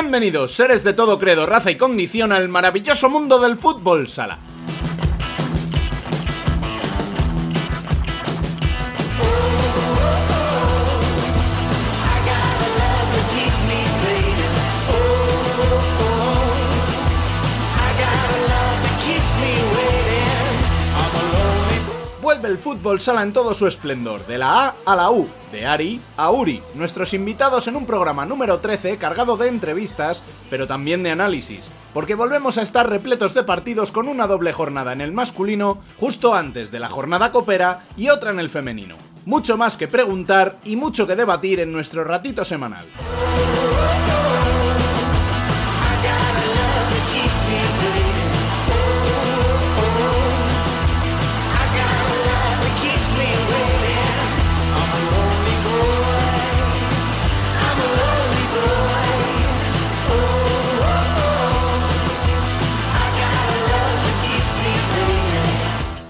Bienvenidos, seres de todo credo, raza y condición, al maravilloso mundo del fútbol sala. Fútbol sala en todo su esplendor, de la A a la U, de Ari a Uri, nuestros invitados en un programa número 13 cargado de entrevistas, pero también de análisis, porque volvemos a estar repletos de partidos con una doble jornada en el masculino justo antes de la jornada copera y otra en el femenino. Mucho más que preguntar y mucho que debatir en nuestro ratito semanal.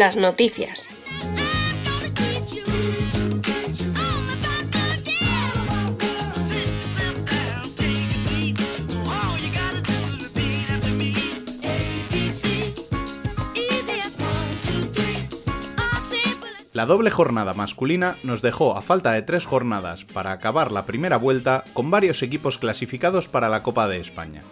Las noticias. La doble jornada masculina nos dejó a falta de tres jornadas para acabar la primera vuelta con varios equipos clasificados para la Copa de España.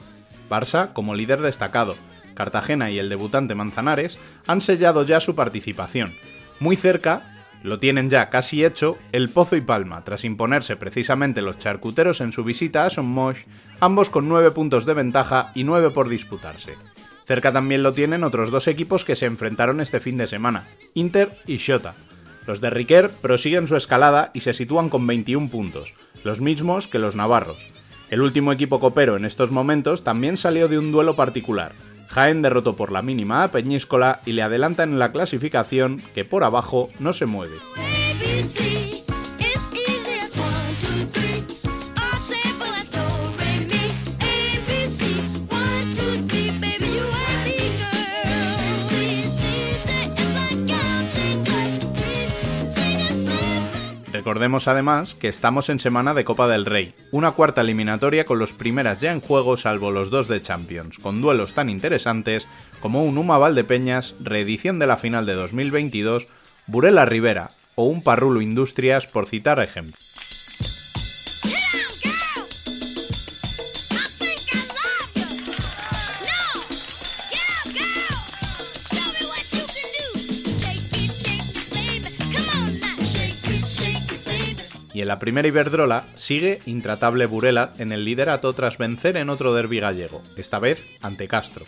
Barça como líder destacado, Cartagena y el debutante Manzanares han sellado ya su participación. Muy cerca, lo tienen ya casi hecho, el Pozo y Palma, tras imponerse precisamente los charcuteros en su visita a Sommosh, ambos con 9 puntos de ventaja y 9 por disputarse. Cerca también lo tienen otros dos equipos que se enfrentaron este fin de semana, Inter y Shota. Los de Riquer prosiguen su escalada y se sitúan con 21 puntos, los mismos que los navarros. El último equipo copero en estos momentos también salió de un duelo particular. Jaén derrotó por la mínima a Peñíscola y le adelantan en la clasificación que por abajo no se mueve. Recordemos además que estamos en semana de Copa del Rey, una cuarta eliminatoria con los primeras ya en juego salvo los dos de Champions, con duelos tan interesantes como un Uma Valdepeñas, reedición de la final de 2022, Burela Rivera o un Parrulo Industrias por citar ejemplos. Y en la primera Iberdrola sigue intratable Burela en el liderato tras vencer en otro derby gallego, esta vez ante Castro.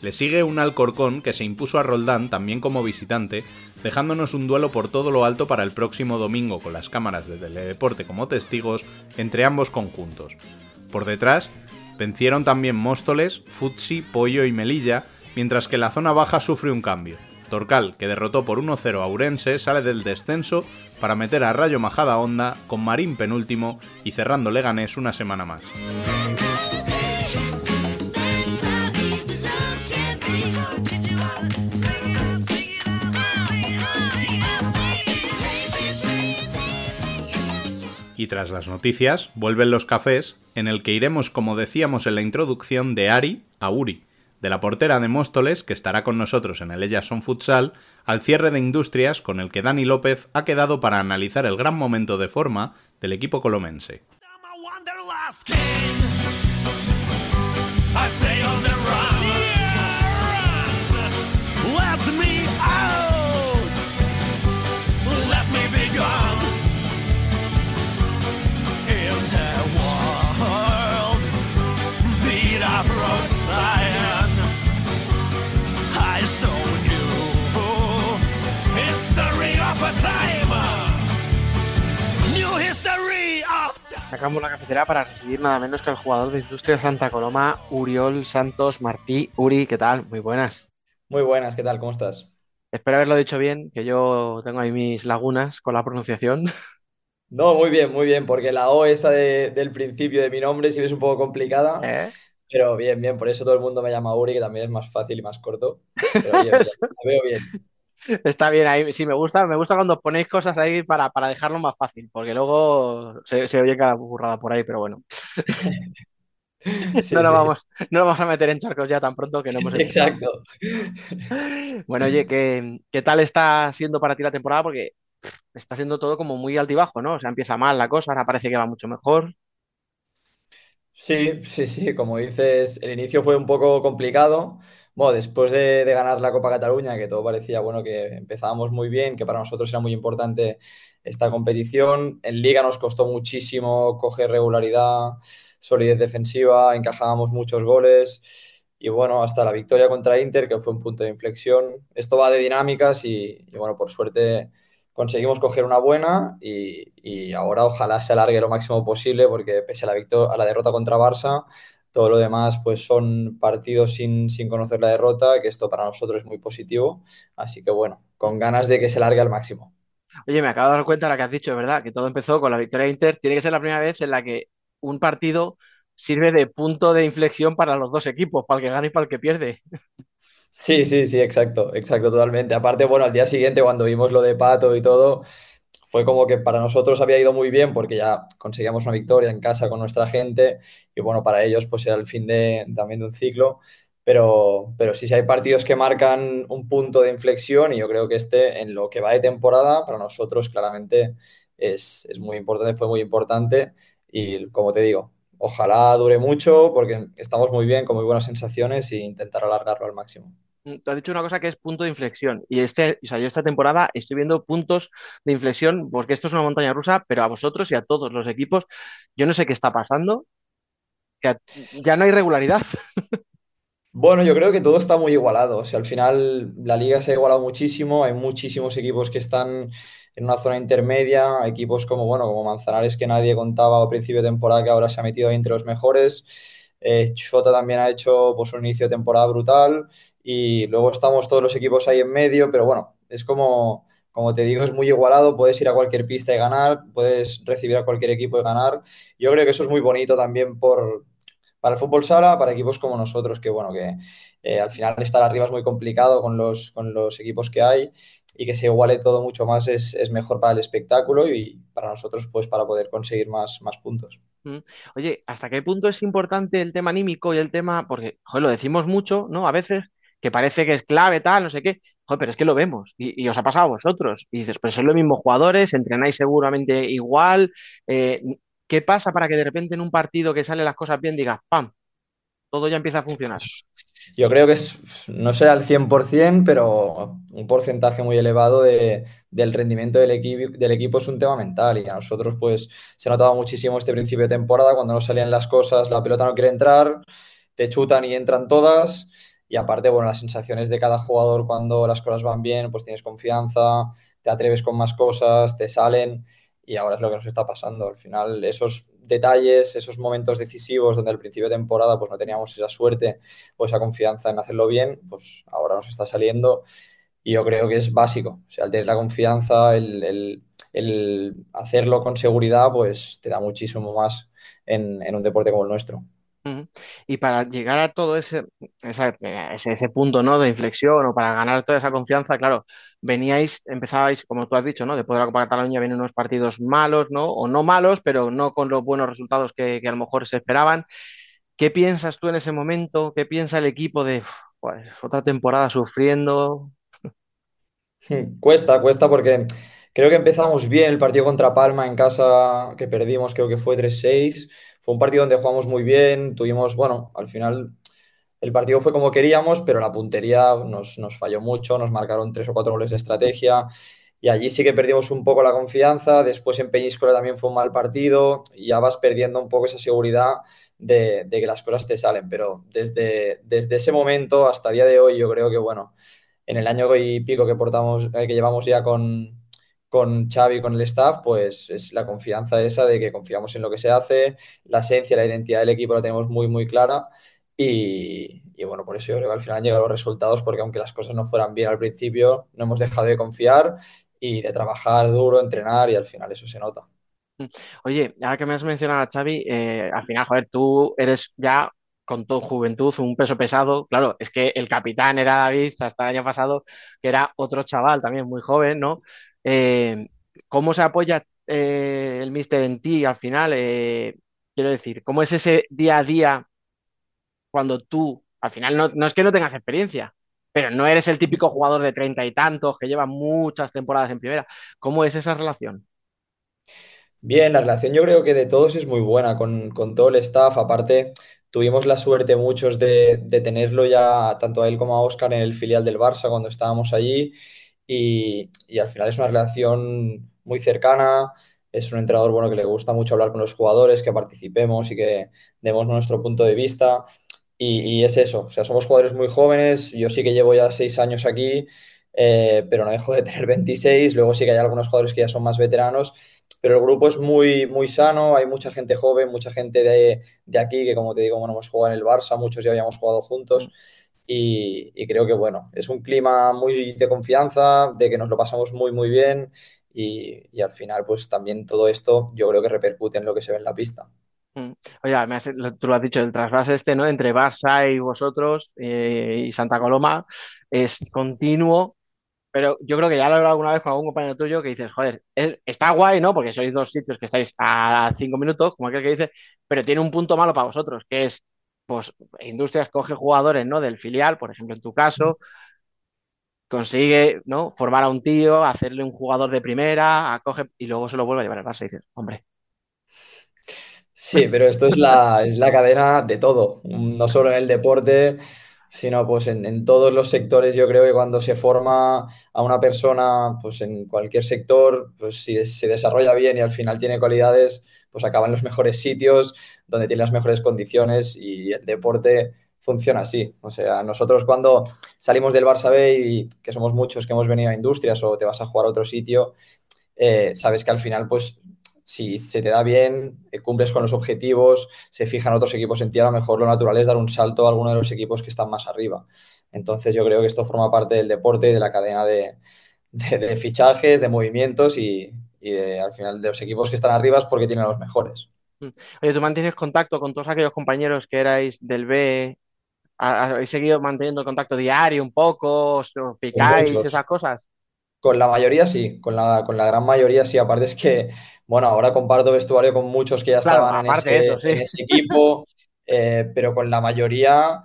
Le sigue un Alcorcón que se impuso a Roldán también como visitante, dejándonos un duelo por todo lo alto para el próximo domingo con las cámaras de Teledeporte como testigos entre ambos conjuntos. Por detrás, vencieron también Móstoles, Futsi, Pollo y Melilla, mientras que la zona baja sufre un cambio. Torcal, que derrotó por 1-0 a Urense, sale del descenso para meter a Rayo Majada Honda con Marín penúltimo y cerrando Leganés una semana más. Y tras las noticias, vuelven los cafés, en el que iremos, como decíamos en la introducción, de Ari a Uri de la portera de Móstoles, que estará con nosotros en el Son Futsal, al cierre de Industrias, con el que Dani López ha quedado para analizar el gran momento de forma del equipo colomense. Sacamos la cafetera para recibir nada menos que al jugador de Industria Santa Coloma, Uriol Santos Martí. Uri, ¿qué tal? Muy buenas. Muy buenas, ¿qué tal? ¿Cómo estás? Espero haberlo dicho bien, que yo tengo ahí mis lagunas con la pronunciación. No, muy bien, muy bien, porque la O esa del principio de mi nombre sí es un poco complicada. ¿Eh? Pero bien, bien, por eso todo el mundo me llama Uri, que también es más fácil y más corto. Pero bien, veo bien. Está bien ahí, sí, me gusta, me gusta cuando ponéis cosas ahí para, dejarlo más fácil, porque luego se, oye cada burrada por ahí, pero bueno. no, nos Vamos, no nos vamos a meter en charcos ya tan pronto que no hemos Exacto. Bueno, oye, ¿qué, ¿qué, tal está siendo para ti la temporada? Porque está siendo todo como muy altibajo, ¿no? O sea, empieza mal la cosa, ahora parece que va mucho mejor. Sí, sí, sí, como dices, el inicio fue un poco complicado. Bueno, después de, ganar la Copa Cataluña, que todo parecía bueno, que empezábamos muy bien, que para nosotros era muy importante esta competición. En Liga nos costó muchísimo coger regularidad, solidez defensiva, encajábamos muchos goles. Y bueno, hasta la victoria contra Inter, que fue un punto de inflexión. Esto va de dinámicas y, bueno, por suerte conseguimos coger una buena y, y, ahora ojalá se alargue lo máximo posible porque pese a la, a la derrota contra Barça, todo lo demás, pues son partidos sin, conocer la derrota, que esto para nosotros es muy positivo. Así que bueno, con ganas de que se largue al máximo. Oye, me acabo de dar cuenta de lo que has dicho, ¿verdad? Que todo empezó con la victoria de Inter. Tiene que ser la primera vez en la que un partido sirve de punto de inflexión para los dos equipos, para el que gana y para el que pierde. Sí, sí, sí, exacto, exacto, totalmente. Aparte, bueno, al día siguiente, cuando vimos lo de Pato y todo, fue como que para nosotros había ido muy bien porque ya conseguíamos una victoria en casa con nuestra gente y bueno, para ellos pues era el fin de, también de un ciclo, pero, pero sí, sí hay partidos que marcan un punto de inflexión y yo creo que este en lo que va de temporada para nosotros claramente es, es muy importante, fue muy importante y como te digo, ojalá dure mucho porque estamos muy bien, con muy buenas sensaciones e intentar alargarlo al máximo. Mm, tú has dicho una cosa que es punto de inflexión. Y este, o sea, yo esta temporada estoy viendo puntos de inflexión porque esto es una montaña rusa, pero a vosotros y a todos los equipos, yo no sé qué está pasando, ya no hay regularidad. Bueno, yo creo que todo está muy igualado. O sea, al final la liga se ha igualado muchísimo. Hay muchísimos equipos que están en una zona intermedia. Equipos como, bueno, como Manzanares que nadie contaba a principio de temporada que ahora se ha metido entre los mejores. Eh, Chota también ha hecho pues, un inicio de temporada brutal y luego estamos todos los equipos ahí en medio, pero bueno, es como, como te digo, es muy igualado, puedes ir a cualquier pista y ganar, puedes recibir a cualquier equipo y ganar. Yo creo que eso es muy bonito también por, para el fútbol sala, para equipos como nosotros, que bueno, que eh, al final estar arriba es muy complicado con los, con los equipos que hay y que se iguale todo mucho más es, es mejor para el espectáculo y para nosotros pues para poder conseguir más, más puntos. Oye, ¿hasta qué punto es importante el tema anímico y el tema, porque joder, lo decimos mucho, ¿no? A veces, que parece que es clave, tal, no sé qué. Joder, pero es que lo vemos y, os ha pasado a vosotros. Y dices, pues son los mismos jugadores, entrenáis seguramente igual. Eh, ¿Qué pasa para que de repente en un partido que salen las cosas bien digas, ¡pam! Todo ya empieza a funcionar. Yo creo que es, no será al 100%, pero un porcentaje muy elevado del rendimiento del equipo, del equipo es un tema mental y a nosotros pues se ha notado muchísimo este principio de temporada cuando no salían las cosas, la pelota no quiere entrar, te chutan y entran todas y aparte, bueno, las sensaciones de cada jugador cuando las cosas van bien, pues tienes confianza, te atreves con más cosas, te salen y ahora es lo que nos está pasando. Al final, esos detalles, esos momentos decisivos donde al principio de temporada pues no teníamos esa suerte o esa confianza en hacerlo bien, pues ahora nos está saliendo y yo creo que es básico. Sea, el tener la confianza, el, hacerlo con seguridad, pues te da muchísimo más en un deporte como el nuestro. Y para llegar a todo ese, ese, punto ¿no? de inflexión o para ganar toda esa confianza, claro, veníais, empezabais, como tú has dicho, ¿no? Después de la Copa Cataluña vienen unos partidos malos, ¿no? O no malos, pero no con los buenos resultados que, a lo mejor se esperaban. ¿Qué piensas tú en ese momento? ¿Qué piensa el equipo de pues, otra temporada sufriendo? Cuesta, cuesta porque creo que empezamos bien el partido contra Palma en casa, que perdimos, creo que fue 3-6. Fue un partido donde jugamos muy bien, tuvimos, bueno, al final el partido fue como queríamos, pero la puntería nos, nos falló mucho, nos marcaron tres o cuatro goles de estrategia y allí sí que perdimos un poco la confianza. Después en Peñíscola también fue un mal partido y ya vas perdiendo un poco esa seguridad de, de que las cosas te salen. Pero desde, desde ese momento hasta día de hoy, yo creo que, bueno, en el año y pico que, portamos, eh, que llevamos ya con, con Xavi, con el staff, pues es la confianza esa de que confiamos en lo que se hace, la esencia, la identidad del equipo la tenemos muy, muy clara y, y, bueno, por eso yo creo que al final han llegado los resultados porque aunque las cosas no fueran bien al principio, no hemos dejado de confiar y de trabajar duro, entrenar y al final eso se nota. Mm. Oye, ahora que me has mencionado a Xavi, eh, al final, joder, tú eres ya con tu juventud un peso pesado. Claro, es que el capitán era David hasta el año pasado, que era otro chaval también muy joven, ¿no? Eh, ¿cómo se apoya eh, el míster en ti al final? Eh, quiero decir, ¿cómo es ese día a día cuando tú, al final no, es que no tengas experiencia, pero no eres el típico jugador de treinta y tantos que lleva muchas temporadas en primera. ¿Cómo es esa relación? Bien, la relación yo creo que de todos es muy buena con, todo el staff. Aparte, tuvimos la suerte muchos de, tenerlo ya tanto a él como a Oscar en el filial del Barça cuando estábamos allí. Y, y al final es una relación muy cercana. Es un entrenador bueno que le gusta mucho hablar con los jugadores, que participemos y que demos nuestro punto de vista. Y, y, es eso, o sea, somos jugadores muy jóvenes, yo sí que llevo ya seis años aquí, eh, pero no dejo de tener 26, luego sí que hay algunos jugadores que ya son más veteranos, pero el grupo es muy, muy sano, hay mucha gente joven, mucha gente de, de aquí que como te digo, bueno, hemos jugado en el Barça, muchos ya habíamos jugado juntos y, y, creo que bueno, es un clima muy de confianza, de que nos lo pasamos muy, muy bien y, y al final pues también todo esto yo creo que repercute en lo que se ve en la pista. Mm. Oye, me has, tú lo has dicho, el trasvase este, ¿no? Entre Barça y vosotros eh, y Santa Coloma es continuo, pero yo creo que ya lo he hablado alguna vez con algún compañero tuyo que dices, joder, es, está guay, ¿no? Porque sois dos sitios que estáis a cinco minutos, como aquel que dice, pero tiene un punto malo para vosotros, que es, pues, Industrias coge jugadores, ¿no? Del filial, por ejemplo, en tu caso, consigue, ¿no? Formar a un tío, hacerle un jugador de primera, acoge y luego se lo vuelve a llevar al Barça y dices, hombre, Sí, pero esto es la, es la cadena de todo, no solo en el deporte, sino pues en, en, todos los sectores. Yo creo que cuando se forma a una persona, pues en cualquier sector, pues si se desarrolla bien y al final tiene cualidades, pues acaba en los mejores sitios, donde tiene las mejores condiciones y el deporte funciona así. O sea, nosotros cuando salimos del Barça B y que somos muchos que hemos venido a industrias o te vas a jugar a otro sitio, eh, sabes que al final pues si se te da bien, eh, cumples con los objetivos, se fijan otros equipos en ti, a lo mejor lo natural es dar un salto a alguno de los equipos que están más arriba. Entonces yo creo que esto forma parte del deporte y de la cadena de, fichajes, de movimientos y, al final de los equipos que están arriba es porque tienen los mejores. Oye, ¿tú mantienes contacto con todos aquellos compañeros que erais del B? ¿Habéis seguido manteniendo contacto diario un poco? ¿Os picáis esas cosas? Con la mayoría sí, con la, con la gran mayoría sí. Aparte es que, bueno, ahora comparto vestuario con muchos que ya Claro, estaban en aparte de ese, eso, sí. en ese equipo, eh, pero con la mayoría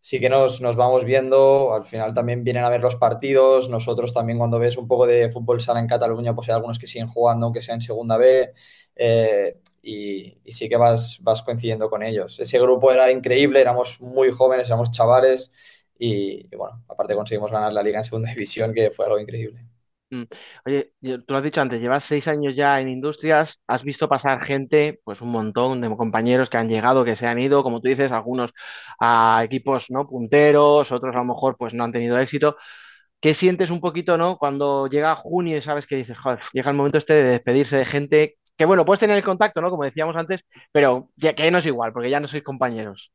sí que nos, nos vamos viendo. Al final también vienen a ver los partidos. Nosotros también cuando ves un poco de fútbol sala en Cataluña, pues hay algunos que siguen jugando, aunque sea en segunda B. eh, y, sí que vas, vas coincidiendo con ellos. Ese grupo era increíble, éramos muy jóvenes, éramos chavales. Y, bueno, aparte conseguimos ganar la liga en segunda división, que fue algo increíble. Mm. Oye, tú lo has dicho antes, llevas seis años ya en industrias, has visto pasar gente, pues un montón de compañeros que han llegado, que se han ido, como tú dices, algunos a equipos, ¿no? punteros, otros a lo mejor pues no han tenido éxito. ¿Qué sientes un poquito, ¿no? Cuando llega junio y sabes que dices, joder, llega el momento este de despedirse de gente que, bueno, puedes tener el contacto, ¿no? Como decíamos antes, pero ya que no es igual, porque ya no sois compañeros.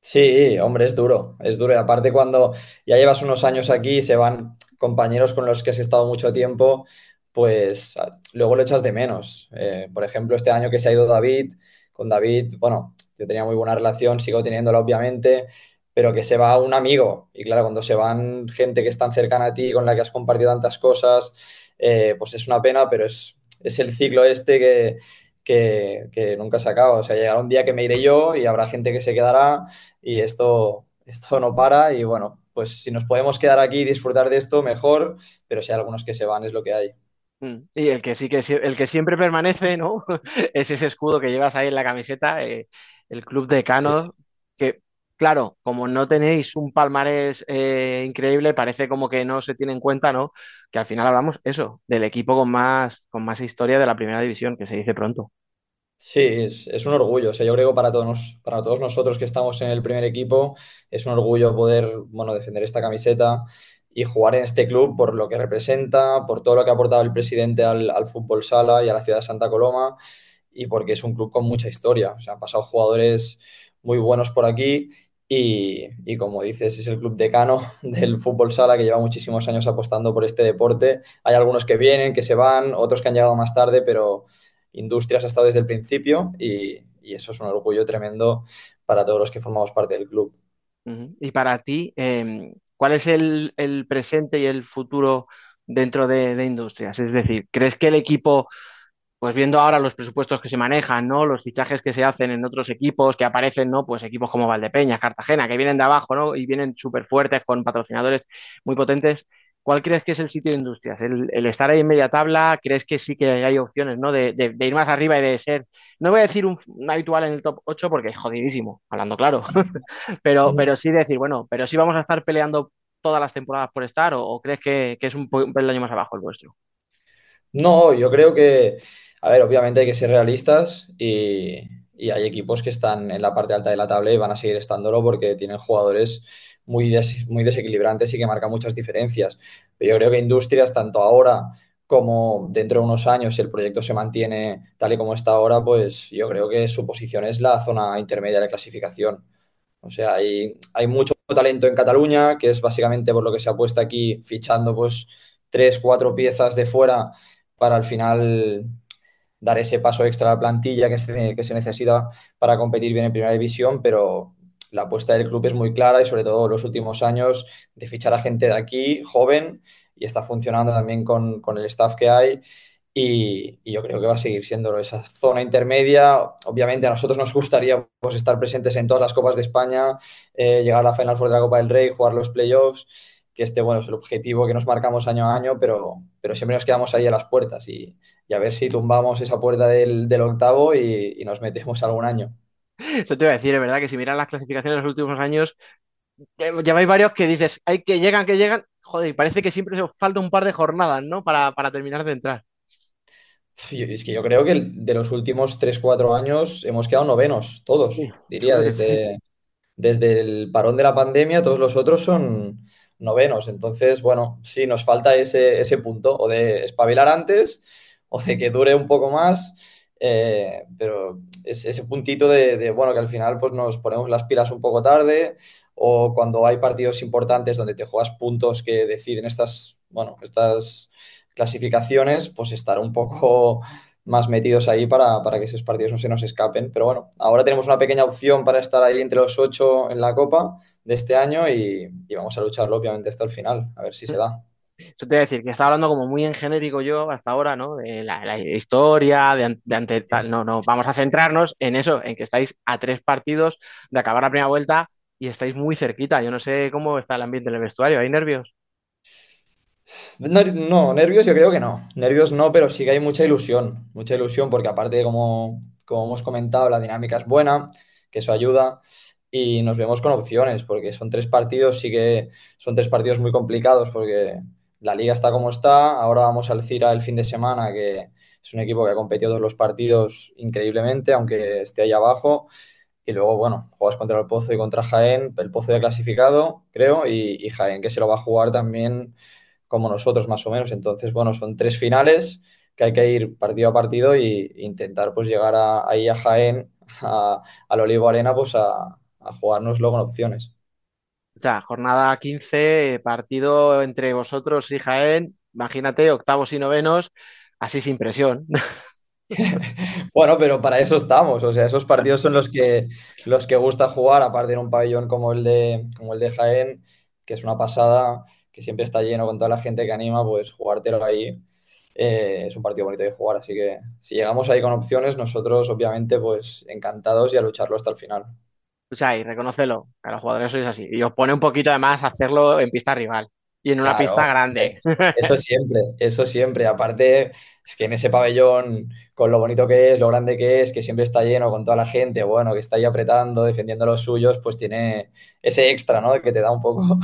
Sí, hombre, es duro, es duro. Y aparte cuando ya llevas unos años aquí y se van compañeros con los que has estado mucho tiempo, pues a- luego lo echas de menos. Eh, por ejemplo, este año que se ha ido David, con David, bueno, yo tenía muy buena relación, sigo teniéndola obviamente, pero que se va un amigo. Y claro, cuando se van gente que es tan cercana a ti, con la que has compartido tantas cosas, eh, pues es una pena, pero es, es el ciclo este que, que, que nunca se acaba. O sea, llegará un día que me iré yo y habrá gente que se quedará y esto, esto no para y bueno, pues si nos podemos quedar aquí y disfrutar de esto, mejor, pero si hay algunos que se van es lo que hay. Mm. Y el que sí que el que siempre permanece, ¿no? es ese escudo que llevas ahí en la camiseta, eh, el Club de Cano, sí, sí. que claro, como no tenéis un palmarés eh, increíble, parece como que no se tiene en cuenta, ¿no? Que al final hablamos eso, del equipo con más, con más historia de la primera división, que se dice pronto. Sí, es, es, un orgullo. O sea, yo creo que para todos, para todos nosotros que estamos en el primer equipo es un orgullo poder, bueno, defender esta camiseta y jugar en este club por lo que representa, por todo lo que ha aportado el presidente al, al fútbol sala y a la ciudad de Santa Coloma y porque es un club con mucha historia. O sea, han pasado jugadores muy buenos por aquí y, como dices, es el club decano del fútbol sala que lleva muchísimos años apostando por este deporte. Hay algunos que vienen, que se van, otros que han llegado más tarde, pero Industrias ha estado desde el principio y, eso es un orgullo tremendo para todos los que formamos parte del club. Y para ti, eh, ¿cuál es el, presente y el futuro dentro de, de, Industrias? Es decir, ¿crees que el equipo, pues viendo ahora los presupuestos que se manejan, ¿no? Los fichajes que se hacen en otros equipos, que aparecen, ¿no? Pues equipos como Valdepeña, Cartagena, que vienen de abajo, ¿no? Y vienen súper fuertes con patrocinadores muy potentes. ¿Cuál crees que es el sitio de industrias? ¿El, el, estar ahí en media tabla? ¿Crees que sí que hay opciones ¿no? De, de, de ir más arriba y de ser, no voy a decir un, un, habitual en el top 8 porque es jodidísimo, hablando claro, pero, pero sí decir, bueno, pero sí vamos a estar peleando todas las temporadas por estar o, o crees que, que, es un, un peldaño más abajo el vuestro? No, yo creo que, a ver, obviamente hay que ser realistas y, hay equipos que están en la parte alta de la tabla y van a seguir estándolo porque tienen jugadores muy, muy desequilibrantes y que marcan muchas diferencias. Pero yo creo que Industrias, tanto ahora como dentro de unos años, si el proyecto se mantiene tal y como está ahora, pues yo creo que su posición es la zona intermedia de clasificación. O sea, hay, hay mucho talento en Cataluña, que es básicamente por lo que se ha puesto aquí fichando pues tres, cuatro piezas de fuera para al final dar ese paso extra a la plantilla que se, que se necesita para competir bien en primera división, pero la apuesta del club es muy clara y sobre todo los últimos años de fichar a gente de aquí, joven, y está funcionando también con, con el staff que hay. Y, yo creo que va a seguir siendo esa zona intermedia. Obviamente a nosotros nos gustaría pues, estar presentes en todas las copas de España, eh, llegar a la Final Four de la Copa del Rey, jugar los playoffs, que este bueno, es el objetivo que nos marcamos año a año, pero, pero siempre nos quedamos ahí a las puertas y, y a ver si tumbamos esa puerta del, del octavo y, y nos metemos algún año. Eso te iba a decir, es verdad que si miras las clasificaciones de los últimos años, lleváis varios que dices, hay que llegan, que llegan, joder, parece que siempre os falta un par de jornadas, ¿no? Para, para terminar de entrar. Es que yo creo que de los últimos 3-4 años hemos quedado novenos, todos, sí, diría, desde, sí. desde el parón de la pandemia, todos los otros son novenos. Entonces, bueno, sí, nos falta ese, ese punto, o de espabilar antes, o de que dure un poco más. Eh, pero es ese puntito de, de, bueno, que al final pues nos ponemos las pilas un poco tarde o cuando hay partidos importantes donde te juegas puntos que deciden estas, bueno, estas clasificaciones, pues estar un poco más metidos ahí para, para, que esos partidos no se nos escapen. Pero bueno, ahora tenemos una pequeña opción para estar ahí entre los ocho en la Copa de este año y, y vamos a lucharlo obviamente hasta el final, a ver si se da. Eso te voy a decir que estaba hablando como muy en genérico yo hasta ahora, ¿no? De la, la historia, de, de, ante tal. No, no, vamos a centrarnos en eso, en que estáis a tres partidos de acabar la primera vuelta y estáis muy cerquita. Yo no sé cómo está el ambiente en el vestuario. ¿Hay nervios? No, no, nervios yo creo que no. Nervios no, pero sí que hay mucha ilusión. Mucha ilusión porque aparte, como, como hemos comentado, la dinámica es buena, que eso ayuda y nos vemos con opciones porque son tres partidos, sí que son tres partidos muy complicados porque la liga está como está, ahora vamos al CIRA el fin de semana, que es un equipo que ha competido todos los partidos increíblemente, aunque esté ahí abajo. Y luego, bueno, juegas contra el Pozo y contra Jaén, el Pozo ya clasificado, creo, y, y, Jaén que se lo va a jugar también como nosotros, más o menos. Entonces, bueno, son tres finales que hay que ir partido a partido e intentar pues llegar a, ahí a Jaén, a, al Olivo Arena, pues a, a jugárnoslo con opciones. O sea, jornada 15, partido entre vosotros y Jaén, imagínate, octavos y novenos, así sin presión. bueno, pero para eso estamos. O sea, esos partidos son los que, los que gusta jugar, aparte de un pabellón como el de, como el de Jaén, que es una pasada, que siempre está lleno con toda la gente que anima, pues jugártelo ahí eh, es un partido bonito de jugar. Así que si llegamos ahí con opciones, nosotros obviamente pues encantados y a lucharlo hasta el final. O sea, y reconócelo, que los jugadores sois así. Y os pone un poquito además hacerlo en pista rival y en una Claro, pista grande. eso siempre, eso siempre. Aparte, es que en ese pabellón, con lo bonito que es, lo grande que es, que siempre está lleno con toda la gente, bueno, que está ahí apretando, defendiendo a los suyos, pues tiene ese extra, ¿no? Que te da un poco.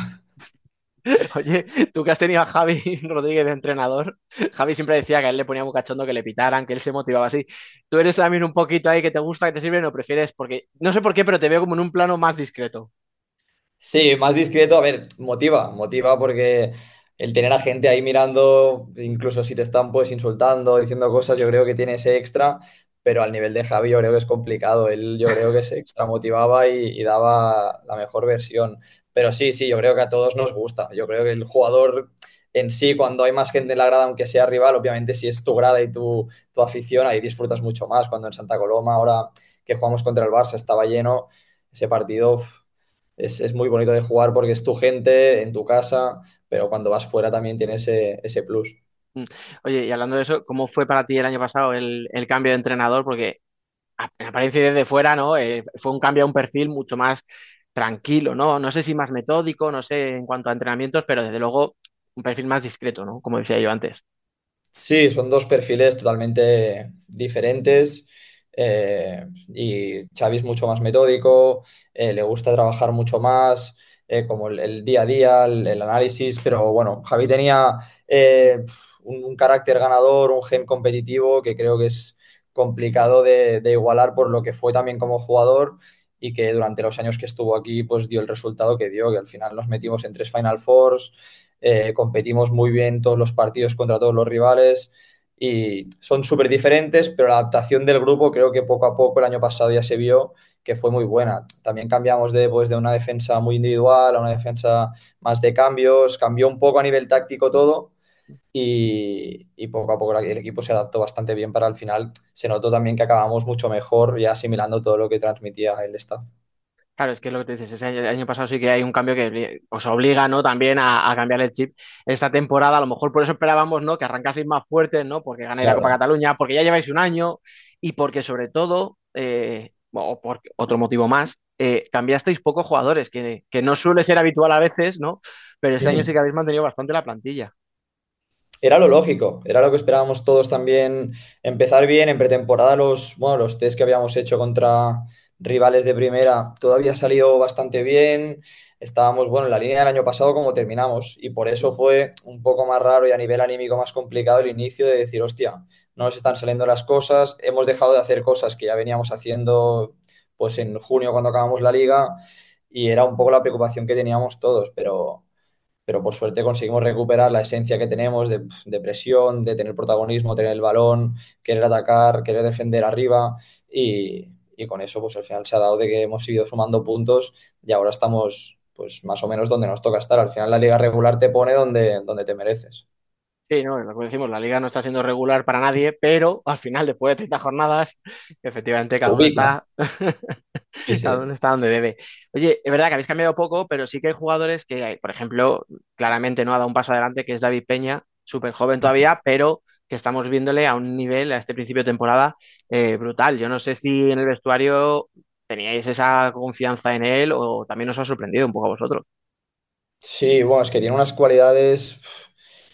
Oye, tú que has tenido a Javi Rodríguez de entrenador, Javi siempre decía que a él le ponía muy cachondo que le pitaran, que él se motivaba así. ¿Tú eres también un poquito ahí que te gusta, que te sirve, no prefieres? Porque no sé por qué, pero te veo como en un plano más discreto. Sí, más discreto, a ver, motiva, motiva porque el tener a gente ahí mirando, incluso si te están pues insultando, diciendo cosas, yo creo que tiene ese extra, pero al nivel de Javi yo creo que es complicado. Él yo creo que se extra motivaba y, y daba la mejor versión. Pero sí, sí, yo creo que a todos nos gusta. Yo creo que el jugador en sí, cuando hay más gente en la grada, aunque sea rival, obviamente si es tu grada y tu, tu afición, ahí disfrutas mucho más. Cuando en Santa Coloma, ahora que jugamos contra el Barça, estaba lleno, ese partido es, es muy bonito de jugar porque es tu gente en tu casa, pero cuando vas fuera también tiene ese, ese plus. Mm. Oye, y hablando de eso, ¿cómo fue para ti el año pasado el, el cambio de entrenador? Porque en apariencia desde fuera, ¿no? Eh, fue un cambio a un perfil mucho más tranquilo, ¿no? No sé si más metódico, no sé en cuanto a entrenamientos, pero desde luego un perfil más discreto, ¿no? Como decía yo antes. Sí, son dos perfiles totalmente diferentes. eh, y Xavi es mucho más metódico, eh, le gusta trabajar mucho más, eh, como el, día a día, el, análisis, pero bueno, Javi tenía un, carácter ganador, un gen competitivo que creo que es complicado de igualar por lo que fue también como jugador y que durante los años que estuvo aquí pues dio el resultado que dio, que al final nos metimos en tres Final Fours eh, competimos muy bien todos los partidos contra todos los rivales y son súper diferentes, pero la adaptación del grupo creo que poco a poco el año pasado ya se vio que fue muy buena. También cambiamos de, pues, de una defensa muy individual a una defensa más de cambios, cambió un poco a nivel táctico todo y, y poco a poco el equipo se adaptó bastante bien para el final. Se notó también que acabamos mucho mejor ya asimilando todo lo que transmitía el staff. Claro, es que es lo que tú dices, ese año, el año pasado sí que hay un cambio que os obliga, ¿no? También a, a cambiar el chip. Esta temporada, a lo mejor por eso esperábamos, ¿no? Que arrancaseis más fuertes, ¿no? Porque ganáis la Copa Claro. Cataluña, porque ya lleváis un año y porque sobre todo, eh, o por otro motivo más, eh, cambiasteis pocos jugadores, que, que no suele ser habitual a veces, ¿no? Pero este año sí que habéis mantenido bastante la plantilla. Era lo lógico, era lo que esperábamos todos también, empezar bien en pretemporada los, bueno, los test que habíamos hecho contra rivales de primera, todo había salido bastante bien, estábamos, bueno, en la línea del año pasado como terminamos y por eso fue un poco más raro y a nivel anímico más complicado el inicio de decir, hostia, no nos están saliendo las cosas, hemos dejado de hacer cosas que ya veníamos haciendo pues en junio cuando acabamos la liga y era un poco la preocupación que teníamos todos, pero pero por suerte conseguimos recuperar la esencia que tenemos de, presión, de tener protagonismo, tener el balón, querer atacar, querer defender arriba y, y, con eso pues al final se ha dado de que hemos ido sumando puntos y ahora estamos pues más o menos donde nos toca estar. Al final la liga regular te pone donde, donde te mereces. Sí, no, lo que decimos, la liga no está siendo regular para nadie, pero al final, después de 30 jornadas, efectivamente cada uno está, Sí, sí. cada uno está donde debe. Oye, es verdad que habéis cambiado poco, pero sí que hay jugadores que, por ejemplo, claramente no ha dado un paso adelante, que es David Peña, súper joven todavía, pero que estamos viéndole a un nivel a este principio de temporada eh, brutal. Yo no sé si en el vestuario teníais esa confianza en él o también os ha sorprendido un poco a vosotros. Sí, bueno, es que tiene unas cualidades.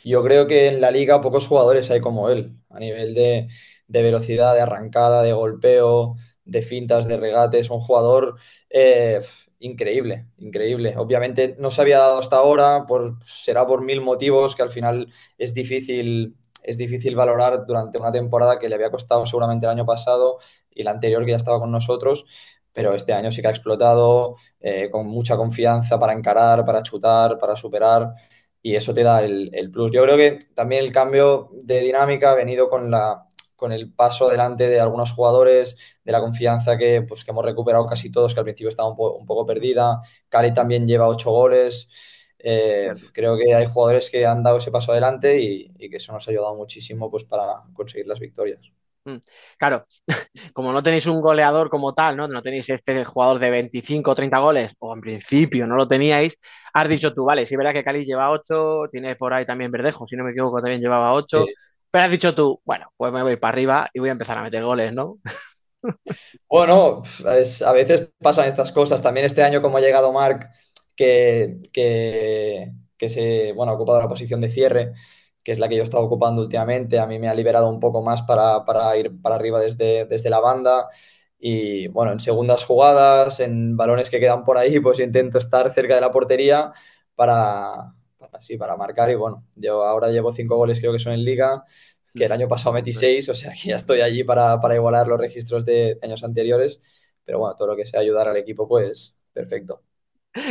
Yo creo que en la liga pocos jugadores hay como él, a nivel de, velocidad, de arrancada, de golpeo, de fintas, de regate. Es un jugador eh, increíble, increíble. Obviamente no se había dado hasta ahora, por, será por mil motivos que al final es difícil, es difícil valorar durante una temporada que le había costado seguramente el año pasado y la anterior que ya estaba con nosotros pero este año sí que ha explotado eh, con mucha confianza para encarar, para chutar, para superar y eso te da el, el, plus. Yo creo que también el cambio de dinámica ha venido con, la, con el paso adelante de algunos jugadores, de la confianza que, pues, que hemos recuperado casi todos, que al principio estaba un, po un poco perdida. Cali también lleva ocho goles. Eh, creo que hay jugadores que han dado ese paso adelante y, y, que eso nos ha ayudado muchísimo pues, para conseguir las victorias. Claro, como no tenéis un goleador como tal, ¿no? No tenéis este jugador de 25 o 30 goles, o en principio no lo teníais, has dicho tú, vale, sí, verá que Cali lleva 8, tiene por ahí también Verdejo, si no me equivoco, también llevaba 8, Sí. Pero has dicho tú, bueno, pues me voy para arriba y voy a empezar a meter goles, ¿no? Bueno, a veces pasan estas cosas. También este año, como ha llegado Marc, que, que, se, bueno, ha ocupado la posición de cierre, que es la que yo estaba ocupando últimamente, a mí me ha liberado un poco más para, ir para arriba desde, desde la banda. Y bueno, en segundas jugadas, en balones que quedan por ahí, pues intento estar cerca de la portería para, para, para marcar. Y bueno, yo ahora llevo cinco goles, creo que son en liga, que el año pasado metí seis, o sea que ya estoy allí para, igualar los registros de años anteriores. Pero bueno, todo lo que sea ayudar al equipo, pues perfecto.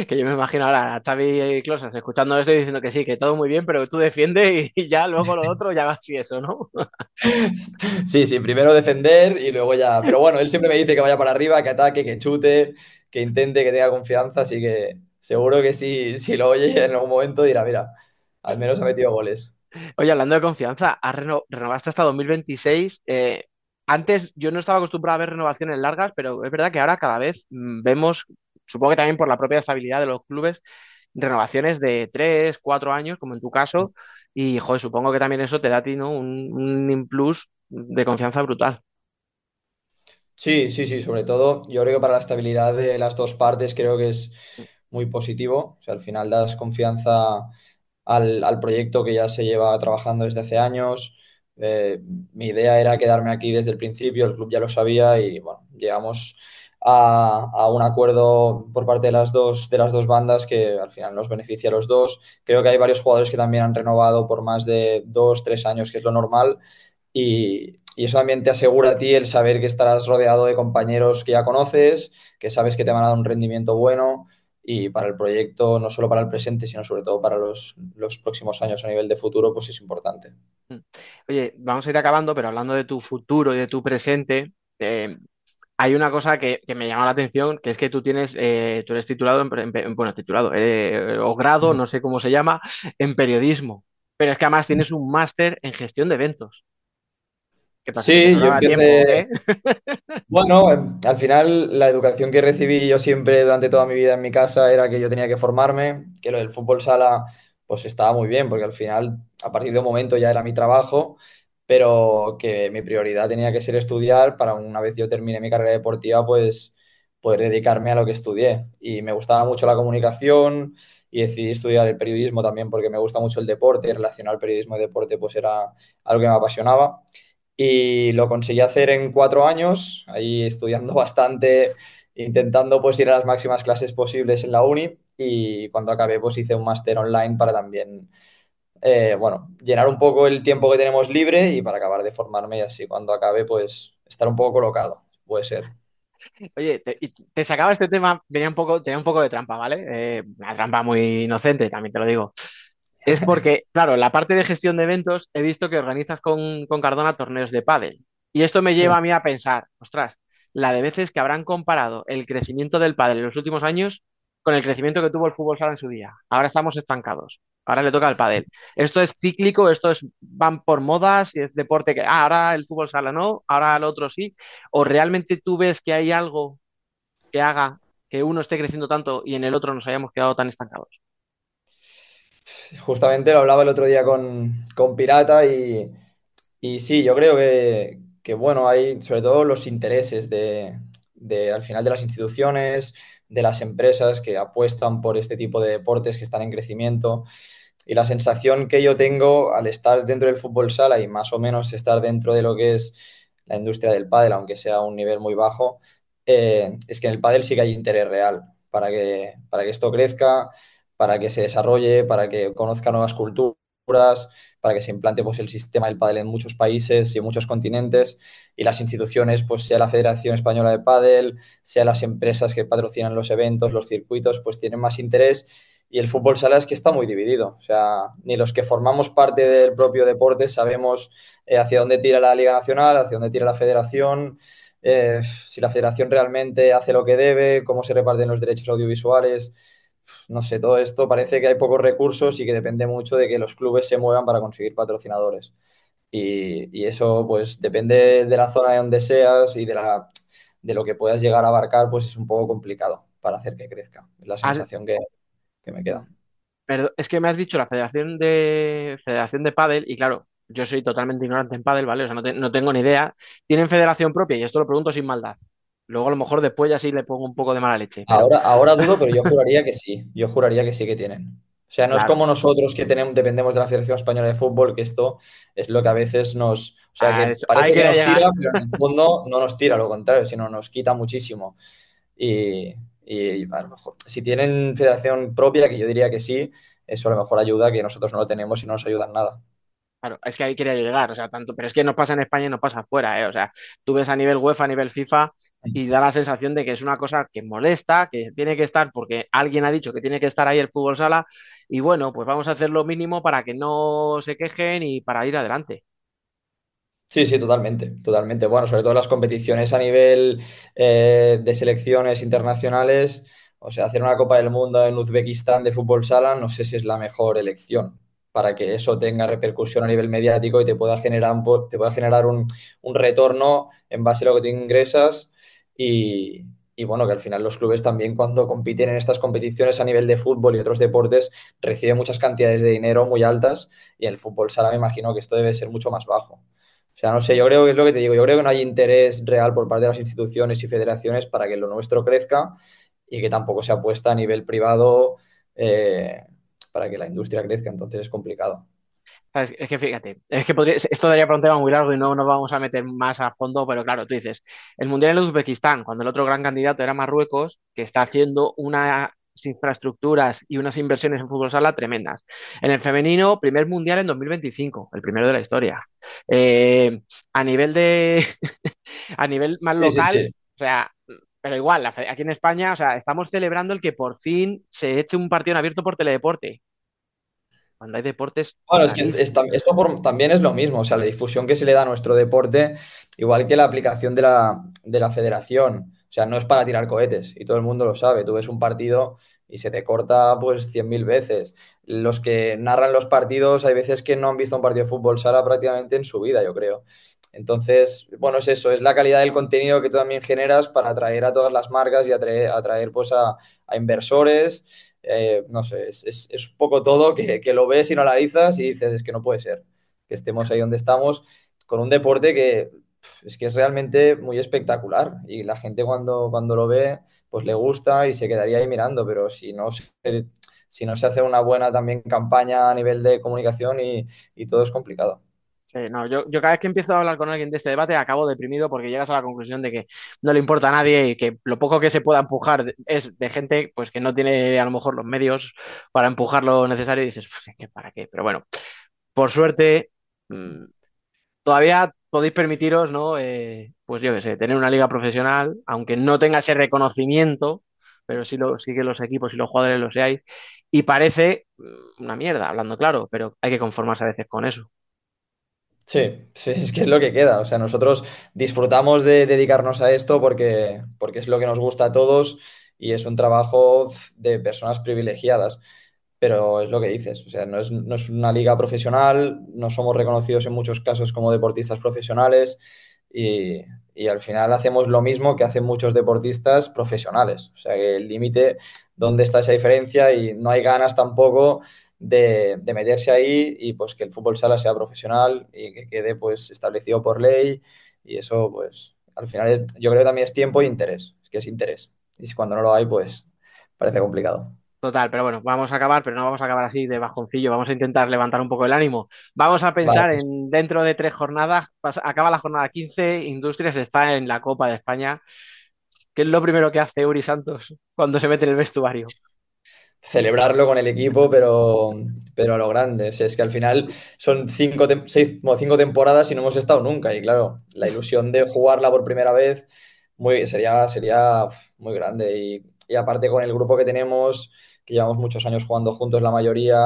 Que yo me imagino ahora a Xavi Closas escuchando esto y diciendo que sí, que todo muy bien, pero tú defiendes y ya luego lo otro ya va así eso, ¿no? Sí, sí, primero defender y luego ya. Pero bueno, él siempre me dice que vaya para arriba, que ataque, que chute, que intente, que tenga confianza, así que seguro que si, si lo oye en algún momento dirá, mira, al menos ha metido goles. Oye, hablando de confianza, renovaste hasta 2026. Eh, antes yo no estaba acostumbrado a ver renovaciones largas, pero es verdad que ahora cada vez mm, vemos, supongo que también por la propia estabilidad de los clubes, renovaciones de 3, 4 años, como en tu caso, y joder, supongo que también eso te da a ti ¿no? un, un plus de confianza brutal. Sí, sí, sí, sobre todo yo creo que para la estabilidad de las dos partes creo que es muy positivo. O sea, al final das confianza al, proyecto que ya se lleva trabajando desde hace años. Eh, mi idea era quedarme aquí desde el principio, el club ya lo sabía y bueno, llegamos a, un acuerdo por parte de las, dos, de las dos bandas que al final nos beneficia a los dos. Creo que hay varios jugadores que también han renovado por más de dos, tres años, que es lo normal. Y, y eso también te asegura a ti el saber que estarás rodeado de compañeros que ya conoces, que sabes que te van a dar un rendimiento bueno y para el proyecto, no solo para el presente, sino sobre todo para los, próximos años a nivel de futuro, pues es importante. Mm. Oye, vamos a ir acabando, pero hablando de tu futuro y de tu presente, eh, hay una cosa que, me llama la atención, que es que tú tienes, eh, tú eres titulado, en, bueno, titulado, eh, o grado, no sé cómo se llama, en periodismo, pero es que además tienes un máster en gestión de eventos. Sí, yo empecé... Bueno, em, al final la educación que recibí yo siempre durante toda mi vida en mi casa era que yo tenía que formarme, que lo del fútbol sala pues estaba muy bien, porque al final a partir de un momento ya era mi trabajo, pero que mi prioridad tenía que ser estudiar para una vez yo termine mi carrera deportiva, pues poder dedicarme a lo que estudié. Y me gustaba mucho la comunicación y decidí estudiar el periodismo también porque me gusta mucho el deporte y relacionar el periodismo y deporte pues era algo que me apasionaba y lo conseguí hacer en cuatro años, ahí estudiando bastante, intentando pues ir a las máximas clases posibles en la uni y cuando acabé pues hice un máster online para también, eh, bueno, llenar un poco el tiempo que tenemos libre y para acabar de formarme y así cuando acabe pues estar un poco colocado, puede ser. Oye, te, sacaba este tema, venía un poco, tenía un poco de trampa, ¿vale? Eh, una trampa muy inocente, también te lo digo es porque, claro, la parte de gestión de eventos he visto que organizas con, Cardona torneos de pádel. Y esto me lleva a mí a pensar, ostras, la de veces que habrán comparado el crecimiento del pádel en los últimos años con el crecimiento que tuvo el fútbol sala en su día. Ahora estamos estancados. Ahora le toca al pádel. Esto es cíclico, esto es van por modas y es deporte que ah, ahora el fútbol sala no, ahora el otro sí. O realmente tú ves que hay algo que haga que uno esté creciendo tanto y en el otro nos hayamos quedado tan estancados. Justamente lo hablaba el otro día con, Pirata y, sí, yo creo que, bueno, hay sobre todo los intereses de, al final de las instituciones, de las empresas que apuestan por este tipo de deportes que están en crecimiento. Y la sensación que yo tengo al estar dentro del fútbol sala y más o menos estar dentro de lo que es la industria del pádel, aunque sea a un nivel muy bajo, eh, es que en el pádel sí que hay interés real para que, para que esto crezca, para que se desarrolle, para que conozca nuevas culturas, para que se implante pues, el sistema del pádel en muchos países y en muchos continentes y las instituciones, pues sea la Federación Española de Pádel, sea las empresas que patrocinan los eventos, los circuitos, pues tienen más interés y el fútbol sala es que está muy dividido. O sea, ni los que formamos parte del propio deporte sabemos eh, hacia dónde tira la Liga Nacional, hacia dónde tira la Federación, eh, si la Federación realmente hace lo que debe, cómo se reparten los derechos audiovisuales no sé, todo esto parece que hay pocos recursos y que depende mucho de que los clubes se muevan para conseguir patrocinadores. Y, eso, pues, depende de la zona de donde seas y de, la, de lo que puedas llegar a abarcar, pues es un poco complicado para hacer que crezca. Es la sensación que, me queda. Pero es que me has dicho la Federación de Federación de Padel y claro, yo soy totalmente ignorante en pádel, ¿vale? O sea, no, te- no tengo ni idea. ¿Tienen federación propia? Y esto lo pregunto sin maldad. Luego a lo mejor después ya sí le pongo un poco de mala leche, pero Ahora, ahora dudo, pero yo juraría que sí. Yo juraría que sí que tienen. O sea, no es como nosotros que tenemos, dependemos de la Federación Española de Fútbol, que esto es lo que a veces nos. O sea, que eso- ahí parece que nos tira, pero en el fondo no nos tira, lo contrario, sino nos quita muchísimo. Y, y a lo mejor, si tienen federación propia, que yo diría que sí, eso a lo mejor ayuda, que nosotros no lo tenemos y no nos ayuda en nada. Claro, es que ahí quería llegar, o sea, tanto, pero es que nos pasa en España y nos pasa afuera, ¿eh? O sea, tú ves a nivel UEFA, a nivel FIFA y da la sensación de que es una cosa que molesta, que tiene que estar porque alguien ha dicho que tiene que estar ahí el fútbol sala y bueno, pues vamos a hacer lo mínimo para que no se quejen y para ir adelante. Sí, sí, totalmente, totalmente. Bueno, sobre todo las competiciones a nivel eh, de selecciones internacionales, o sea, hacer una Copa del Mundo en Uzbekistán de fútbol sala, no sé si es la mejor elección para que eso tenga repercusión a nivel mediático y te pueda generar, te pueda generar un, un retorno en base a lo que tú ingresas y, y bueno, que al final los clubes también cuando compiten en estas competiciones a nivel de fútbol y otros deportes reciben muchas cantidades de dinero muy altas y en el fútbol sala me imagino que esto debe ser mucho más bajo. O sea, no sé, yo creo que es lo que te digo, yo creo que no hay interés real por parte de las instituciones y federaciones para que lo nuestro crezca y que tampoco se apuesta a nivel privado eh, para que la industria crezca, entonces es complicado. ¿Sabes? Es que fíjate, es que podría- esto daría para un tema muy largo y no nos vamos a meter más a fondo, pero claro, tú dices, el Mundial en Uzbekistán, cuando el otro gran candidato era Marruecos, que está haciendo unas infraestructuras y unas inversiones en fútbol sala tremendas. En el femenino, primer Mundial en 2025, el primero de la historia. Eh, a nivel de, a nivel más Sí, sí, local, sí. o sea, pero igual, aquí en España, o sea, estamos celebrando el que por fin se eche un partido en abierto por teledeporte, cuando hay deportes Bueno, es que es- es esto también es lo mismo, o sea, la difusión que se le da a nuestro deporte, igual que la aplicación de la, de la federación, o sea, no es para tirar cohetes y todo el mundo lo sabe, tú ves un partido y se te corta pues 100.000 veces. Los que narran los partidos, hay veces que no han visto un partido de fútbol sala prácticamente en su vida, yo creo. Entonces, bueno, es eso, es la calidad del contenido que tú también generas para atraer a todas las marcas y atraer, atraer pues a, a inversores eh, no sé, es, es, un poco todo que, que, lo ves y lo analizas y dices, es que no puede ser que estemos ahí donde estamos con un deporte que es que es realmente muy espectacular y la gente cuando, cuando lo ve pues le gusta y se quedaría ahí mirando, pero si no se, si no se hace una buena también campaña a nivel de comunicación y, y todo es complicado. Sí, no, yo, yo cada vez que empiezo a hablar con alguien de este debate acabo deprimido porque llegas a la conclusión de que no le importa a nadie y que lo poco que se pueda empujar es de gente pues que no tiene a lo mejor los medios para empujar lo necesario y dices, pues, ¿qué, ¿para qué? Pero bueno, por suerte mmm, todavía podéis permitiros, ¿no? Eh, pues yo qué sé, tener una liga profesional, aunque no tenga ese reconocimiento, pero sí, lo, sí que los equipos y los jugadores lo seáis, y parece mm, una mierda, hablando claro, pero hay que conformarse a veces con eso. Sí, sí, es que es lo que queda. O sea, nosotros disfrutamos de dedicarnos a esto porque, porque es lo que nos gusta a todos y es un trabajo de personas privilegiadas. Pero es lo que dices, o sea, no es, no es una liga profesional, no somos reconocidos en muchos casos como deportistas profesionales y, y al final hacemos lo mismo que hacen muchos deportistas profesionales. O sea, el límite, ¿dónde está esa diferencia? Y no hay ganas tampoco de, de, meterse ahí y pues que el fútbol sala sea profesional y que quede pues establecido por ley y eso pues al final es, yo creo que también es tiempo e interés, es que es interés y cuando no lo hay pues parece complicado. Total, pero bueno, vamos a acabar, pero no vamos a acabar así de bajoncillo, vamos a intentar levantar un poco el ánimo. Vamos a pensar vale. en dentro de tres jornadas, acaba la jornada 15, Industrias está en la Copa de España. ¿Qué es lo primero que hace Uri Santos cuando se mete en el vestuario? Celebrarlo con el equipo, pero, pero a lo grande. O sea, es que al final son cinco, seis, como cinco temporadas y no hemos estado nunca. Y claro, la ilusión de jugarla por primera vez muy, sería, sería muy grande. Y, y, aparte con el grupo que tenemos, que llevamos muchos años jugando juntos la mayoría,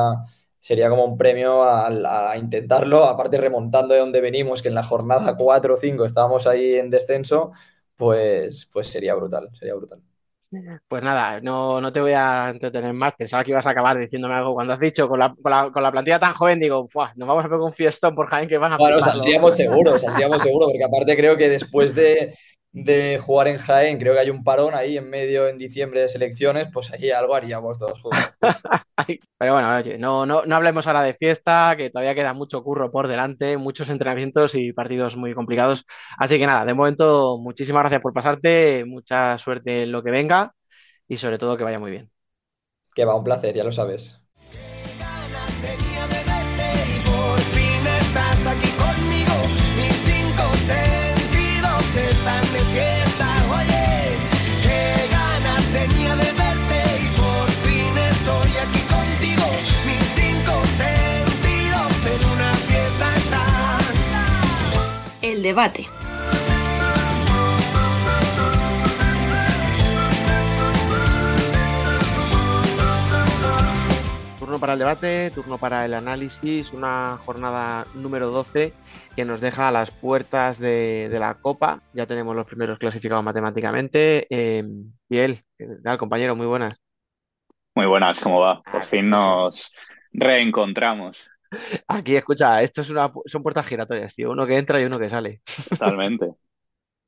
sería como un premio a, a intentarlo. Aparte remontando de donde venimos, que en la jornada 4 o 5 estábamos ahí en descenso, pues, pues sería brutal, sería brutal. Pues nada, no, no te voy a entretener más. Pensaba que ibas a acabar diciéndome algo. Cuando has dicho con la, con la, con la plantilla tan joven, digo, nos vamos a pegar un fiestón por Jaén que van a Bueno, saldríamos seguro, saldríamos seguro, porque aparte creo que después de, de jugar en Jaén, creo que hay un parón ahí en medio en diciembre de selecciones, pues ahí algo haríamos todos juntos. Pero bueno, oye, no, no, no hablemos ahora de fiesta, que todavía queda mucho curro por delante, muchos entrenamientos y partidos muy complicados. Así que nada, de momento, muchísimas gracias por pasarte, mucha suerte en lo que venga y sobre todo que vaya muy bien. Que va, un placer, ya lo sabes. Debate. Turno para el debate, turno para el análisis, una jornada número 12 que nos deja a las puertas de, de la Copa. Ya tenemos los primeros clasificados matemáticamente. Eh, Biel, ¿qué tal, compañero? Muy buenas. Muy buenas, ¿cómo va? Por fin nos reencontramos, Aquí, escucha, esto es una, son puertas giratorias, tío. Uno que entra y uno que sale. totalmente. De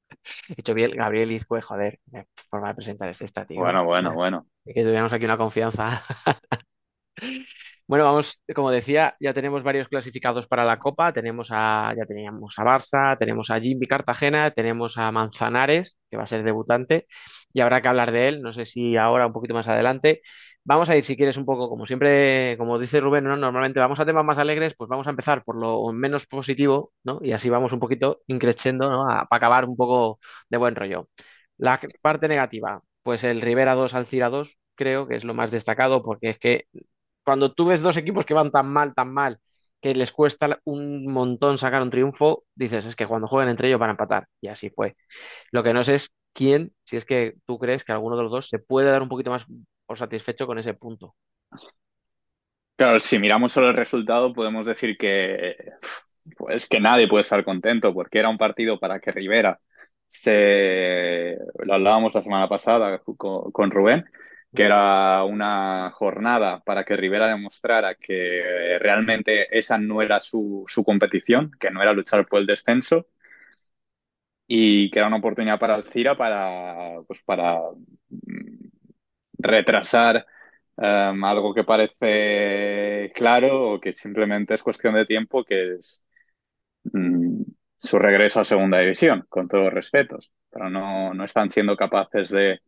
hecho, Biel, Gabriel Izcue, joder, qué forma de presentar es esta, tío. Bueno, bueno, bueno. que tuviéramos aquí una confianza. Bueno, vamos, como decía, ya tenemos varios clasificados para la Copa. Tenemos a, ya teníamos a Barça, tenemos a Jimmy Cartagena, tenemos a Manzanares, que va a ser debutante, y habrá que hablar de él. No sé si ahora, un poquito más adelante. Vamos a ir, si quieres, un poco, como siempre, como dice Rubén, ¿no? Normalmente vamos a temas más alegres, pues vamos a empezar por lo menos positivo, ¿no? Y así vamos un poquito increciendo, ¿no? Para acabar un poco de buen rollo. La parte negativa, pues el Rivera 2 Alcira 2, creo que es lo más destacado, porque es que cuando tú ves dos equipos que van tan mal, tan mal, que les cuesta un montón sacar un triunfo, dices, es que cuando jueguen entre ellos van a empatar. Y así fue. Lo que no sé es quién, si es que tú crees que alguno de los dos se puede dar un poquito más por satisfecho con ese punto. Claro, si miramos solo el resultado, podemos decir que, pues, que nadie puede estar contento, porque era un partido para que Rivera se, lo hablábamos la semana pasada con, Rubén, que era una jornada para que Rivera demostrara que realmente esa no era su, su competición, que no era luchar por el descenso. y que era una oportunidad para Alcira para, pues para retrasar um, algo que parece claro o que simplemente es cuestión de tiempo, que es mm, su regreso a segunda división, con todos los respetos. Pero no, no están siendo capaces de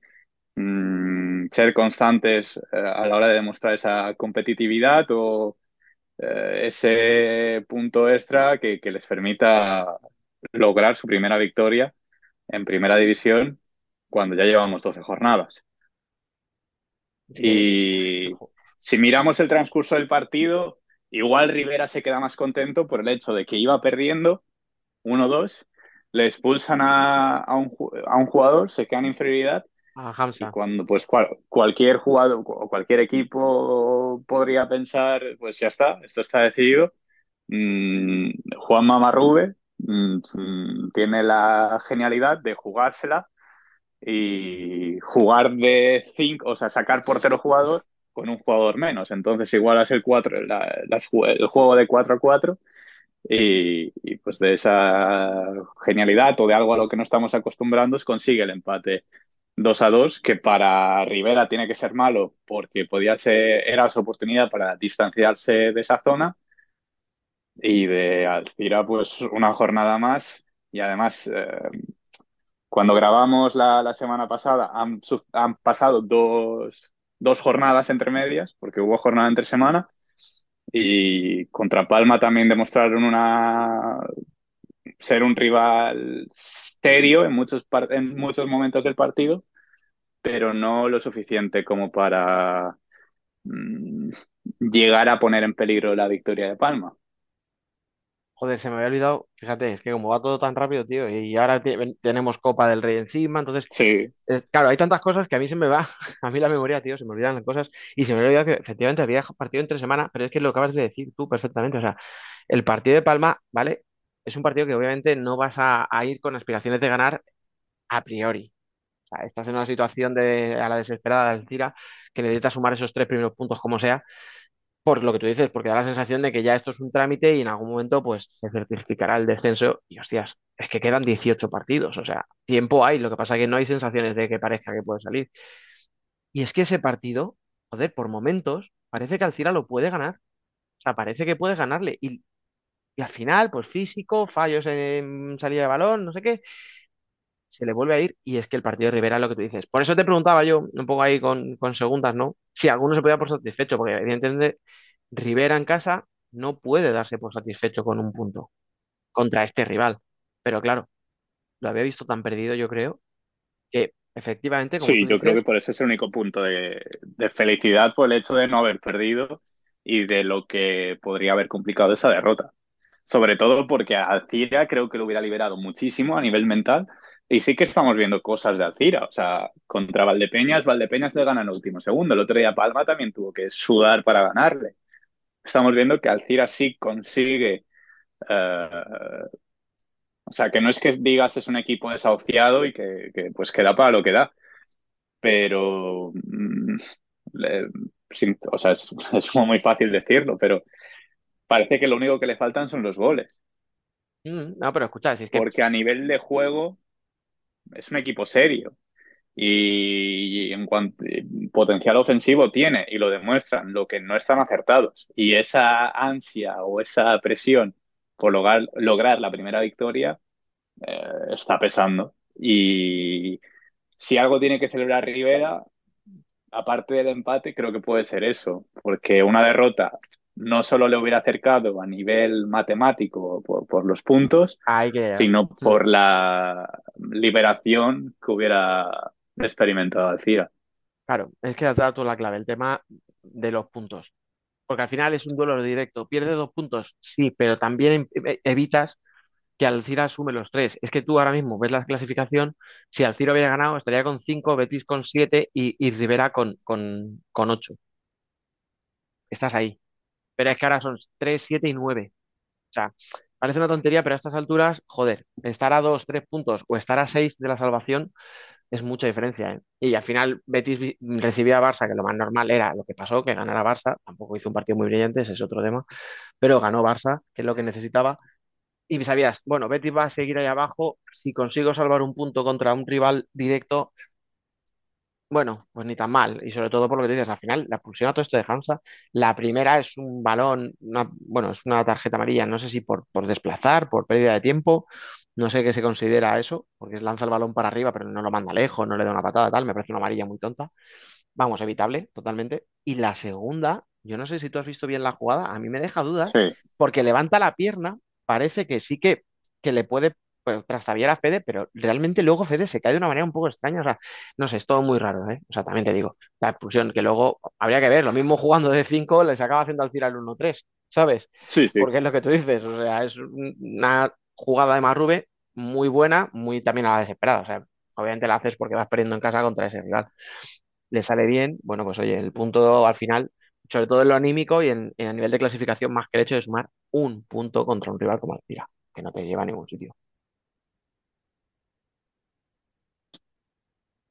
mm, ser constantes eh, a la hora de demostrar esa competitividad o eh, ese punto extra que, que les permita lograr su primera victoria en primera división cuando ya llevamos 12 jornadas. Y si miramos el transcurso del partido, igual Rivera se queda más contento por el hecho de que iba perdiendo 1-2, le expulsan a, a un, ju- a un jugador, se queda en inferioridad. Y cuando pues cual- cualquier jugador o cualquier equipo podría pensar, pues ya está, esto está decidido. Mm, Juan Mamarrube mm, mm, tiene la genialidad de jugársela y jugar de 5, o sea, sacar portero jugador con un jugador menos. Entonces igual es el, cuatro, la- el juego de 4 a 4 y, y, pues de esa genialidad o de algo a lo que no estamos acostumbrados consigue el empate 2 a 2, que para Rivera tiene que ser malo porque podía ser, era su oportunidad para distanciarse de esa zona y de Alcira pues una jornada más y además eh, cuando grabamos la, la semana pasada han, han pasado dos, dos jornadas entre medias porque hubo jornada entre semana y contra Palma también demostraron una ser un rival serio en muchos, en muchos momentos del partido, pero no lo suficiente como para mm, llegar a poner en peligro la victoria de Palma. Joder, se me había olvidado, fíjate, es que como va todo tan rápido, tío, y ahora te- tenemos Copa del Rey encima, entonces, Sí, eh, claro, hay tantas cosas que a mí se me va, a mí la memoria, tío, se me olvidan las cosas, y se me había olvidado que efectivamente había partido entre semana, pero es que lo acabas de decir tú perfectamente, o sea, el partido de Palma, ¿vale? Es un partido que obviamente no vas a, a ir con aspiraciones de ganar a priori. O sea, estás en una situación de, a la desesperada de Alcira que necesitas sumar esos tres primeros puntos como sea. Por lo que tú dices, porque da la sensación de que ya esto es un trámite y en algún momento pues se certificará el descenso y hostias, es que quedan 18 partidos, o sea, tiempo hay, lo que pasa es que no hay sensaciones de que parezca que puede salir. Y es que ese partido, joder, por momentos, parece que Alcira lo puede ganar, o sea, parece que puede ganarle y, y al final, pues físico, fallos en salida de balón, no sé qué, se le vuelve a ir y es que el partido de Rivera es lo que tú dices. Por eso te preguntaba yo, un poco ahí con, con segundas, ¿no? Si alguno se podía por satisfecho, porque evidentemente Rivera en casa no puede darse por satisfecho con un punto contra este rival. Pero claro, lo había visto tan perdido, yo creo, que efectivamente, como Sí, yo creo que por ese es el único punto de, de felicidad por el hecho de no haber perdido y de lo que podría haber complicado esa derrota. Sobre todo porque a Alcira creo que lo hubiera liberado muchísimo a nivel mental. Y sí que estamos viendo cosas de Alcira. O sea, contra Valdepeñas, Valdepeñas le gana en el último segundo. El otro día Palma también tuvo que sudar para ganarle. Estamos viendo que Alcira sí consigue. eh, o sea, que no es que digas es un equipo desahuciado y que, que, pues que da para lo que da. Pero. mm, le- sin- o sea, es, es como muy fácil decirlo, pero parece que lo único que le faltan son los goles. mm, no, pero escucha, si es que Porque a nivel de juego es un equipo serio y, en cuanto potencial ofensivo tiene y lo demuestran, lo que no están acertados. Y esa ansia o esa presión por lograr, lograr la primera victoria eh, está pesando. Y si algo tiene que celebrar Rivera, aparte del empate, creo que puede ser eso, porque una derrota no solo le hubiera acercado a nivel matemático por, por los puntos, que... sino Mm. por la liberación que hubiera experimentado Alcira. Claro, es que has dado tú la clave, el tema de los puntos. Porque al final es un duelo directo. Pierdes dos puntos, sí, pero también em- e- evitas que Alcira sume los tres. Es que tú ahora mismo ves la clasificación, si Alcira hubiera ganado, estaría con cinco, Betis con siete y, y Rivera con, con, con ocho. Estás ahí. Pero es que ahora son tres, siete y nueve. O sea, parece una tontería, pero a estas alturas, joder, estar a dos, tres puntos o estar a seis de la salvación es mucha diferencia, ¿eh? Y al final Betis recibía a Barça, que lo más normal era lo que pasó, que ganara Barça, tampoco hizo un partido muy brillante, ese es otro tema, pero ganó Barça, que es lo que necesitaba, y sabías, bueno, Betis va a seguir ahí abajo, si consigo salvar un punto contra un rival directo, bueno, pues ni tan mal, y sobre todo por lo que tú dices, al final la expulsión a todo esto de Hansa, la primera es un balón, una- bueno, es una tarjeta amarilla, no sé si por, por desplazar, por pérdida de tiempo, no sé qué se considera eso, porque lanza el balón para arriba, pero no lo manda lejos, no le da una patada, tal, me parece una amarilla muy tonta. Vamos, evitable, totalmente. Y la segunda, yo no sé si tú has visto bien la jugada, a mí me deja dudas, Sí, porque levanta la pierna, parece que sí que, que le puede pues, trastabillar a Fede, pero realmente luego Fede se cae de una manera un poco extraña, o sea, no sé, es todo muy raro, ¿eh? O sea, también te digo, la expulsión, que luego habría que ver, lo mismo jugando de 5 les acaba haciendo al tiro al 1-3, ¿sabes? sí, sí. Porque es lo que tú dices, o sea, es una jugada de Marrube muy buena, muy también a la desesperada, o sea, obviamente la haces porque vas perdiendo en casa contra ese rival. Le sale bien, bueno, pues oye, el punto al final, sobre todo en lo anímico y en, en a nivel de clasificación, más que el hecho de sumar un punto contra un rival como Alcira, que no te lleva a ningún sitio.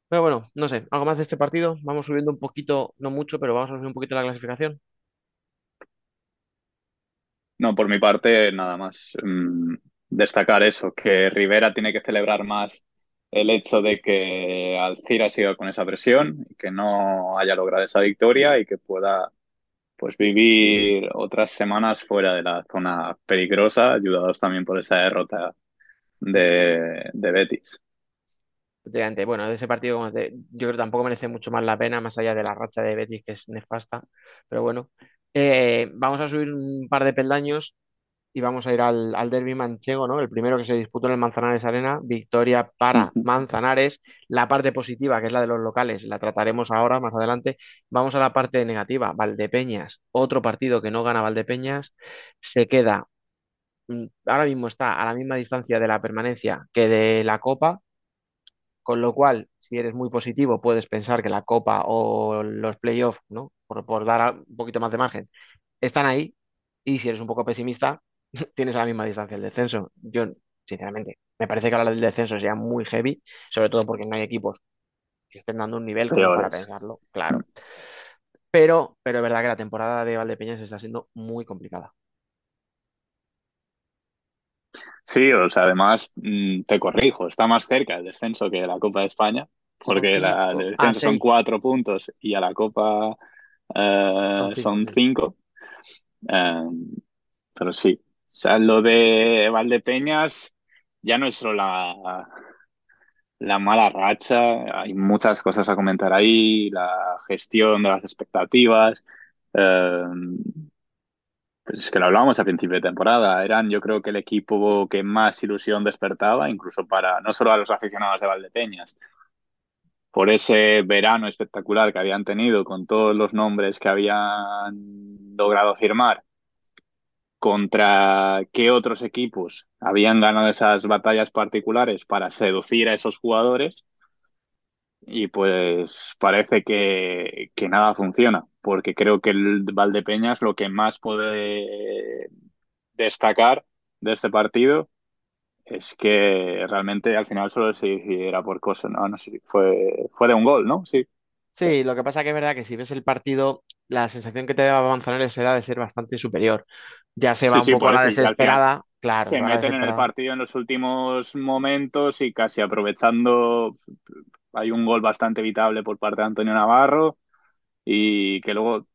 Pero bueno, no sé, algo más de este partido. Vamos subiendo un poquito, no mucho, pero vamos a subir un poquito la clasificación. No, por mi parte, nada más. Mm, destacar eso, que Rivera tiene que celebrar más el hecho de que Alcira siga con esa presión, que no haya logrado esa victoria y que pueda pues vivir otras semanas fuera de la zona peligrosa, ayudados también por esa derrota de, de Betis. Efectivamente, bueno, de ese partido, como yo creo que tampoco merece mucho más la pena, más allá de la racha de Betis, que es nefasta. Pero bueno, Eh, vamos a subir un par de peldaños y vamos a ir al, al derbi manchego, ¿no? El primero que se disputó en el Manzanares Arena, victoria para Manzanares. La parte positiva, que es la de los locales, la trataremos ahora, más adelante. Vamos a la parte negativa, Valdepeñas, otro partido que no gana Valdepeñas, se queda, mm, ahora mismo está a la misma distancia de la permanencia que de la Copa, con lo cual, si eres muy positivo, puedes pensar que la Copa o los playoffs, ¿no? Por, por dar un poquito más de margen, están ahí. Y si eres un poco pesimista, tienes a la misma distancia el descenso. Yo, sinceramente, me parece que hablar del descenso sea muy heavy, sobre todo porque no hay equipos que estén dando un nivel como para pensarlo, claro. pero, pero es verdad que la temporada de Valdepeñas está siendo muy complicada. Sí, o sea, además mm, te corrijo, está más cerca el descenso que la Copa de España, porque la, cinco, el ah, descenso son cuatro puntos y a la Copa son eh, cinco, son cinco. Eh, pero sí, o sea, lo de Valdepeñas ya no es solo la, la mala racha, hay muchas cosas a comentar ahí, la gestión de las expectativas. eh, pues es que lo hablábamos a principio de temporada. Eran, yo creo que el equipo que más ilusión despertaba, incluso para no solo a los aficionados de Valdepeñas, por ese verano espectacular que habían tenido con todos los nombres que habían logrado firmar, contra qué otros equipos habían ganado esas batallas particulares para seducir a esos jugadores. Y pues parece que, que nada funciona, porque creo que el Valdepeñas lo que más puede destacar de este partido es que realmente al final solo se decidiera por cosas, ¿no? No sé fue, fue de un gol, ¿no? Sí. Sí, lo que pasa que es verdad que si ves el partido, la sensación que te daba Manzanares era de ser bastante superior. Ya se va Sí, un sí, poco a la desesperada, claro, se meten en el partido en los últimos momentos y casi aprovechando, hay un gol bastante evitable por parte de Antonio Navarro y que luego,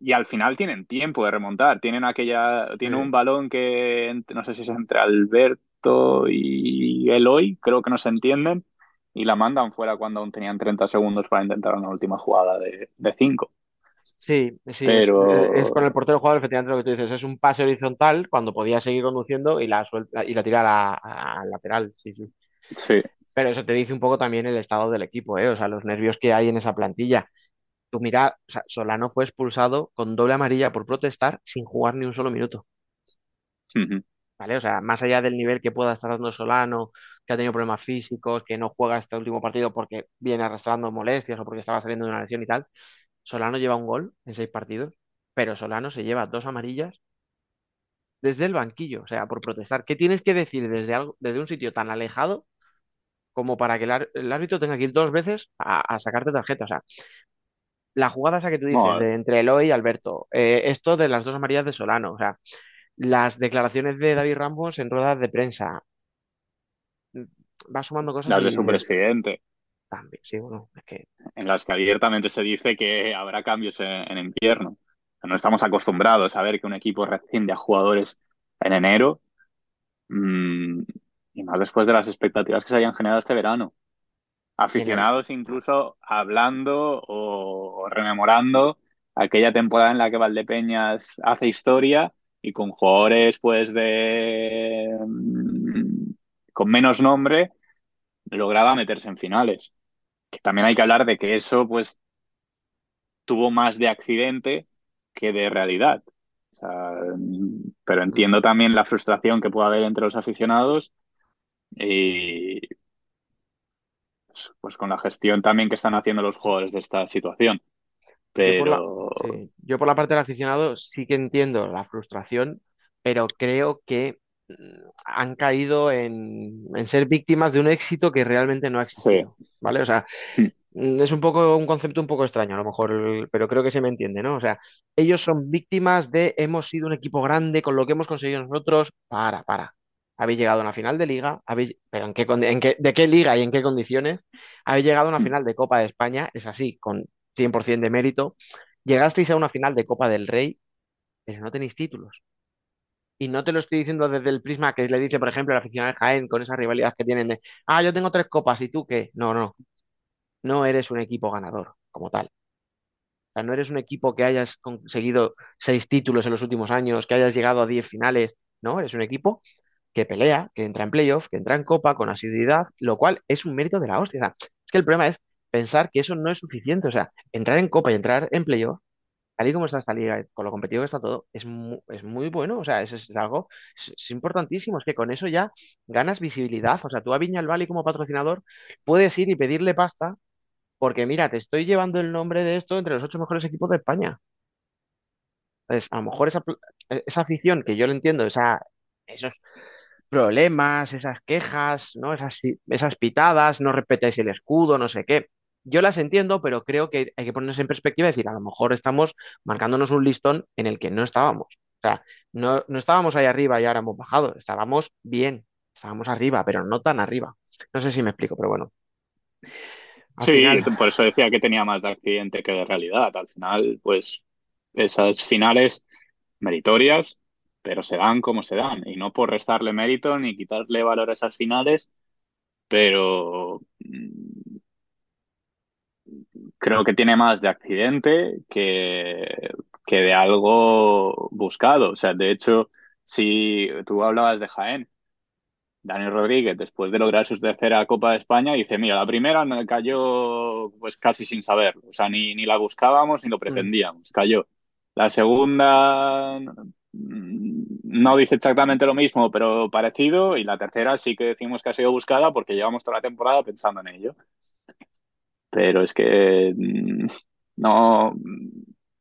y al final tienen tiempo de remontar, tienen aquella, tienen un Sí. balón que no sé si es entre Alberto y Eloy, creo que no se entienden, y la mandan fuera cuando aún tenían 30 segundos para intentar una última jugada de, de cinco. Sí, sí, es, es con el Pero portero jugador, efectivamente lo que tú dices, es un pase horizontal cuando podía seguir conduciendo y la suelta y la tira a la- a- al lateral, sí, sí. sí, Pero eso te dice un poco también el estado del equipo, ¿eh? O sea, los nervios que hay en esa plantilla. Tú mira, o sea, Solano fue expulsado con doble amarilla por protestar sin jugar ni un solo minuto, ¿vale? O sea, más allá del nivel que pueda estar dando Solano, que ha tenido problemas físicos, que no juega este último partido porque viene arrastrando molestias o porque estaba saliendo de una lesión y tal, Solano lleva un gol en seis partidos, pero Solano se lleva dos amarillas desde el banquillo, o sea, por protestar. ¿Qué tienes que decir desde algo, desde un sitio tan alejado como para que el, árbitro tenga que ir dos veces a, a sacarte tarjeta? O sea, la jugada esa que tú dices no, de entre Eloy y Alberto, eh, esto de las dos amarillas de Solano, o sea, las declaraciones de David Ramos en ruedas de prensa, mm, va sumando cosas las de su presidente. también, sí, bueno, es que en las que abiertamente se dice que habrá cambios en, en invierno. No estamos acostumbrados a ver que un equipo rescinde a jugadores en enero mmm, y más después de las expectativas que se hayan generado este verano. Aficionados incluso hablando o rememorando aquella temporada en la que Valdepeñas hace historia y con jugadores pues de mm, con menos nombre lograba meterse en finales. Que también hay que hablar de que eso pues tuvo más de accidente que de realidad. O sea, pero mm, entiendo también la frustración que puede haber entre los aficionados y pues, pues con la gestión también que están haciendo los jugadores de esta situación. Yo por la, Pero sí, yo por la parte del aficionado sí que entiendo la frustración, pero creo que mm, han caído en, en ser víctimas de un éxito que realmente no ha sí, existido, ¿vale? O sea, mm, es un poco un concepto un poco extraño a lo mejor, pero creo que se me entiende, ¿no? O sea, ellos son víctimas de hemos sido un equipo grande con lo que hemos conseguido nosotros. Para, para. Habéis llegado a una final de liga, habéis, pero ¿en qué, en qué- de qué liga y en qué condiciones? Habéis llegado a una final de Copa de España, es así, con 100% de mérito. Llegasteis a una final de Copa del Rey, pero no tenéis títulos. Y no te lo estoy diciendo desde el prisma que le dice, por ejemplo, el aficionado de Jaén con esas rivalidades que tienen de, ah, yo tengo tres copas y tú qué. No, no, no eres un equipo ganador como tal. O sea, no eres un equipo que hayas conseguido seis títulos en los últimos años, que hayas llegado a diez finales. No, eres un equipo que pelea, que entra en playoff, que entra en copa con asiduidad, lo cual es un mérito de la hostia. Es que el problema es pensar que eso no es suficiente. O sea, entrar en copa y entrar en playoff, tal y como está esta liga, con lo competitivo que está todo, es muy, es muy bueno. O sea, es algo, es, importantísimo. Es que con eso ya ganas visibilidad. O sea, tú a Viñalbali como patrocinador puedes ir y pedirle pasta porque mira, te estoy llevando el nombre de esto entre los ocho mejores equipos de España. Entonces, a lo mejor esa, pl- esa afición que yo lo entiendo, esa, esos problemas, esas quejas, ¿no? Esas, esas pitadas, no respetáis el escudo, no sé qué. yo las entiendo, pero creo que hay que ponerse en perspectiva y decir, a lo mejor estamos marcándonos un listón en el que no estábamos. O sea, no, no estábamos ahí arriba y ahora hemos bajado, estábamos bien, estábamos arriba, pero no tan arriba. No sé si me explico, pero bueno. Al Sí, final, por eso decía que tenía más de accidente que de realidad. Al final, pues esas finales meritorias, pero se dan como se dan. Y no por restarle mérito ni quitarle valor a esas finales, pero mm, creo que tiene más de accidente que, que de algo buscado. O sea, de hecho, si tú hablabas de Jaén, Dani Rodríguez, después de lograr su tercera Copa de España, dice, mira, la primera me cayó pues casi sin saberlo, o sea, ni, ni la buscábamos ni lo mm, pretendíamos, cayó. La segunda no dice exactamente lo mismo, pero parecido, y la tercera sí que decimos que ha sido buscada porque llevamos toda la temporada pensando en ello. Pero es que mm, no,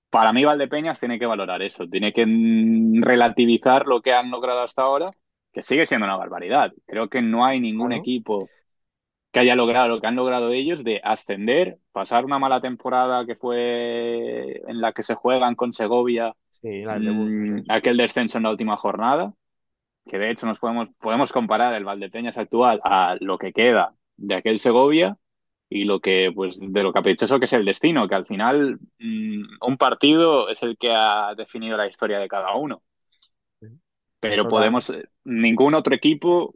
para mí Valdepeñas tiene que valorar eso, tiene que mm, relativizar lo que han logrado hasta ahora, que sigue siendo una barbaridad. Creo que no hay ningún equipo que haya logrado lo que han logrado ellos de ascender, pasar una mala temporada que fue en la que se juegan con Segovia, sí, la del debut, sí. mm, aquel descenso en la última jornada, que de hecho nos podemos, podemos comparar el Valdepeñas actual a lo que queda de aquel Segovia y lo que, pues, de lo caprichoso que es el destino, que al final mm, un partido es el que ha definido la historia de cada uno. Pero podemos, eh, ningún otro equipo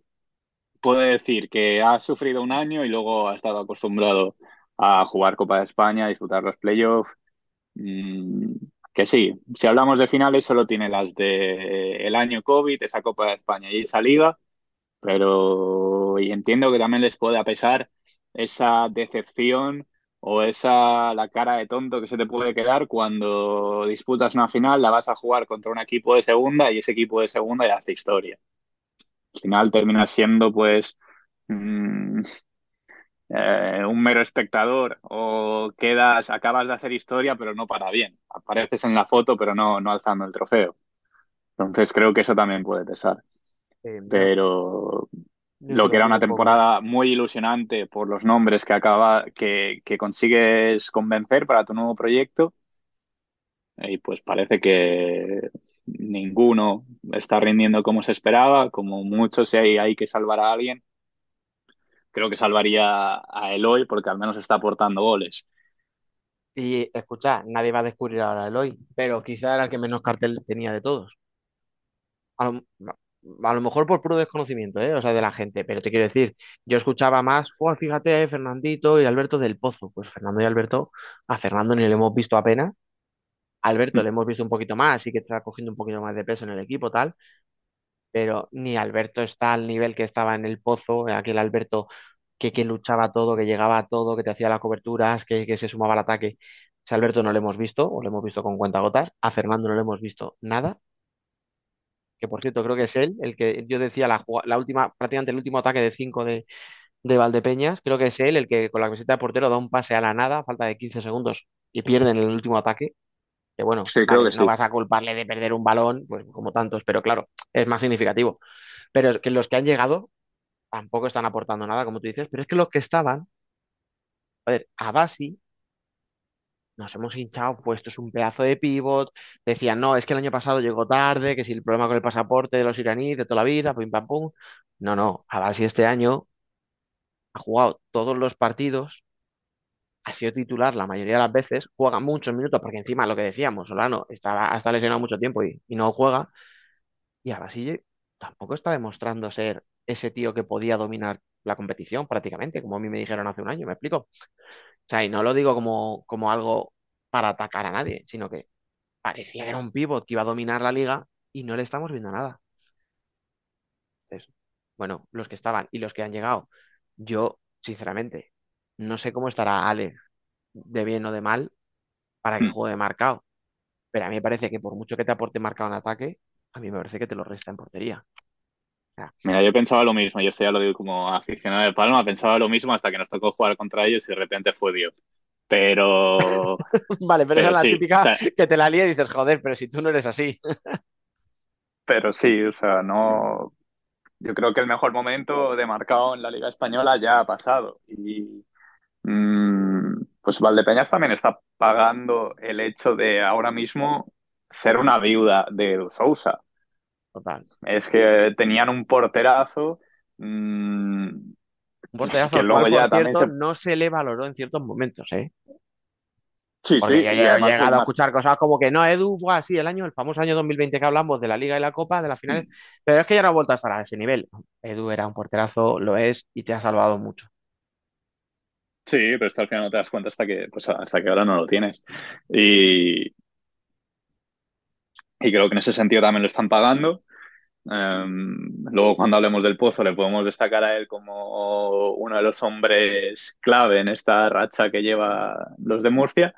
puede decir que ha sufrido un año y luego ha estado acostumbrado a jugar Copa de España, a disputar los playoffs. Mm, que sí, si hablamos de finales, solo tiene las de el año COVID, esa Copa de España y esa liga, pero entiendo que también les puede pesar esa decepción o esa la cara de tonto que se te puede quedar cuando disputas una final, la vas a jugar contra un equipo de segunda y ese equipo de segunda ya hace historia. Al final termina siendo pues mm, eh, un mero espectador o quedas, acabas de hacer historia pero no para bien. Apareces en la foto pero no, no alzando el trofeo. Entonces creo que eso también puede pesar. Eh, Pero lo que era una temporada muy ilusionante por los nombres que acaba, que, que consigues convencer para tu nuevo proyecto, y pues parece que ninguno está rindiendo como se esperaba, como mucho si hay, hay que salvar a alguien, creo que salvaría a Eloy porque al menos está aportando goles. Y escucha, nadie va a descubrir ahora a Eloy, pero quizá era el que menos cartel tenía de todos. A lo, a lo mejor por puro desconocimiento, ¿eh? O sea, de la gente, pero te quiero decir, yo escuchaba más, "Buah, fíjate, Fernandito y Alberto del Pozo. Pues Fernando y Alberto, a Fernando ni le hemos visto apenas, a Alberto le hemos visto un poquito más, sí que está cogiendo un poquito más de peso en el equipo, tal, pero ni Alberto está al nivel que estaba en el Pozo, aquel Alberto que, que luchaba todo, que llegaba a todo, que te hacía las coberturas, que, que se sumaba al ataque. Ese Alberto no lo hemos visto, o lo hemos visto con cuentagotas, a Fernando no le hemos visto nada. Que por cierto creo que es él, el que yo decía la, la última, prácticamente el último ataque de 5 de, de Valdepeñas, creo que es él el que con la camiseta de portero da un pase a la nada, falta de 15 segundos, y pierden el último ataque, que bueno, Sí, vale, que no sí. vas a culparle de perder un balón, pues como tantos, pero claro, es más significativo. Pero es que los que han llegado tampoco están aportando nada, como tú dices, pero es que los que estaban, a ver, a Basi nos hemos hinchado, pues esto es un pedazo de pivot. Decían, no, es que el año pasado llegó tarde, que si el problema con el pasaporte de los iraníes de toda la vida, pim pam pum. No, no, Abasi este año ha jugado todos los partidos, ha sido titular la mayoría de las veces, juega muchos minutos, porque encima lo que decíamos, Solano estaba, ha estado lesionado mucho tiempo y, no juega. Y Abasi tampoco está demostrando ser ese tío que podía dominar la competición prácticamente, como a mí me dijeron hace un año, ¿me explico? O sea, y no lo digo como, como algo para atacar a nadie, sino que parecía que era un pívot que iba a dominar la liga y no le estamos viendo nada. Entonces, bueno, los que estaban y los que han llegado, yo, sinceramente, no sé cómo estará Alex de bien o de mal para que Hmm. juegue marcado, pero a mí me parece que por mucho que te aporte marcado en ataque, a mí me parece que te lo resta en portería. Mira, yo pensaba lo mismo, yo esto ya lo digo como aficionado de Palma, pensaba lo mismo hasta que nos tocó jugar contra ellos y de repente fue Dios. Pero, vale, pero esa es la sí, o típica sea, que te la lía y dices, joder, pero si tú no eres así. pero sí, o sea, no, yo creo que el mejor momento de marcado en la Liga Española ya ha pasado y mm, pues Valdepeñas también está pagando el hecho de ahora mismo ser una viuda de Edu Sousa. Total. Es que tenían un porterazo mm, Un porterazo que luego cual, ya por también cierto, se... no se le valoró en ciertos momentos, ¿eh? Sí, Porque sí, yo y he además llegado a escuchar cosas como que no, Edu, buah, sí, el año, el famoso año 2020 que hablamos de la Liga y la Copa, de las finales, pero es que ya no ha vuelto a estar a ese nivel. Edu era un porterazo, lo es, y te ha salvado mucho. Sí, pero esto al final no te das cuenta hasta que, pues, hasta que ahora no lo tienes. Y, creo que en ese sentido también lo están pagando. Um, luego, cuando hablemos del Pozo, le podemos destacar a él como uno de los hombres clave en esta racha que lleva los de Murcia.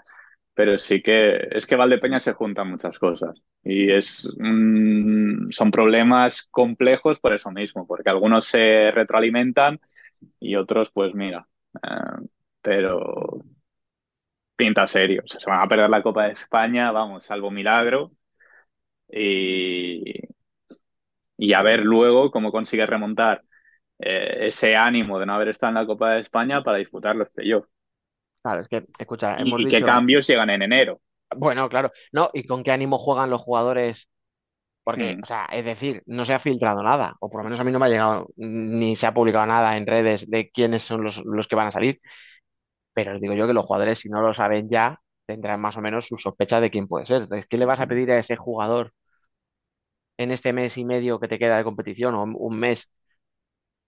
Pero sí que es que Valdepeña se juntan muchas cosas y es mm, son problemas complejos por eso mismo, porque algunos se retroalimentan y otros, pues mira, eh, pero pinta serio. O sea, se van a perder la Copa de España, vamos, salvo milagro. Y, y a ver luego cómo consigue remontar eh, ese ánimo de no haber estado en la Copa de España para disputar los playoffs. Claro, es que, escucha, hemos Y, y qué cambios llegan en enero. bueno, claro, no, y con qué ánimo juegan los jugadores, porque, Hmm. o sea, es decir, no se ha filtrado nada, o por lo menos a mí no me ha llegado, ni se ha publicado nada en redes de quiénes son los, los que van a salir, pero os digo yo que los jugadores, si no lo saben ya, tendrán más o menos sus sospechas de quién puede ser. Entonces, ¿qué le vas a pedir a ese jugador en este mes y medio que te queda de competición o un mes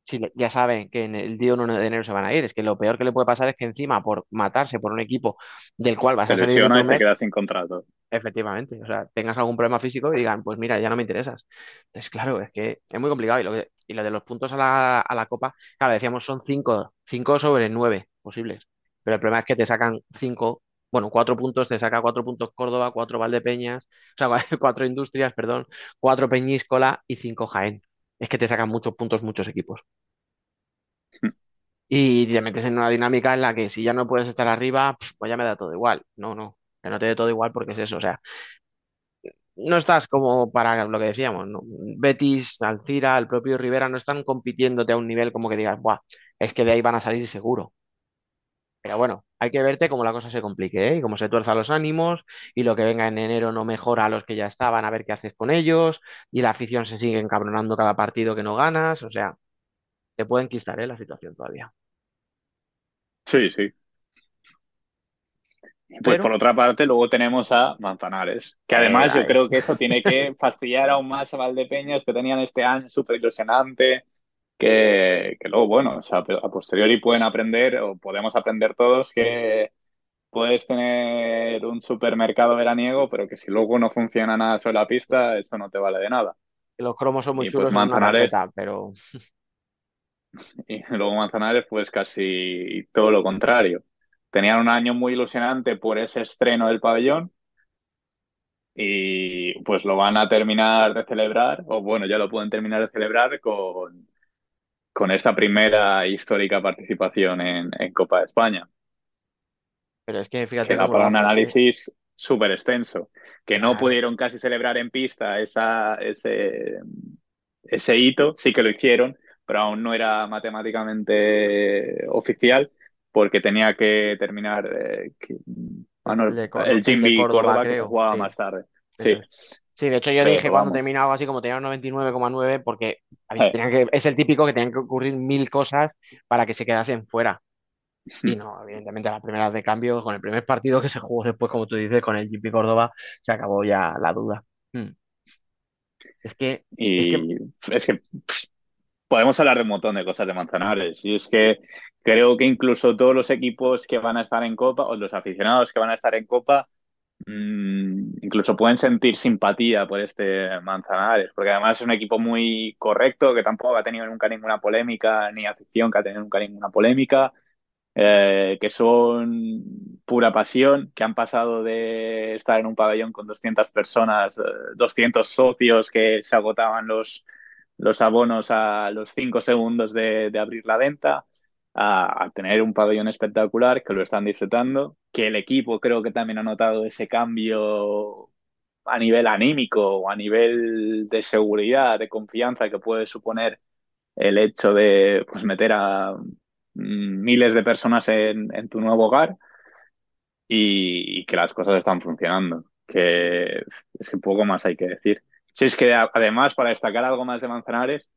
si ya saben que en el día 1 de enero se van a ir. Es que lo peor que le puede pasar es que encima por matarse por un equipo del cual vas Se a salir lesiona y se mes, queda sin contrato. efectivamente, o sea, tengas algún problema físico y digan, pues mira, ya no me interesas. Entonces, claro, es que es muy complicado. Y lo, que- y lo de los puntos a la, a la Copa, claro, decíamos son cinco, cinco sobre nueve posibles. Pero el problema es que te sacan cinco, bueno, cuatro puntos, te saca cuatro puntos Córdoba, cuatro Valdepeñas, o sea, cuatro Industrias, perdón, cuatro Peñíscola y cinco Jaén. Es que te sacan muchos puntos muchos equipos. Y te metes en una dinámica en la que si ya no puedes estar arriba, pues ya me da todo igual. No, no, que no te dé todo igual porque es eso. O sea, no estás como para lo que decíamos, ¿no? Betis, Alcira, el propio Rivera no están compitiéndote a un nivel como que digas, Buah, es que de ahí van a salir seguro. Pero bueno, hay que verte cómo la cosa se complique, ¿eh? Y cómo se tuerzan los ánimos y lo que venga en enero no mejora a los que ya estaban, a ver qué haces con ellos y la afición se sigue encabronando cada partido que no ganas. O sea, te puede enquistar, ¿eh? La situación todavía. Sí, sí. Pues Pero- por otra parte, luego tenemos a Manzanares, que además Eh, yo creo que eso tiene que fastidiar aún más a Valdepeñas, que tenían este año súper ilusionante, que, que luego, bueno, o sea, a posteriori pueden aprender, o podemos aprender todos, que puedes tener un supermercado veraniego, pero que si luego no funciona nada sobre la pista, eso no te vale de nada. Los cromos son muy Y, pues, chulos en una Manzanares- pero Y luego Manzanares, pues casi todo lo contrario. Tenían un año muy ilusionante por ese estreno del pabellón y pues lo van a terminar de celebrar, o bueno, ya lo pueden terminar de celebrar con, con esta primera histórica participación en, en Copa de España, pero es que fíjate da cómo lo para un ¿eh? análisis súper extenso, que no pudieron casi celebrar en pista esa, ese, ese hito, sí que lo hicieron, pero aún no era matemáticamente oficial porque tenía que terminar eh, que- El Jimmy Córdoba, Córdoba, que se jugaba sí. más tarde. Sí. Sí, de hecho yo Pero dije cuando vamos. terminaba algo así como tenía un 99,9 porque Eh. tenían que, es el típico que tenían que ocurrir mil cosas para que se quedasen fuera. Y no, evidentemente a las primeras de cambio, con el primer partido que se jugó después, como tú dices, con el GP Córdoba, se acabó ya la duda. Hmm. Es que, Y es que pff, podemos hablar de un montón de cosas de Manzanares. Y es que creo que incluso todos los equipos que van a estar en Copa, o los aficionados que van a estar en Copa, incluso pueden sentir simpatía por este Manzanares, porque además es un equipo muy correcto, que tampoco ha tenido nunca ninguna polémica, ni afición que ha tenido nunca ninguna polémica. eh, que son pura pasión, que han pasado de estar en un pabellón con 200 personas, eh, 200 socios que se agotaban los, los abonos a los 5 segundos de, de abrir la venta, a, tener un pabellón espectacular, que lo están disfrutando, que el equipo creo que también ha notado ese cambio a nivel anímico o a nivel de seguridad, de confianza que puede suponer el hecho de pues, meter a mm, miles de personas en, tu nuevo hogar y, que las cosas están funcionando. Que es que poco más hay que decir. Si es que además, para destacar algo más de Manzanares,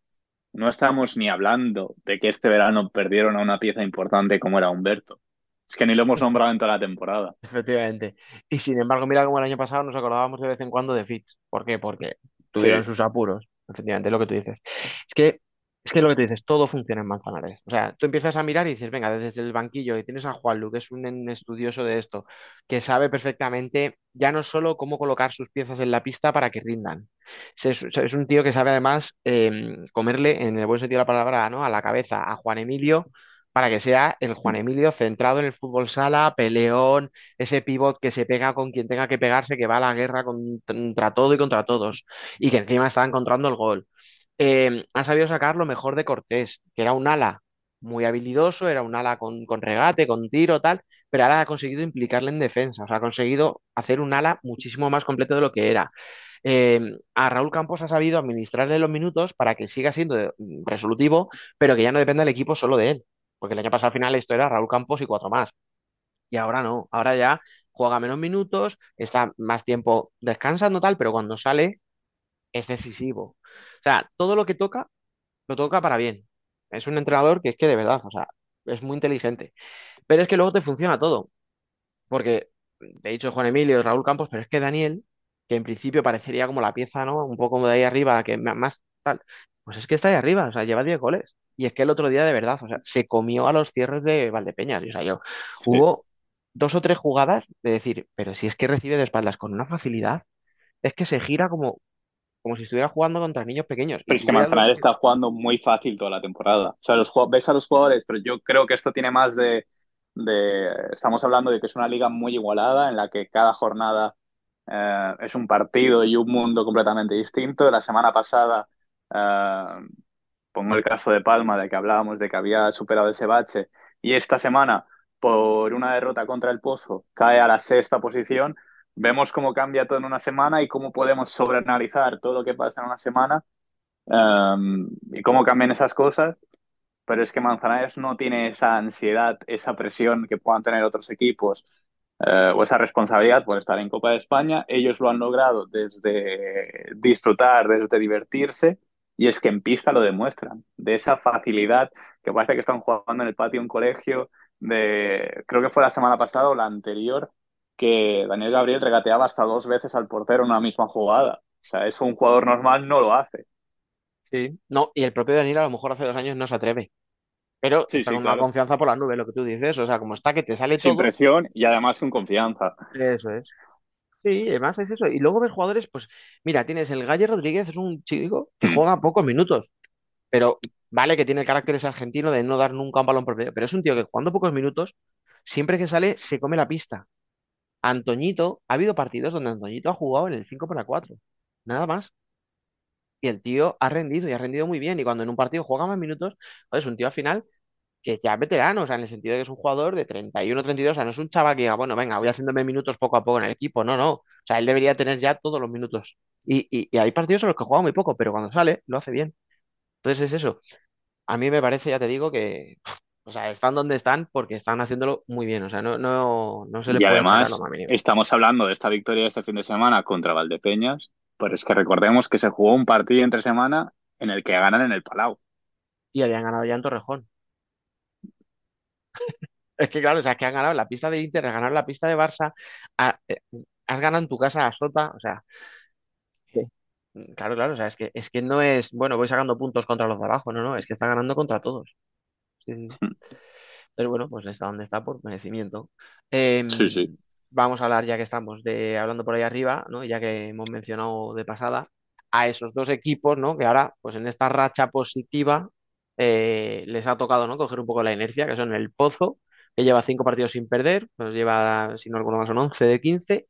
no estamos ni hablando de que este verano perdieron a una pieza importante como era Humberto. Es que ni lo hemos nombrado en toda la temporada. Efectivamente. Y sin embargo, mira como el año pasado nos acordábamos de vez en cuando de Fitch. ¿Por qué? Porque tuvieron Sí. sus apuros. Efectivamente, es lo que tú dices. Es que, es que lo que tú dices, todo funciona en Manzanares. O sea, tú empiezas a mirar y dices, venga, desde el banquillo, y tienes a Juanlu, que es un estudioso de esto, que sabe perfectamente ya no solo cómo colocar sus piezas en la pista para que rindan. Es, un tío que sabe además eh, comerle, en el buen sentido de la palabra, ¿no? a la cabeza a Juan Emilio para que sea el Juan Emilio centrado en el fútbol sala, peleón, ese pivot que se pega con quien tenga que pegarse, que va a la guerra contra todo y contra todos, y que encima está encontrando el gol. Eh, ha sabido sacar lo mejor de Cortés, que era un ala muy habilidoso, era un ala con, regate, con tiro, tal, pero ahora ha conseguido implicarle en defensa, o sea, ha conseguido hacer un ala muchísimo más completo de lo que era. Eh, a Raúl Campos ha sabido administrarle los minutos para que siga siendo mm, resolutivo, pero que ya no dependa el equipo solo de él. Porque el año pasado al final esto era Raúl Campos y cuatro más. Y ahora no, ahora ya juega menos minutos, está más tiempo descansando tal, pero cuando sale es decisivo. O sea, todo lo que toca, lo toca para bien. Es un entrenador que es que de verdad, o sea, es muy inteligente. Pero es que luego te funciona todo. Porque te he dicho Juan Emilio Raúl Campos, pero es que Daniel, que en principio parecería como la pieza, ¿no? Un poco como de ahí arriba, que más tal, pues es que está ahí arriba, o sea, lleva 10 goles. Y es que el otro día de verdad, o sea, se comió a los cierres de Valdepeñas. Y, o sea, yo, Sí. hubo dos o tres jugadas de decir, pero si es que recibe de espaldas con una facilidad, es que se gira como, como si estuviera jugando contra niños pequeños. Pero es que los- Manzanares está jugando muy fácil toda la temporada. O sea, los, ves a los jugadores, pero yo creo que esto tiene más de, de... Estamos hablando de que es una liga muy igualada en la que cada jornada eh, es un partido y un mundo completamente distinto. La semana pasada, eh, pongo el caso de Palma, de que hablábamos de que había superado ese bache, y esta semana, por una derrota contra el Pozo, cae a la sexta posición. Vemos cómo cambia todo en una semana y cómo podemos sobreanalizar todo lo que pasa en una semana um, y cómo cambian esas cosas. Pero es que Manzanares no tiene esa ansiedad, esa presión que puedan tener otros equipos eh, o esa responsabilidad por estar en Copa de España. Ellos lo han logrado desde disfrutar, desde divertirse, y es que en pista lo demuestran, de esa facilidad que parece que están jugando en el patio de un colegio, de, creo que fue la semana pasada o la anterior, que Daniel Gabriel regateaba hasta dos veces al portero en una misma jugada. O sea, eso un jugador normal no lo hace. Sí, no, y el propio Daniel a lo mejor hace dos años no se atreve. Pero Sí, está sí, con una confianza por la nube, lo que tú dices. O sea, como está que te sale Sin todo. presión y además con confianza. Eso es. Sí, además es eso. Y luego ves jugadores, pues, mira, tienes el Galle Rodríguez, es un chico que Mm. juega pocos minutos, pero vale que tiene el carácter ese argentino de no dar nunca un balón por medio, pero es un tío que jugando pocos minutos, siempre que sale, se come la pista. Antoñito, ha habido partidos donde Antoñito ha jugado en el 5 para 4, nada más. Y el tío ha rendido y ha rendido muy bien. Y cuando en un partido juega más minutos, es un tío al final que ya es veterano, o sea, en el sentido de que es un jugador de 31, 32, o sea, no es un chaval que diga, bueno, venga, voy haciéndome minutos poco a poco en el equipo, no, no, o sea, él debería tener ya todos los minutos. Y, y- y hay partidos en los que juega muy poco, pero cuando sale, lo hace bien. Entonces es eso. A mí me parece, ya te digo, que, o sea, están donde están porque están haciéndolo muy bien, o sea, no, no, no se les Y puede sacar lo además, más mínimo. estamos hablando de esta victoria de este fin de semana contra Valdepeñas, pero es que recordemos que se jugó un partido entre semana en el que ganan en el Palau. Y habían ganado ya en Torrejón. Es que claro, o sea, es que han ganado en la pista de Inter, has ganado en la pista de Barça, eh, has ganado en tu casa a Sota, o sea, Sí. Claro, claro, o sea, es que, es que no es, bueno, voy sacando puntos contra los de abajo, no, no, es que está ganando contra todos. Sí, sí. Pero bueno, pues está donde está por merecimiento. Em, Sí, sí. vamos a hablar, ya que estamos de, hablando por ahí arriba, ¿no? Ya que hemos mencionado de pasada, a esos dos equipos, ¿no? Que ahora, pues en esta racha positiva, eh, les ha tocado, ¿no? Coger un poco la inercia, que son el Pozo, que lleva cinco partidos sin perder, pues lleva, si no recuerdo mal, son 11 de 15,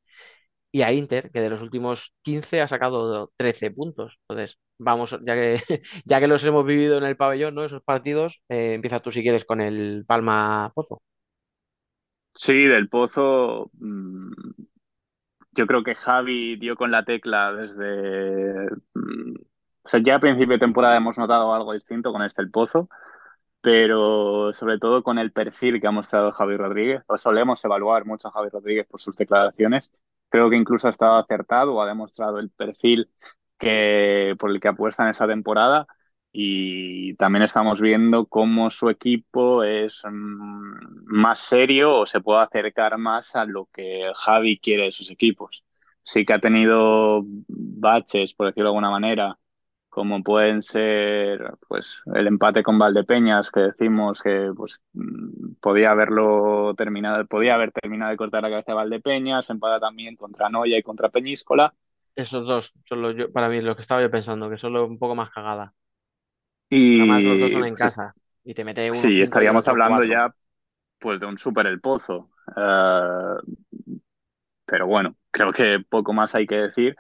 y a Inter, que de los últimos 15 ha sacado 13 puntos. Entonces, vamos, ya que, ya que los hemos vivido en el pabellón, ¿no? Esos partidos, eh, empieza tú si quieres con el Palma Pozo. Sí, del Pozo. mm, yo creo que Javi dio con la tecla desde. mm, o sea, ya a principio de temporada hemos notado algo distinto con este el Pozo. pero sobre todo con el perfil que ha mostrado Javi Rodríguez. O solemos evaluar mucho a Javi Rodríguez por sus declaraciones. Creo que incluso ha estado acertado o ha demostrado el perfil que, por el que apuesta en esa temporada. Y también estamos viendo cómo su equipo es mm, más serio o se puede acercar más a lo que Javi quiere de sus equipos. Sí que ha tenido baches, por decirlo de alguna manera, como pueden ser pues el empate con Valdepeñas, que decimos que pues mm, podía haberlo terminado, podía haber terminado de cortar la cabeza de Valdepeñas, empata también contra Noya y contra Peñíscola. Esos dos son los yo, para mí lo que estaba yo pensando, que son los un poco más cagada. Y Además los dos son en pues, casa y te mete uno sí, estaríamos hablando cuatro. ya pues de un super el pozo. Eh, pero bueno, creo que poco más hay que decir,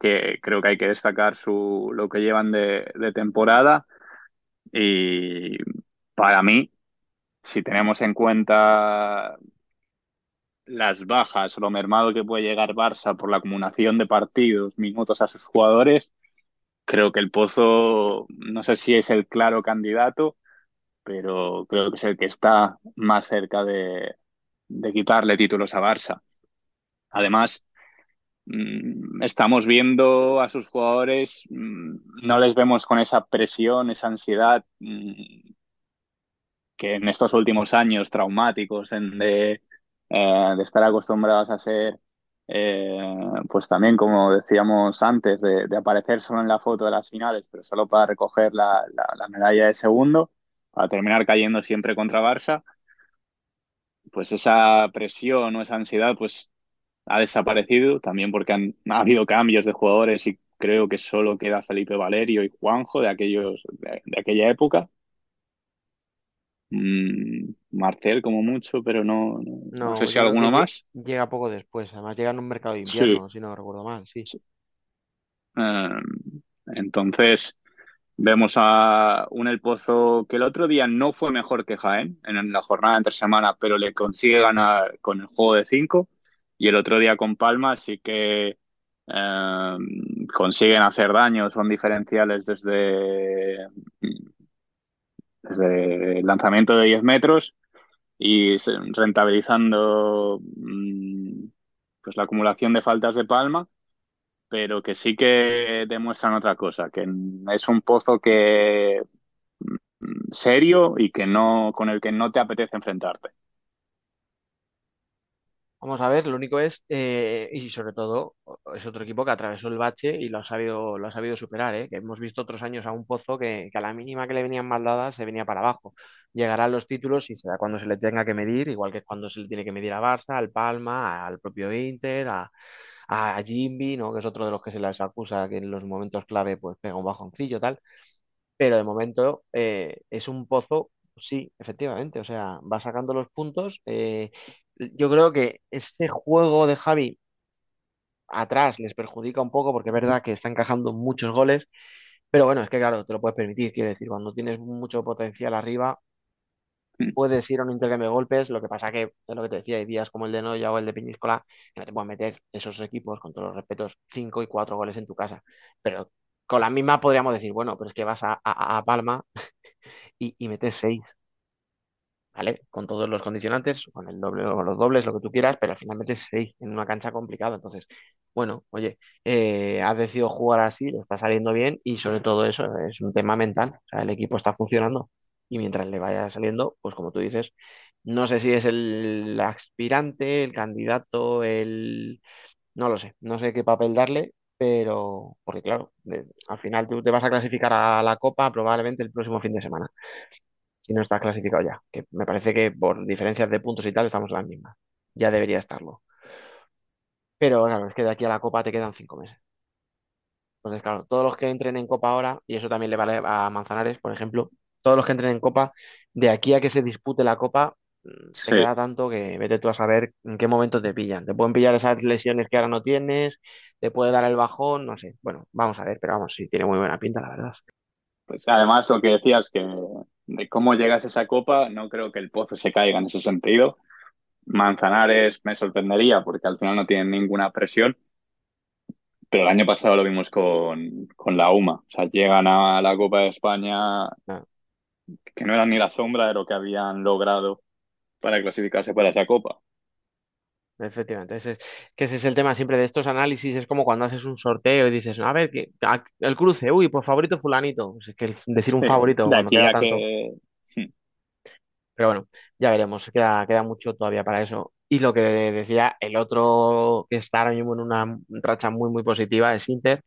que creo que hay que destacar su, lo que llevan de, temporada y para mí, si tenemos en cuenta las bajas o lo mermado que puede llegar Barça por la acumulación de partidos, minutos a sus jugadores, creo que el Pozo, no sé si es el claro candidato, pero creo que es el que está más cerca de, de quitarle títulos a Barça. Además, estamos viendo a sus jugadores, mm, no les vemos con esa presión, esa ansiedad mm, que en estos últimos años traumáticos de, eh, de estar acostumbrados a ser, eh, pues también como decíamos antes, de, de aparecer solo en la foto de las finales, pero solo para recoger la, la- la medalla de segundo, para terminar cayendo siempre contra Barça, pues esa presión o esa ansiedad pues ha desaparecido, también porque han, ha habido cambios de jugadores y creo que solo queda Felipe Valerio y Juanjo de aquellos, de, de aquella época. Mm, Marcel como mucho, pero no, no, no No, sé si que alguno más. llega poco después. Además llega en un mercado de Sí, invierno, si no recuerdo mal, sí. sí. Eh, entonces vemos a un El Pozo que el otro día no fue mejor que Jaén en la jornada entre semana, pero le consigue ganar con el juego de cinco. Y el otro día con Palma sí que eh, consiguen hacer daño, son diferenciales desde, desde el lanzamiento de 10 metros y rentabilizando mm, pues la acumulación de faltas de Palma, pero que sí que demuestran otra cosa, que es un pozo que mm, serio y que no con el que no te apetece enfrentarte. Vamos a ver, lo único es, eh, y sobre todo, es otro equipo que atravesó el bache y lo ha sabido, lo ha sabido superar, ¿eh? Que hemos visto otros años a un Pozo que, a la mínima que le venían mal dadas se venía para abajo. Llegarán los títulos y será cuando se le tenga que medir, igual que cuando se le tiene que medir a Barça, al Palma, al propio Inter, a, a Jimby, ¿no? Que es otro de los que se les acusa que en los momentos clave pues pega un bajoncillo, tal. Pero de momento eh, es un Pozo, sí, efectivamente, o sea, va sacando los puntos. Yo creo que este juego de Javi atrás les perjudica un poco porque es verdad que está encajando muchos goles, pero bueno, es que claro, te lo puedes permitir, quiero decir, cuando tienes mucho potencial arriba, puedes ir a un intercambio de golpes, lo que pasa que, es lo que te decía, hay días como el de Noya o el de Peñíscola, que no te pueden meter esos equipos, con todos los respetos, 5 y 4 goles en tu casa, pero con la misma podríamos decir, bueno, pero es que vas a, a- a Palma y, y metes 6. ¿Vale? Con todos los condicionantes, con el doble o los dobles, lo que tú quieras, pero al final metes seis en una cancha complicada. Entonces, bueno, oye, eh, has decidido jugar así, le está saliendo bien y sobre todo eso es un tema mental. O sea, el equipo está funcionando y mientras le vaya saliendo, pues como tú dices, no sé si es el aspirante, el candidato, el... No lo sé, no sé qué papel darle. Pero, porque claro, de- al final tú te vas a clasificar a la Copa probablemente el próximo fin de semana si no está clasificado ya. Que me parece que por diferencias de puntos y tal estamos en las mismas. Ya debería estarlo. Pero claro, es que de aquí a la Copa te quedan cinco meses. Entonces, claro, todos los que entren en Copa ahora, y eso también le vale a Manzanares, por ejemplo, todos los que entren en Copa, de aquí a que se dispute la Copa, mm, Sí, queda tanto que vete tú a saber en qué momento te pillan. Te pueden pillar esas lesiones que ahora no tienes, te puede dar el bajón, no sé. Bueno, vamos a ver, pero vamos, sí, tiene muy buena pinta, la verdad. pues además lo que decías que de cómo llegas a esa copa, no creo que el Pozo se caiga en ese sentido. Manzanares me sorprendería porque al final no tienen ninguna presión, pero el año pasado lo vimos con, con la UMA. O sea, llegan a la Copa de España No. que no era ni la sombra de lo que habían logrado para clasificarse para esa copa. Efectivamente, ese, que ese es el tema siempre de estos análisis, es como cuando haces un sorteo y dices, a ver, que, a- el cruce, uy, pues favorito fulanito, Pues es que el- decir un Sí, favorito de aquí queda a tanto, que... pero bueno, ya veremos, queda, queda mucho todavía para eso. Y lo que decía, el otro que está ahora mismo en una racha muy, muy positiva es Inter,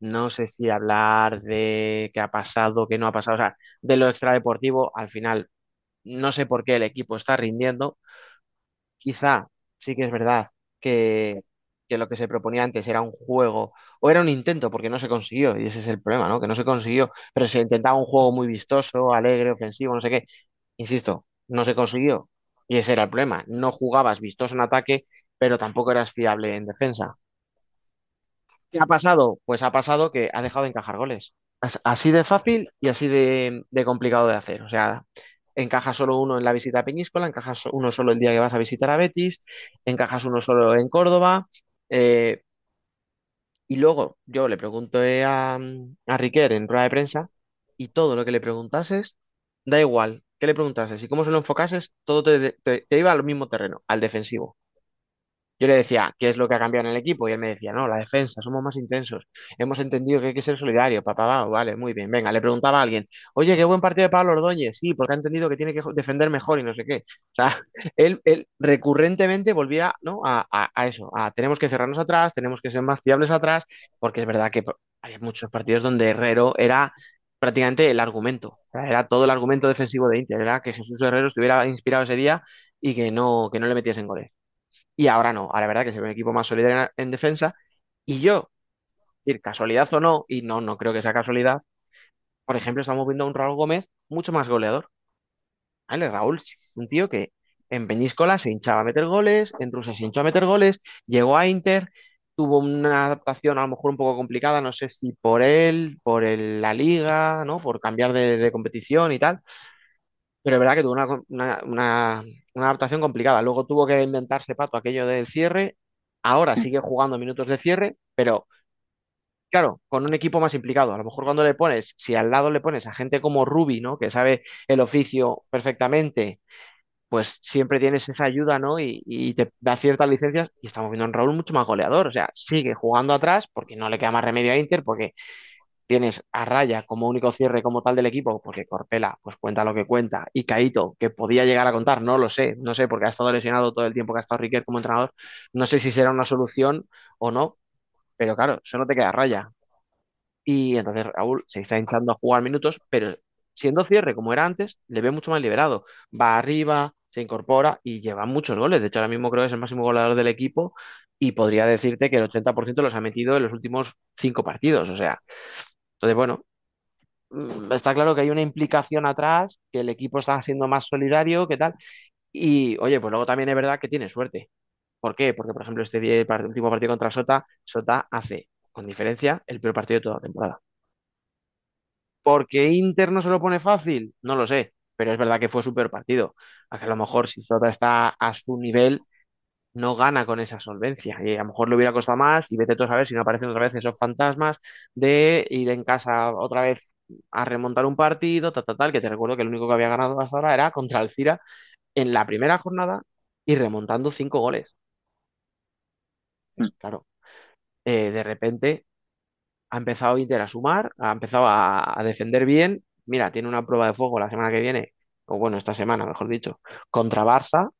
no sé si hablar de qué ha pasado, qué no ha pasado, o sea, de lo extradeportivo, al final, no sé por qué el equipo está rindiendo, Quizá sí que es verdad que, que lo que se proponía antes era un juego, o era un intento, porque no se consiguió, y ese es el problema, ¿no? Que no se consiguió, pero se intentaba un juego muy vistoso, alegre, ofensivo, no sé qué. Insisto, no se consiguió, y ese era el problema. No jugabas vistoso en ataque, pero tampoco eras fiable en defensa. ¿Qué ha pasado? Pues ha pasado que ha dejado de encajar goles. As- Así de fácil y así de, de complicado de hacer. O sea, encajas solo uno en la visita a Peñíscola, encajas uno solo el día que vas a visitar a Betis, encajas uno solo en Córdoba. eh, y luego yo le pregunté a, a en rueda de prensa y todo lo que le preguntases, da igual que le preguntases y cómo se lo enfocases, todo te- te iba al mismo terreno, al defensivo. Yo le decía, ¿qué es lo que ha cambiado en el equipo? Y él me decía, no, la defensa, somos más intensos. Hemos entendido que hay que ser solidario. Papá, va, vale, muy bien. Venga, le preguntaba a alguien, oye, qué buen partido de Pablo Ordóñez. Sí, porque ha entendido que tiene que defender mejor y no sé qué. O sea, él, recurrentemente volvía, ¿no? a, eso, a tenemos que cerrarnos atrás, tenemos que ser más fiables atrás, porque es verdad que hay muchos partidos donde Herrero era prácticamente el argumento. Era todo el argumento defensivo de Inter. Era que Jesús Herrero estuviera inspirado ese día y que no, que no le metiesen goles. Y ahora no, ahora la verdad que se ve un equipo más solidario en, en defensa. Y yo, decir casualidad o no, y no, no creo que sea casualidad, por ejemplo, estamos viendo a un Raúl Gómez mucho más goleador. ¿Vale? Raúl, un tío que en Peñíscola se hinchaba a meter goles, en Rusia se hinchó a meter goles, llegó a Inter, tuvo una adaptación a lo mejor un poco complicada, no sé si por él, por el- la liga, ¿no? Por cambiar de competición y tal, pero es verdad que tuvo una, una, una- una adaptación complicada. Luego tuvo que inventarse Pato aquello del cierre. Ahora sigue jugando minutos de cierre, pero claro, con un equipo más implicado. A lo mejor cuando le pones, si al lado le pones a gente como Rubi, ¿no? Que sabe el oficio perfectamente, pues siempre tienes esa ayuda, ¿no? Y, y te da ciertas licencias. Y estamos viendo a un Raúl mucho más goleador. O sea, sigue jugando atrás porque no le queda más remedio a Inter, porque tienes a Raya como único cierre como tal del equipo, porque Corpela pues cuenta lo que cuenta, y Caito, que podía llegar a contar, no lo sé, no sé, porque ha estado lesionado todo el tiempo que ha estado Riquer como entrenador, no sé si será una solución o no, pero claro, eso no te queda Raya. Y entonces Raúl se está hinchando a jugar minutos, pero siendo cierre como era antes, le ve mucho más liberado. Va arriba, se incorpora y lleva muchos goles. De hecho, ahora mismo creo que es el máximo goleador del equipo y podría decirte que el 80% los ha metido en los últimos cinco partidos. O sea, entonces, bueno, mm, está claro que hay una implicación atrás, que el equipo está siendo más solidario, que tal. Y oye, pues luego también es verdad que tiene suerte. ¿Por qué? Porque, por ejemplo, este día, último partido contra Sota, Sota hace, con diferencia, el peor partido de toda la temporada. ¿Porque Inter no se lo pone fácil? No lo sé, pero es verdad que fue su peor partido. A que a lo mejor si Sota está a su nivel, no gana con esa solvencia. Y a lo mejor le hubiera costado más y vete tú a saber si no aparecen otra vez esos fantasmas de ir en casa otra vez a remontar un partido, tal, tal, tal, que te recuerdo que el único que había ganado hasta ahora era contra el Cira en la primera jornada y remontando cinco goles. Pues, claro, eh, de repente ha empezado Inter a sumar, ha empezado a, a defender bien. Mira, tiene una prueba de fuego la semana que viene, o bueno, esta semana, mejor dicho, contra Barça,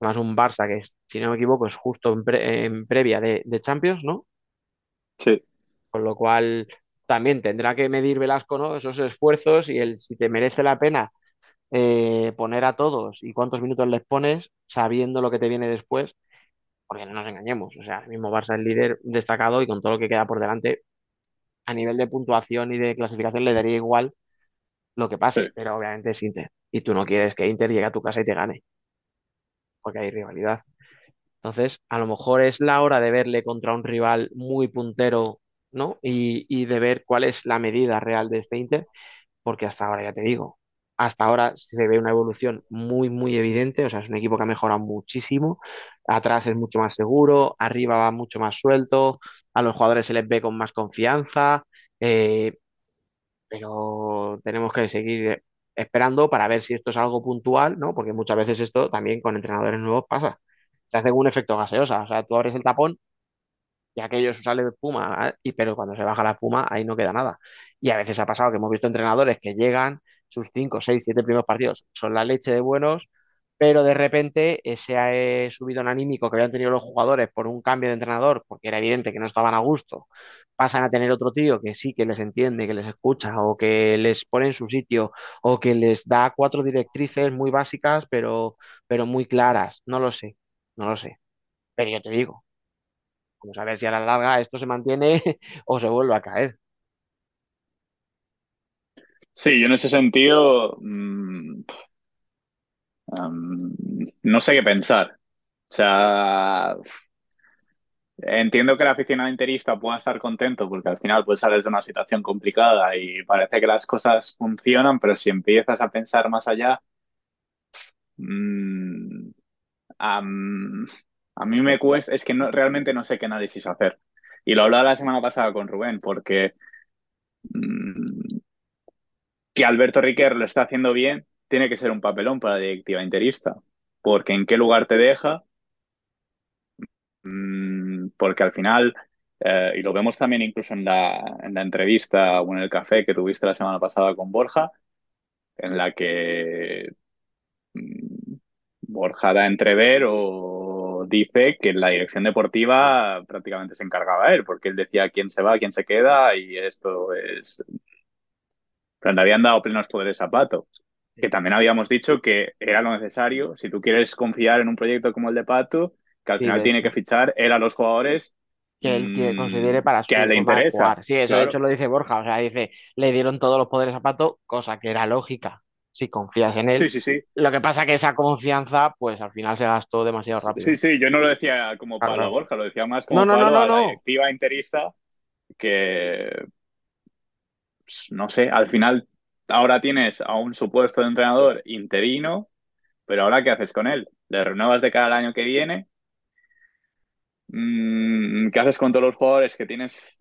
más un Barça que, es, si no me equivoco, es justo en, pre- en previa de, de Champions, ¿no? Sí, Con lo cual también tendrá que medir Velasco, ¿no? Esos esfuerzos y el si te merece la pena eh, poner a todos y cuántos minutos les pones sabiendo lo que te viene después, porque no nos engañemos, o sea, el mismo Barça es líder destacado y con todo lo que queda por delante, a nivel de puntuación y de clasificación le daría igual lo que sí. pase, pero obviamente es Inter y tú no quieres que Inter llegue a tu casa y te gane, porque hay rivalidad. Entonces, a lo mejor es la hora de verle contra un rival muy puntero, ¿no? Y, y de ver cuál es la medida real de este Inter, porque hasta ahora, ya te digo, hasta ahora se ve una evolución muy, muy evidente, o sea, es un equipo que ha mejorado muchísimo, atrás es mucho más seguro, arriba va mucho más suelto, a los jugadores se les ve con más confianza, eh, pero tenemos que seguir esperando para ver si esto es algo puntual, ¿no? Porque muchas veces esto también con entrenadores nuevos pasa. Se hace un efecto gaseosa, o sea, tú abres el tapón y aquello sale espuma, ¿eh? y, pero cuando se baja la espuma ahí no queda nada. Y a veces ha pasado que hemos visto entrenadores que llegan, sus 5, 6, 7 primeros partidos son la leche de buenos, pero de repente ese eh, subidón anímico que habían tenido los jugadores por un cambio de entrenador, porque era evidente que no estaban a gusto, pasan a tener otro tío que sí, que les entiende, que les escucha, o que les pone en su sitio, o que les da cuatro directrices muy básicas, pero, pero muy claras. No lo sé, no lo sé. Pero yo te digo, vamos a ver si a la larga esto se mantiene o se vuelve a caer. Sí, yo en ese sentido mm, no sé qué pensar. O sea, entiendo que el aficionado interista pueda estar contento porque al final pues sales de una situación complicada y parece que las cosas funcionan, pero si empiezas a pensar más allá, mm, a mí me cuesta, es que realmente no sé qué análisis hacer. Y lo hablaba la semana pasada con Rubén, porque mm, que Alberto Riquer lo está haciendo bien, tiene que ser un papelón para la directiva interista, porque en qué lugar te deja, Mm, porque al final, eh, y lo vemos también incluso en la, en la entrevista o en el café que tuviste la semana pasada con Borja, en la que mm, Borja da a entrever o dice que la dirección deportiva prácticamente se encargaba él, porque él decía quién se va, quién se queda, y esto es... Pero le habían dado plenos poderes a Pato que también habíamos dicho que era lo necesario. Si tú quieres confiar en un proyecto como el de Pato, que al Sí, final de tiene que fichar él a los jugadores que él que mm, considere para su que le interesa. jugar. Sí, eso de hecho lo dice Borja, o sea, dice, le dieron todos los poderes a Pato, cosa que era lógica, si confías en Sí, él. sí, sí. Lo que pasa que esa confianza, pues al final se gastó demasiado Sí, rápido. sí, yo no lo decía como Claro, palo a claro. Borja, lo decía más como no, no, palo no, a la directiva interista que, no sé, al final ahora tienes a un supuesto entrenador interino, pero ahora ¿qué haces con él? ¿Le renuevas de cara al año que viene? Mm, ¿Qué haces con todos los jugadores que tienes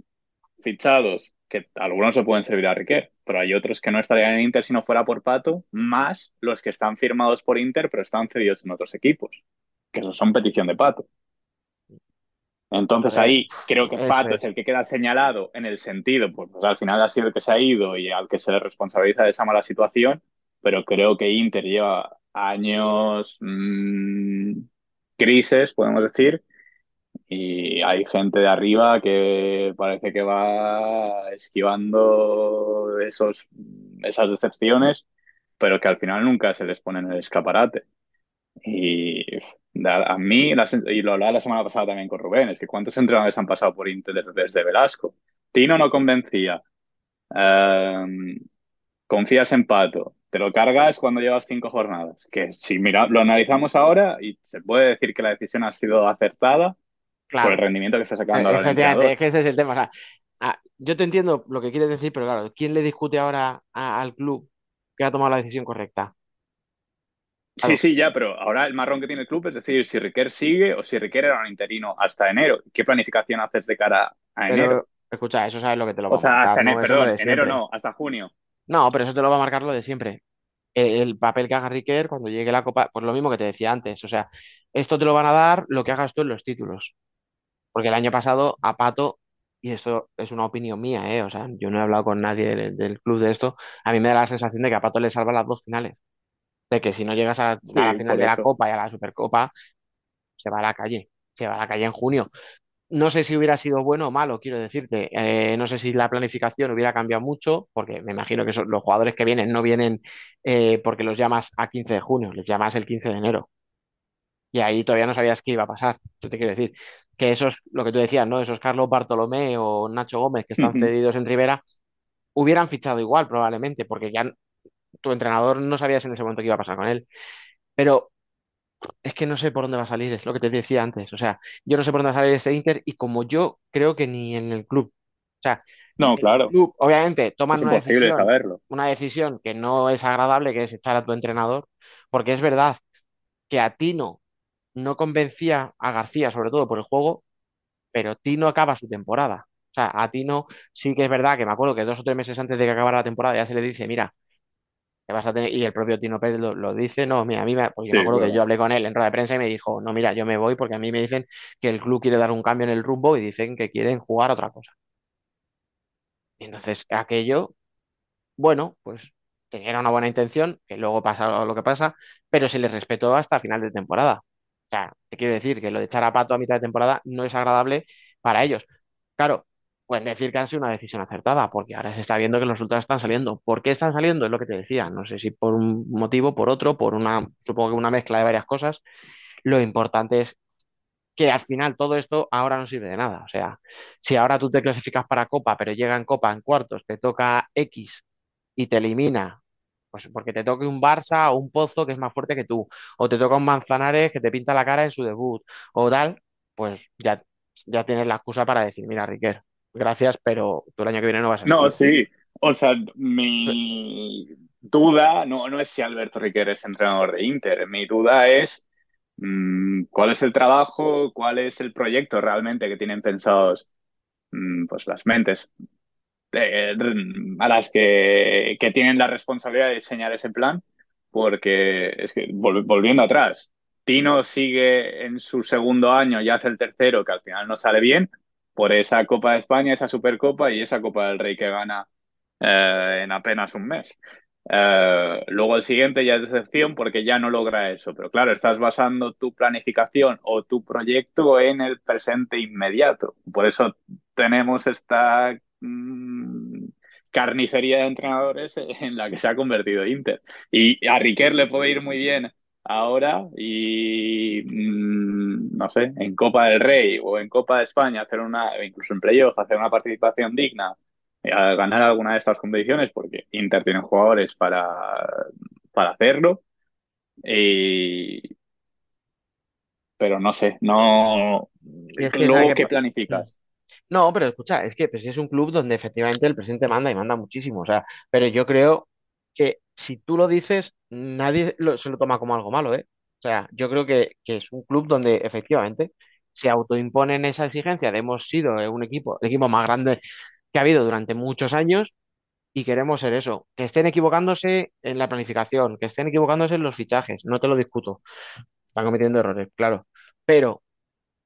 fichados? Que algunos se pueden servir a Riquer, pero hay otros que no estarían en Inter si no fuera por Pato, más los que están firmados por Inter pero están cedidos en otros equipos, que esos son petición de Pato. Entonces ahí creo que Pato es. el que queda señalado en el sentido, pues, pues, al final ha sido el que se ha ido y al que se le responsabiliza de esa mala situación, pero creo que Inter lleva años mm, grises, podemos decir, y hay gente de arriba que parece que va esquivando esos, esas decepciones, pero que al final nunca se les pone en el escaparate. Y a mí, y lo hablaba la semana pasada también con Rubén, es que cuántos entrenadores han pasado por Inter desde Velasco. Tino no convencía. Ehm, confías en Pato. Te lo cargas cuando llevas cinco jornadas. Que si mira, lo analizamos ahora y se puede decir que la decisión ha sido acertada por el rendimiento que está e- sacando ahora el efectivamente, es entrenador. que ese es el tema. O sea, ah, yo te entiendo lo que quieres decir, pero claro, ¿quién le discute ahora a- al club que ha tomado la decisión correcta? Sí, sí, ya, pero ahora el marrón que tiene el club es decir, si Riquer sigue o si Riquer era un interino hasta enero. ¿Qué planificación haces de cara a enero? pero escucha, eso sabes lo que te lo va O a sea, hasta marcar, enero, es lo perdón, enero siempre. no, hasta junio. No, pero eso te lo va a marcar lo de siempre. El, el papel que haga Riquer cuando llegue la Copa, pues lo mismo que te decía antes. O sea, esto te lo van a dar lo que hagas tú en los títulos. Porque el año pasado a Pato, y esto es una opinión mía, ¿eh? O sea, yo no he hablado con nadie del, del club de esto, a mí me da la sensación de que a Pato le salvan las dos finales. De que si no llegas a, a la final de la. Copa y a la Supercopa, se va a la calle. Se va a la calle en junio. No sé si hubiera sido bueno o malo, quiero decirte. Eh, no sé si la planificación hubiera cambiado mucho, porque me imagino que son- los jugadores que vienen no vienen eh, porque los llamas a 15 de junio, les llamas el 15 de enero. Y ahí todavía no sabías qué iba a pasar. Eso te quiero decir. Que esos, lo que tú decías, ¿no? Esos Carlos Bartolomé o Nacho Gómez que están cedidos en Rivera, hubieran fichado igual probablemente, porque ya tu entrenador no sabías en ese momento qué iba a pasar con él. Pero es que no sé por dónde va a salir, es lo que te decía antes. O sea, yo no sé por dónde va a salir este Inter y como yo creo que ni en el club. O sea, No, el claro, club, obviamente, toman una decisión, saberlo. una decisión que no es agradable, que es echar a tu entrenador, porque es verdad que a Tino no convencía a García, sobre todo por el juego, pero Tino acaba su temporada. O sea, a Tino sí que es verdad que me acuerdo que dos o tres meses antes de que acabara la temporada ya se le dice, mira, vas a tener, y el propio Tino Pérez lo, lo dice, no, mira, a mí me, porque Sí, me acuerdo que yo hablé con él en rueda de prensa y me dijo, no, mira, yo me voy porque a mí me dicen que el club quiere dar un cambio en el rumbo y dicen que quieren jugar otra cosa. Y entonces, aquello, bueno, pues tenía una buena intención, que luego pasa lo que pasa, pero se le respetó hasta final de temporada. O sea, te quiero decir que lo de echar a Pato a mitad de temporada no es agradable para ellos. Claro, pueden decir que ha sido una decisión acertada, porque ahora se está viendo que los resultados están saliendo. ¿Por qué están saliendo? Es lo que te decía. No sé si por un motivo, por otro, por una, supongo que una mezcla de varias cosas. Lo importante es que al final todo esto ahora no sirve de nada. O sea, si ahora tú te clasificas para Copa, pero llega en Copa en cuartos, te toca X y te elimina, pues porque te toque un Barça o un Pozo que es más fuerte que tú, o te toca un Manzanares que te pinta la cara en su debut, o tal, pues ya, ya tienes la excusa para decir, mira, Riquer, gracias, pero tú el año que viene no vas a No, sí. O sea, mi duda no, no es si Alberto Riquer es entrenador de Inter. Mi duda es mm, cuál es el trabajo, cuál es el proyecto realmente que tienen pensados mm, pues las mentes eh, a las que, que tienen la responsabilidad de diseñar ese plan, porque es que vol- volviendo atrás, Tino sigue en su segundo año y hace el tercero, que al final no sale bien, por esa Copa de España, esa Supercopa y esa Copa del Rey que gana eh, en apenas un mes. Eh, luego el siguiente ya es decepción porque ya no logra eso, pero claro, estás basando tu planificación o tu proyecto en el presente inmediato. Por eso tenemos esta mm, carnicería de entrenadores en la que se ha convertido Inter. Y a Riquer le puede ir muy bien ahora y mm, no sé, en Copa del Rey o en Copa de España hacer una, incluso en playoff, hacer una participación digna a ganar alguna de estas competiciones porque Inter tiene jugadores para, para hacerlo. Y, pero no sé, no. Y es que, ¿sabes Luego, qué planificas? No, pero escucha, es que pues, es un club donde efectivamente el presidente manda y manda muchísimo. O sea, pero yo creo que si tú lo dices, nadie lo- se lo toma como algo malo, ¿eh? O sea, yo creo que, que es un club donde efectivamente se autoimponen esa exigencia de hemos sido eh, un equipo, el equipo más grande que ha habido durante muchos años y queremos ser eso. Que estén equivocándose en la planificación, que estén equivocándose en los fichajes, no te lo discuto. Están cometiendo errores, claro. Pero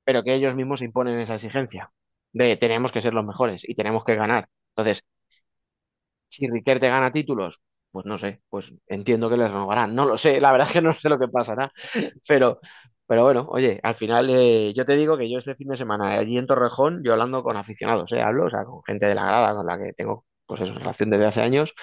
pero que ellos mismos imponen esa exigencia de tenemos que ser los mejores y tenemos que ganar. Entonces, si Riquer te gana títulos, pues no sé, pues entiendo que les renovarán. No lo sé, la verdad es que no sé lo que pasará, pero, pero bueno, oye, al final eh, yo te digo que yo este fin de semana allí en Torrejón, yo hablando con aficionados, eh, hablo, o sea, con gente de la grada con la que tengo pues eso, relación desde hace años,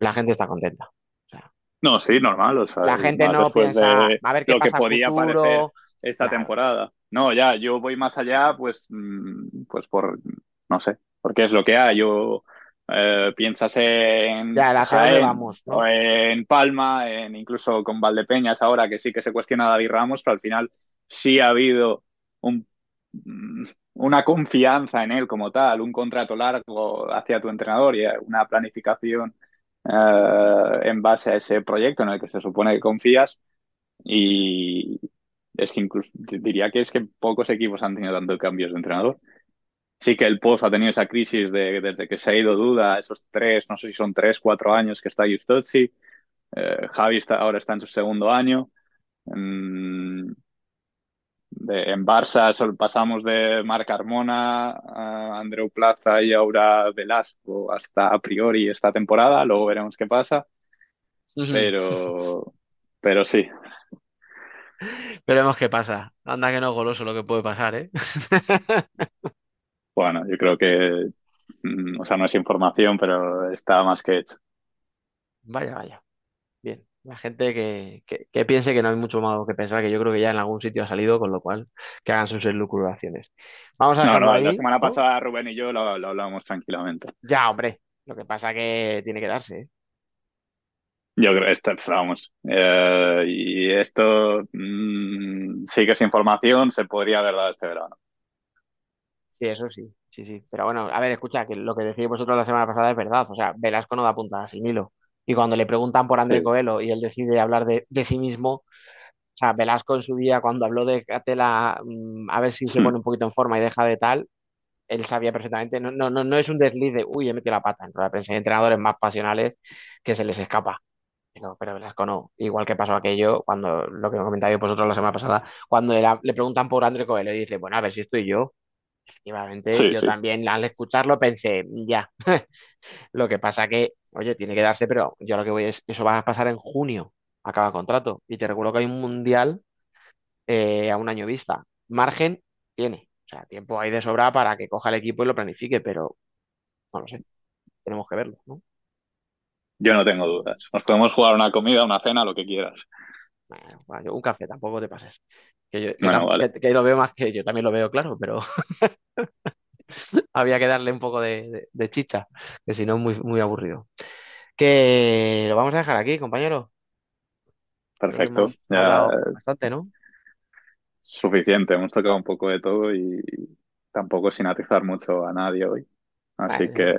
la gente está contenta. O sea, No, sí, normal, o sea, la gente no piensa, de a ver qué lo que pasa a podía parecer futuro. esta Claro, temporada. No, ya, yo voy más allá, pues, mm, pues por, no sé, porque es lo que hay. Yo eh, piensas en ya, en Palma, en incluso con Valdepeñas ahora, que sí que se cuestiona a David Ramos, pero al final sí ha habido un, mm, una confianza en él como tal, un contrato largo hacia tu entrenador y una planificación eh, en base a ese proyecto en el que se supone que confías y es que incluso diría que es que pocos equipos han tenido tantos cambios de entrenador. Sí que el Pozo ha tenido esa crisis de, desde que se ha ido Duda, esos tres, no sé si son tres, cuatro años que está Justozzi. Eh, Javi está, ahora está en su segundo año. Mm, de- en Barça sol- pasamos de Marc Carmona a Andreu Plaza y ahora Velasco hasta a priori esta temporada. Luego veremos qué pasa. Pero, pero sí. Veremos qué pasa. Anda que no es goloso lo que puede pasar, ¿eh? Bueno, yo creo que, mm, o sea, no es información, pero está más que hecho. Vaya, vaya. Bien. La gente que, que, que piense que no hay mucho más que pensar, que yo creo que ya en algún sitio ha salido, con lo cual que hagan sus elucubraciones. Vamos a No, dejarlo no, la ahí, semana ¿no? pasada Rubén y yo lo, lo hablábamos tranquilamente. Ya, hombre. Lo que pasa que tiene que darse, ¿eh? Yo creo que esto, vamos, eh, y esto mm, sí que es información, se podría haber dado este verano. Sí, eso sí. Sí, sí. Pero bueno, a ver, escucha, que lo que decíais vosotros la semana pasada es verdad. O sea, Velasco no da puntada sin hilo. Y cuando le preguntan por André Sí. Coelho y él decide hablar de, de sí mismo, O sea, Velasco en su día, cuando habló de Catela, mm, a ver si se Hmm. pone un poquito en forma y deja de tal, él sabía perfectamente, no, no, no, no es un desliz de, uy, he metido la pata. En de prensa hay entrenadores más pasionales que se les escapa. Pero, pero Velasco no. Igual que pasó aquello cuando lo que comentáis vosotros la semana pasada, cuando era- le preguntan por André Coelho y dice, bueno, a ver si estoy yo. Efectivamente, Sí, yo sí. también al escucharlo pensé, ya. Lo que pasa que, oye, tiene que darse, pero yo lo que voy es, eso va a pasar en junio, acaba contrato. Y te recuerdo que hay un mundial eh, a un año vista. Margen tiene, o sea, tiempo hay de sobra para que coja el equipo y lo planifique, pero no lo sé, tenemos que verlo, ¿no? Yo no tengo dudas. Nos podemos jugar una comida, una cena, lo que quieras. Bueno, un café, tampoco te pases. Que, yo, que Bueno, tam- vale. que- que lo veo más que yo también lo veo claro, pero había que darle un poco de, de- de chicha, que si no, muy, muy aburrido. Que lo vamos a dejar aquí, compañero. Creo que Perfecto. Ya bastante, ¿no? suficiente. Hemos tocado un poco de todo y tampoco sin atizar mucho a nadie hoy. Así Vale. que,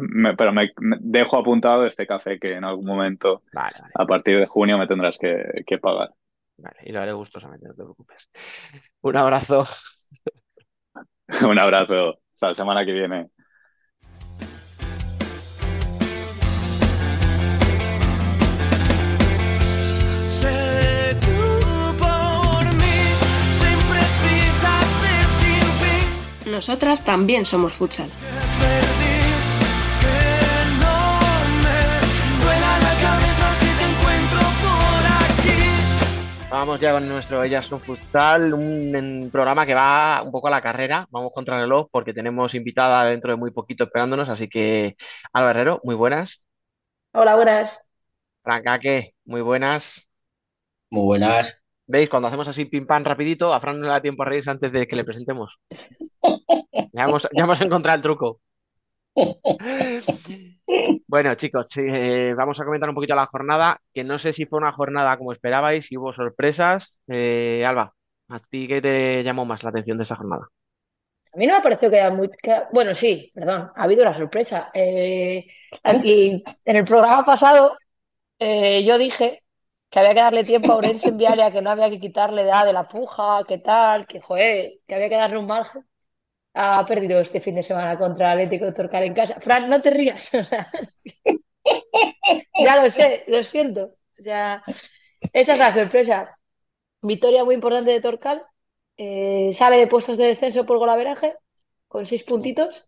me- pero me, me dejo apuntado este café que en algún momento, Vale, vale, a partir de junio, me tendrás que, que pagar. Vale. Y lo haré gustosamente, no te preocupes. Un abrazo. Un abrazo. Hasta la semana que viene. Nosotras también somos futsal. Vamos ya con nuestro Ellas son Futsal, un programa que va un poco a la carrera. Vamos contra el reloj porque tenemos invitada dentro de muy poquito esperándonos. Así que, Alba Herrero, muy buenas. Hola, buenas. Francaque, muy buenas. Muy buenas. ¿Veis? Cuando hacemos así pim pam rapidito, a Fran no le da tiempo a reírse antes de que le presentemos. Ya hemos, ya hemos encontrado el truco. Bueno, chicos, eh, vamos a comentar un poquito la jornada, que no sé si fue una jornada como esperabais, si hubo sorpresas. Eh, Alba, ¿a ti qué te llamó más la atención de esta jornada? A mí no me pareció que era muy... que- bueno, sí, perdón, ha habido una sorpresa. Eh, aquí, en el programa pasado eh, yo dije que había que darle tiempo a Orense en Viaria, que no había que quitarle de, de la puja, que tal, que joder, que había que darle un margen. Ha perdido este fin de semana contra Atlético de Torcal en casa. Fran, no te rías. ya lo sé, lo siento. O sea, esa es la sorpresa. Victoria muy importante de Torcal. eh, sale de puestos de descenso por golaveraje con seis puntitos.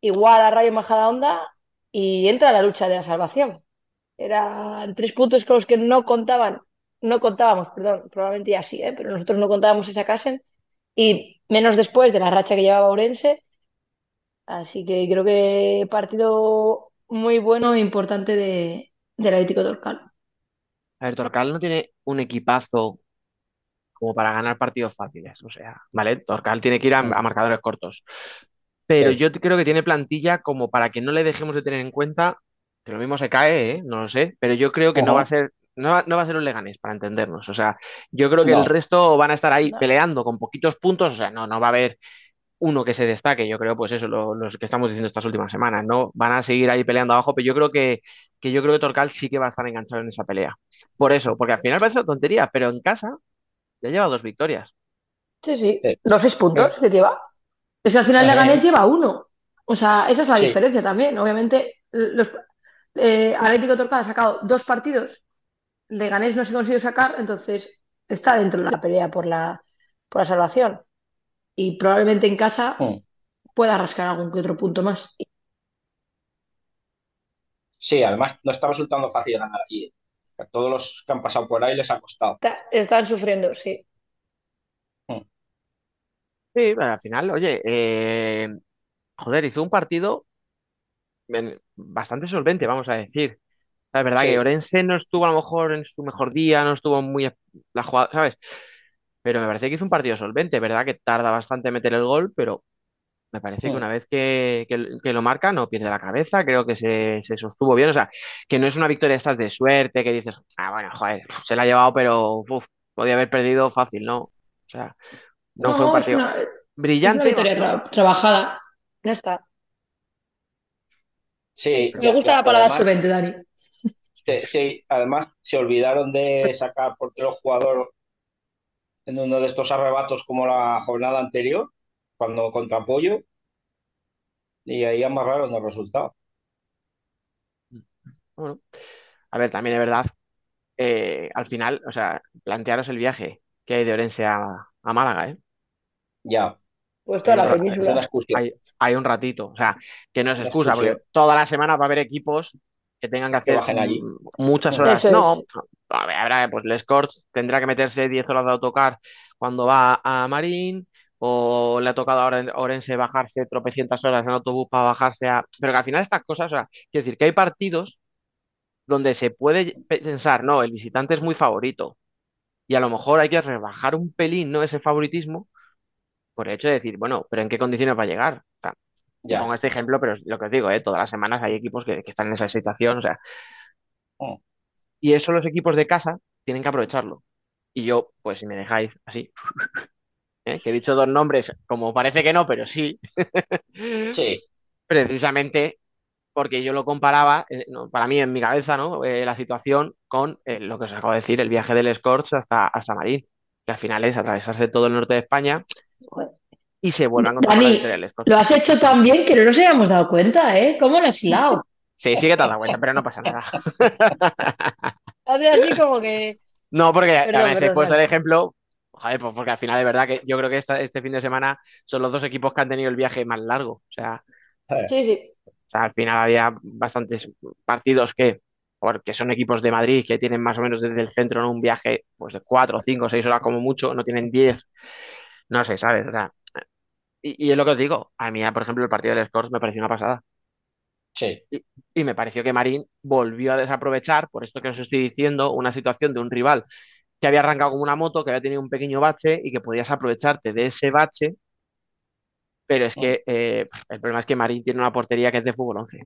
Igual a Rayo Majadahonda y entra a la lucha de la salvación. Eran tres puntos con los que no contaban, no contábamos, perdón, probablemente ya sí, ¿eh? pero nosotros no contábamos que sacasen. Y menos después de la racha que llevaba Orense. Así que creo que partido muy bueno e importante de, del Atlético Torcal. A ver, Torcal no tiene un equipazo como para ganar partidos fáciles. O sea, ¿vale? Torcal tiene que ir a, a marcadores cortos. Pero Sí. yo creo que tiene plantilla como para que no le dejemos de tener en cuenta, que lo mismo se cae, ¿eh? No lo sé, pero yo creo que no va a ser, no va, no va a ser un Leganés, para entendernos. O sea, yo creo que No. el resto van a estar ahí No. peleando con poquitos puntos, o sea, no, no va a haber uno que se destaque, yo creo, pues eso, lo, los que estamos diciendo estas últimas semanas, ¿no? Van a seguir ahí peleando abajo, pero yo creo que, que yo creo que Torcal sí que va a estar enganchado en esa pelea. Por eso, porque al final parece una tontería, pero en casa ya lleva dos victorias. Sí, sí, Sí. los seis puntos que lleva. Es que al final Eh. Leganés lleva uno. O sea, esa es la Sí. diferencia también. Obviamente, los, eh, Atlético Torcal ha sacado dos partidos, Leganés no se consiguió sacar, entonces está dentro de la pelea por la, por la salvación. Y probablemente en casa Mm. pueda rascar algún que otro punto más. Sí, además no está resultando fácil ganar allí. A todos los que han pasado por ahí les ha costado. Está- están sufriendo, sí. Sí, pero al final, oye, eh, joder, hizo un partido bastante solvente, vamos a decir. Es verdad Sí. que Orense no estuvo a lo mejor en su mejor día, no estuvo muy la jugada, ¿sabes? Pero me parece que hizo un partido solvente, ¿verdad? Que tarda bastante en meter el gol, pero me parece que Mm. una vez que, que- que lo marca no pierde la cabeza, creo que se, se sostuvo bien, o sea, que no es una victoria de estas de suerte, que dices, ah, bueno, joder, se la ha llevado, pero uf, podía haber perdido fácil, ¿no? O sea, no fue un No, es partido una, es una brillante. victoria tra- trabajada. Ya está. Sí, Me ya- gusta ya, la palabra además, solvente, Dani. sí, sí, además se olvidaron de sacar portero jugador en uno de estos arrebatos como la jornada anterior, cuando contra Pollo, y ahí amarraron el resultado. Bueno, a ver, también es verdad, eh, al final, o sea, plantearos el viaje que hay de Orense a, a Málaga, ¿eh? Ya. Pues toda la península. Hay, hay un ratito, o sea, que no es excusa, porque toda la semana va a haber equipos que tengan que hacer bajen allí. muchas horas. No, a ver, habrá, pues Les Corts tendrá que meterse 10 horas de autocar cuando va a Marín, o le ha tocado ahora a Orense bajarse tropecientas horas en autobús para bajarse a. Pero que al final estas cosas, o sea, quiero decir que hay partidos donde se puede pensar, no, el visitante es muy favorito. Y a lo mejor hay que rebajar un pelín, ¿no? Ese favoritismo, por el hecho de decir, bueno, pero ¿en qué condiciones va a llegar? O sea, Ya. pongo este ejemplo, pero es lo que os digo, ¿eh? Todas las semanas hay equipos que, que están en esa situación, o sea. Oh. Y eso los equipos de casa tienen que aprovecharlo. Y yo, pues si me dejáis así, ¿eh? que he dicho dos nombres, como parece que no, pero sí, Sí. precisamente porque yo lo comparaba, eh, no, para mí en mi cabeza, ¿no? Eh, la situación con eh, lo que os acabo de decir, el viaje del Scorch hasta, hasta Marín, que al final es atravesarse todo el norte de España. Y se vuelve a Scorch. Lo has hecho tan bien que no nos habíamos dado cuenta, ¿eh? ¿Cómo lo has hilado? Sí, sí que te has dado cuenta, pero no pasa nada. Hace así como que. No, porque Perdón, además he perdón, puesto dale. el ejemplo, joder, pues porque al final de verdad que yo creo que esta- este fin de semana son los dos equipos que han tenido el viaje más largo. O sea, Sí, sí. o sea, al final había bastantes partidos que, porque son equipos de Madrid que tienen más o menos desde el centro en un viaje pues de cuatro, cinco, seis horas como mucho, no tienen diez, no sé, ¿sabes? O sea, y, y es lo que os digo, a mí, por ejemplo, el partido del Scores me pareció una pasada. Sí. Y me pareció que Marín volvió a desaprovechar, por esto que os estoy diciendo, una situación de un rival que había arrancado como una moto, que había tenido un pequeño bache y que podías aprovecharte de ese bache. Pero es que eh, el problema es que Marín tiene una portería que es de fútbol 11.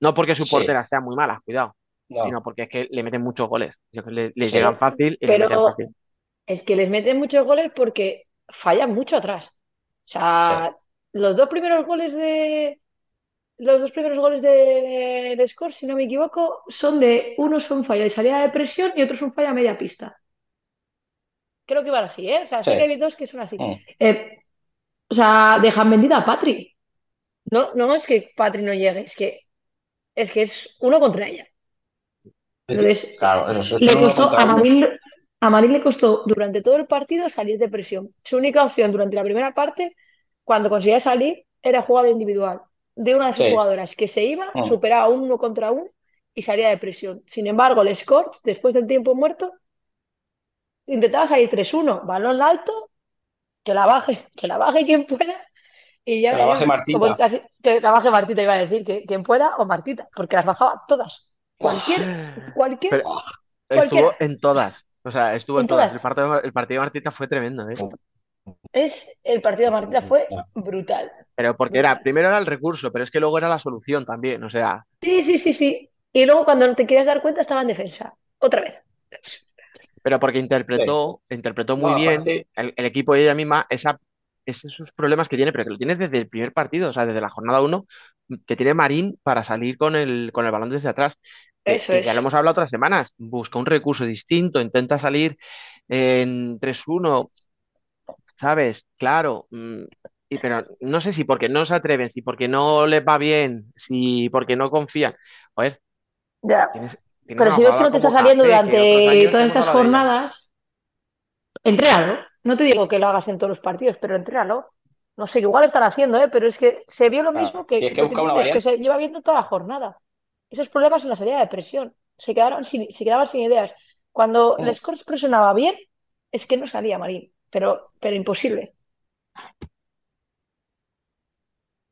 No porque su Sí. portera sea muy mala, cuidado, No. sino porque es que le meten muchos goles. Le, le Sí. llegan fácil y le Pero- meten fácil. Es que les meten muchos goles porque fallan mucho atrás. O sea, los dos primeros goles de. Los dos primeros goles de, de Score, si no me equivoco, son de. Uno son falla de salida de presión y otro son falla a media pista. Creo que van así, ¿eh? O sea, Sí. que hay dos que son así. Mm. Eh, o sea, dejan vendida a Patri. No, no es que Patri no llegue, es que es que es uno contra ella. Entonces, Claro, eso, eso es le costó a uno. A Marín le costó durante todo el partido salir de presión. Su única opción durante la primera parte, cuando conseguía salir, era jugada individual de una de sus Sí. jugadoras que se iba, Mm. superaba un uno contra uno y salía de presión. Sin embargo, el Scorch, después del tiempo muerto, intentaba salir 3-1, balón alto, que la baje, que la baje quien pueda. Y ya Que la baje. Martita. Como casi- que la baje Martita, iba a decir, que quien pueda o Martita, porque las bajaba todas. Cualquier, cualquier, Pero cualquiera. estuvo en todas. O sea, estuvo en, En todas. todas. El partido, el partido de Martita fue tremendo, ¿eh? Es, el partido de Martita fue brutal. Pero porque era, primero era el recurso, pero es que luego era la solución también. O sea, Sí, sí, sí, sí. Y luego cuando te quieres dar cuenta estaba en defensa. Otra vez. pero porque interpretó, interpretó muy No, bien aparte- el, el equipo y ella misma esa, esos problemas que tiene, pero que lo tiene desde el primer partido, o sea, desde la jornada 1, que tiene Marín para salir con el, con el balón desde atrás. Eso que es. Ya lo hemos hablado otras semanas. Busca un recurso distinto, intenta salir en 3-1, ¿sabes? Claro. mm, y, pero no sé si porque no se atreven, si porque no les va bien, si porque no confían. Joder, Ya. tienes, tienes Pero si ves que no te está saliendo Café, durante todas estas jornadas, entréalo. No te digo que lo hagas en todos los partidos, pero entréalo. No sé, que igual están haciendo, ¿eh? Pero es que se vio lo Claro, mismo que, que que se lleva viendo toda la jornada. Esos problemas en la salida de presión. Se quedaron sin, se quedaban sin ideas. Cuando Mm. el Scores presionaba bien, es que no salía Marín. Pero, pero imposible.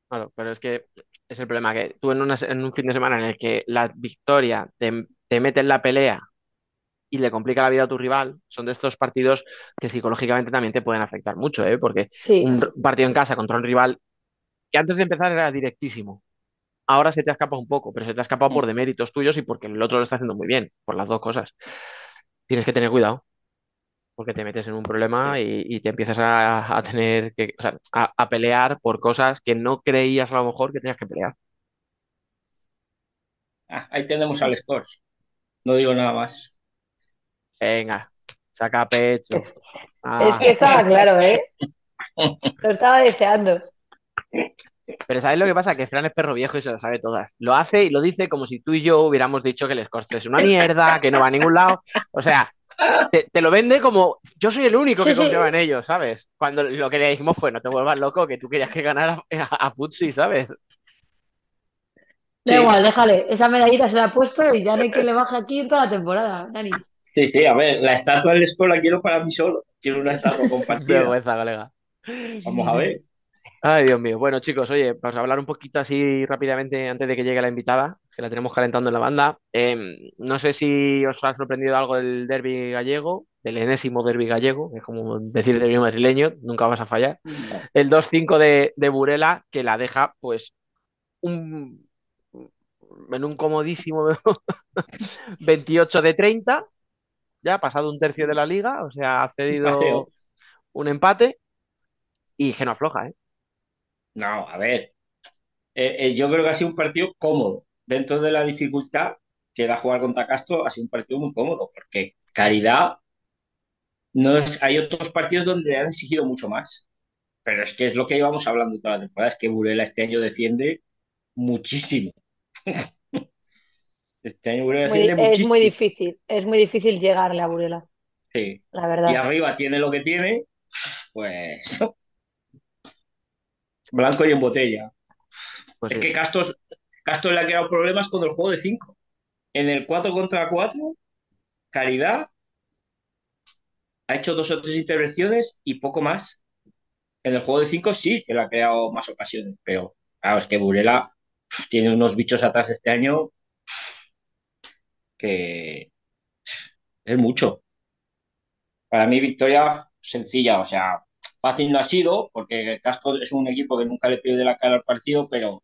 Claro, pero es que es el problema que tú en, una- en un fin de semana en el que la victoria te, te mete en la pelea y le complica la vida a tu rival, son de estos partidos que psicológicamente también te pueden afectar mucho, ¿eh? Porque Sí. un partido en casa contra un rival que antes de empezar era directísimo. Ahora se te ha escapado un poco, pero se te ha escapado por deméritos tuyos y porque el otro lo está haciendo muy bien, por las dos cosas. Tienes que tener cuidado, porque te metes en un problema y, y te empiezas a, a tener que, o sea, a, a pelear por cosas que no creías a lo mejor que tenías que pelear. Ah, ahí tenemos al Scores. No digo nada más. Venga, saca pecho. Es Ah, que estaba claro, ¿eh? Lo estaba deseando. Pero ¿sabes lo que pasa? Que Fran es perro viejo y se lo sabe todas. Lo hace y lo dice como si tú y yo hubiéramos dicho que les Scorch es una mierda, que no va a ningún lado. O sea, te, te lo vende como yo soy el único que Sí, sí. confiaba en ellos, ¿sabes? Cuando lo que le dijimos fue no te vuelvas loco, que tú querías que ganara a, a Futsi, ¿sabes? Da Sí. igual, déjale. Esa medallita se la ha puesto y ya no hay que le baje aquí en toda la temporada, Dani. Sí, sí, a ver, la estatua del Sport la quiero para mí solo. Quiero una estatua compartida. Vergüenza, colega. Vamos a ver. Ay, Dios mío. Bueno, chicos, oye, vamos a hablar un poquito así rápidamente antes de que llegue la invitada, que la tenemos calentando en la banda. Eh, no sé si os ha sorprendido algo del derby gallego, del enésimo derby gallego, que es como decir derby madrileño, nunca vas a fallar. El 2-5 de, de Burela, que la deja, pues, un, en un comodísimo 28 de 30, ya ha pasado un tercio de la liga, o sea, ha cedido un empate y que no afloja, ¿eh? No, a ver. Eh, eh, yo creo que ha sido un partido cómodo. Dentro de la dificultad que era jugar contra Castro, ha sido un partido muy cómodo, porque Caridad no es, hay otros partidos donde han exigido mucho más. Pero es que es lo que íbamos hablando toda la temporada, es que Burela este año defiende muchísimo. Este año Burela Muy- defiende es muy difícil, es muy difícil llegarle a Burela, Sí. la Y verdad. arriba tiene lo que tiene, pues blanco y en botella. Pues Es sí. que Castro, Castro le ha creado problemas con el juego de 5. En el 4 contra 4, Caridad ha hecho dos o tres intervenciones y poco más. En el juego de 5 sí que le ha creado más ocasiones, pero claro, es que Burela tiene unos bichos atrás este año que es mucho. Para mí, victoria sencilla, o sea, fácil no ha sido, porque Castro es un equipo que nunca le pierde la cara al partido, pero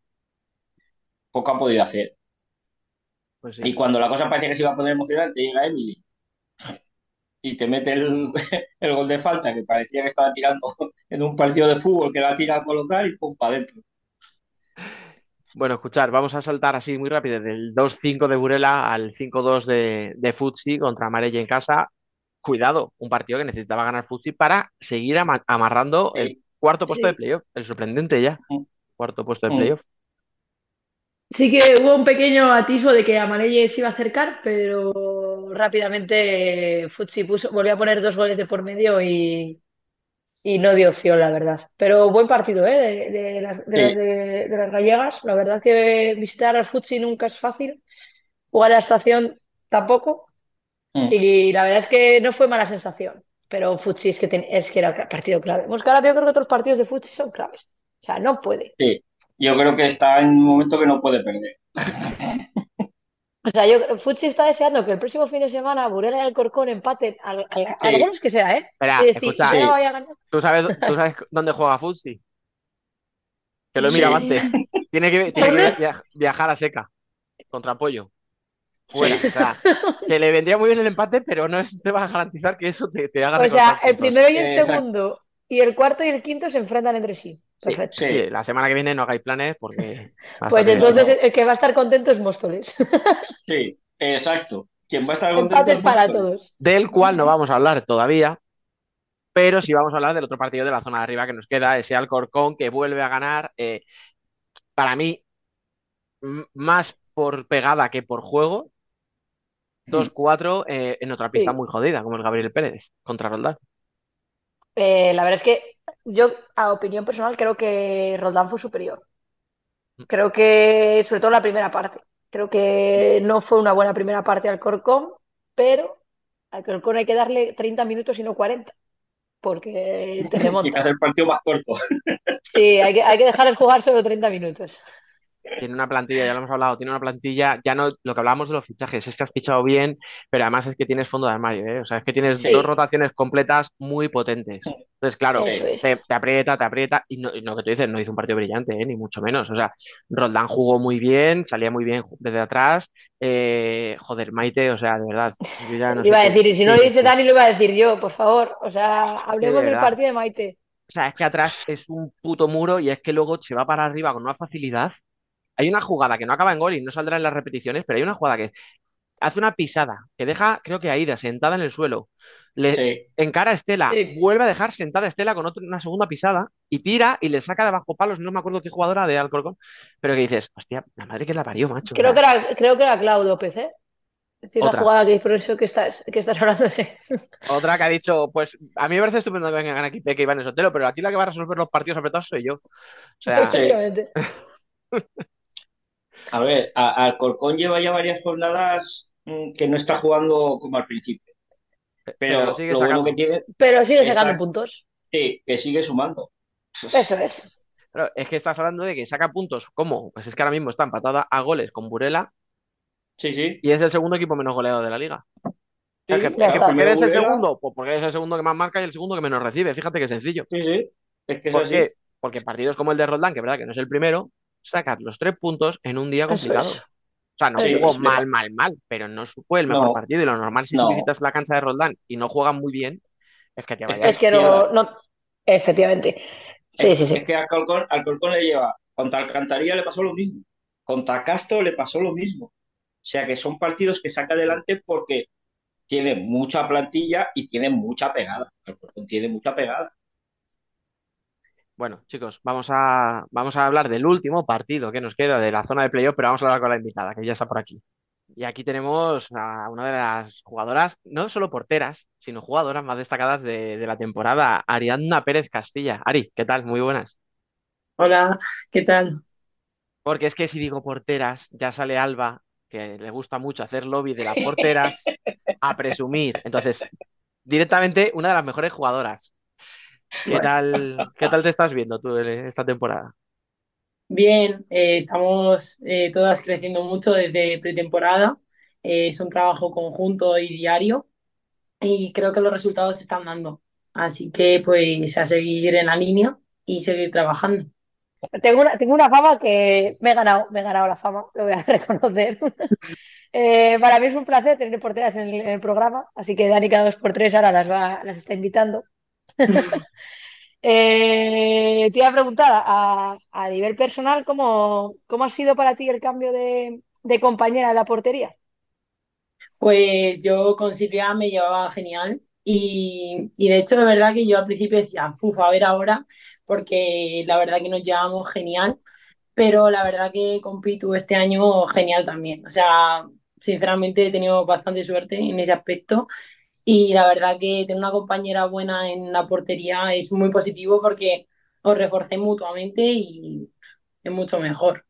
poco ha podido hacer. Pues sí. Y cuando la cosa parecía que se iba a poner emocionante, llega Emily y te mete el, el gol de falta que parecía que estaba tirando en un partido de fútbol que la tira a colocar y pum, para adentro. Bueno, escuchar, vamos a saltar así muy rápido del 2-5 de Burela al 5-2 de, de Futsi contra Marella en casa. Cuidado, un partido que necesitaba ganar Futsi para seguir ama- amarrando el cuarto puesto Sí. de playoff, el sorprendente ya, cuarto puesto de playoff. Sí que hubo un pequeño atisbo de que Amarelle se iba a acercar, pero rápidamente Futsi puso, volvió a poner dos goles de por medio y, y no dio opción, la verdad. Pero buen partido, ¿eh? De, de las, de Sí. las de- de las gallegas. La verdad que visitar al Futsi nunca es fácil. Jugar a la estación tampoco. Mm. Y la verdad es que no fue mala sensación. Pero Futsi es que, ten- es que era partido clave. Que ahora yo creo que otros partidos de Futsi son claves. O sea, no puede. Sí, yo creo que está en un momento que no puede perder. O sea, yo, Futsi está deseando que el próximo fin de semana Burela y Alcorcón empaten al, al- a Sí. lo menos que sea, ¿eh? Espera, Y decir, escucha, "Yo no voy a ganar. ¿tú sabes, tú sabes dónde juega Futsi? Que lo he Sí. mirado antes. Tiene que, tiene que ¿Dónde? via- viajar a seca contra Pollo. Fuera. O sea, que le vendría muy bien el empate, pero no es- te va a garantizar que eso te, te haga O sea, el puntos. primero y el Exacto. segundo y el cuarto y el quinto se enfrentan entre sí. Sí, Perfecto. Sí. sí, la semana que viene no hagáis planes porque Pues bien. entonces el que va a estar contento es Móstoles. Sí, exacto. Quien va a estar contento Empates es para Móstoles. todos. del cual no vamos a hablar todavía, pero sí vamos a hablar del otro partido de la zona de arriba que nos queda, ese Alcorcón que vuelve a ganar, eh, para mí, más por pegada que por juego, 2-4 eh, en otra pista Sí. muy jodida, como el Gabriel Pérez contra Roldán. Eh, la verdad es que yo, a opinión personal, creo que Roldán fue superior. Creo que, sobre todo la primera parte, creo que no fue una buena primera parte al Corcón, pero al Corcón hay que darle 30 minutos y no 40, porque te Hay que hacer el partido más corto. Sí, hay que, hay que dejarles jugar solo 30 minutos. Tiene una plantilla, ya lo hemos hablado, tiene una plantilla, ya no lo que hablábamos de los fichajes, es que has fichado bien, pero además es que tienes fondo de armario, ¿eh? O sea, es que tienes Sí. dos rotaciones completas muy potentes. Entonces, claro, es. te, te aprieta, te aprieta, y, no, y lo que tú dices, no hizo un partido brillante, ¿eh? Ni mucho menos. O sea, Roldán jugó muy bien, salía muy bien desde atrás. eh, joder, Maite, o sea, de verdad. yo ya no sé Iba a qué- decir, y si no lo dice. Dani, lo iba a decir yo, por favor. O sea, hablemos del partido de Maite. O sea, es que atrás es un puto muro y es que luego se va para arriba con una facilidad. Hay una jugada que no acaba en gol y no saldrá en las repeticiones, pero hay una jugada que hace una pisada que deja, creo que a Aida sentada en el suelo. Le Sí. encara a Estela, Sí. vuelve a dejar sentada a Estela con otra, una segunda pisada y tira y le saca de bajo palos. No me acuerdo qué jugadora de Alcorcón, pero que dices, hostia, la madre que la parió, macho. Creo que era, creo que era Clau López, ¿eh? Es decir, la Otra. jugada que por eso que estás, que estás hablando de. Otra que ha dicho, pues a mí me parece estupendo que vengan aquí Peque y Iván Sotelo, pero aquí la que va a resolver los partidos apretados soy yo. O sea, Sí. A ver, Alcorcón lleva ya varias jornadas mm, que no está jugando como al principio. pero Pero sigue lo bueno sacando. que tiene, Pero sigue Está- sacando puntos. sí, que sigue sumando. Eso es. Pero es que estás hablando de que saca puntos. ¿Cómo? Pues es que ahora mismo está empatada a goles con Burela Sí, sí. y es el segundo equipo menos goleado de la liga. O sea, Sí, que- que está. ¿por qué eres el segundo? Pues porque eres el segundo que más marca y el segundo que menos recibe. Fíjate qué sencillo. Sí, sí. Es que es ¿Por así. qué? Porque partidos como el de Roldán, que es verdad que no es el primero, sacas los tres puntos en un día complicado. es. O sea, no Sí, jugó mal, mal, mal, pero no fue el mejor No. partido. Y lo normal si tú visitas la cancha de Roldán y no juegan muy bien, es que te Es vayas. Es que no, no. Efectivamente. Sí, Es, sí, sí. es que a Alcorcón, Alcorcón le lleva, contra Alcantarilla le pasó lo mismo, contra Castro le pasó lo mismo. O sea que son partidos que saca adelante porque tiene mucha plantilla y tiene mucha pegada. Alcorcón tiene mucha pegada. Bueno, chicos, vamos a, vamos a hablar del último partido que nos queda de la zona de playoff, pero vamos a hablar con la invitada, que ya está por aquí. Y aquí tenemos a una de las jugadoras, no solo porteras, sino jugadoras más destacadas de, de la temporada, Ariadna Pérez Castilla. Ari, ¿qué tal? Muy buenas. Hola, ¿qué tal? Porque es que si digo porteras, ya sale Alba, que le gusta mucho hacer lobby de las porteras, a presumir. Entonces, directamente una de las mejores jugadoras. ¿Qué Bueno. tal, qué tal te estás viendo tú en esta temporada? Bien, eh, estamos eh, todas creciendo mucho desde pretemporada. Eh, es un trabajo conjunto y diario y creo que los resultados se están dando. Así que pues a seguir en la línea y seguir trabajando. Tengo una, tengo una fama que me he ganado, me he ganado la fama, lo voy a reconocer. Eh, para mí es un placer tener porteras en el, en el programa, así que Dani cada dos por tres ahora las va, las está invitando. Eh, te iba a preguntar a, a nivel personal, ¿cómo, cómo ha sido para ti el cambio de, de compañera en la portería? Pues yo con Silvia me llevaba genial y, y de hecho de verdad que yo al principio decía, fufa, a ver ahora, porque la verdad que nos llevamos genial, pero la verdad que con Pitu este año genial también. O sea, sinceramente he tenido bastante suerte en ese aspecto y la verdad que tener una compañera buena en la portería es muy positivo porque os reforcéis mutuamente y es mucho mejor.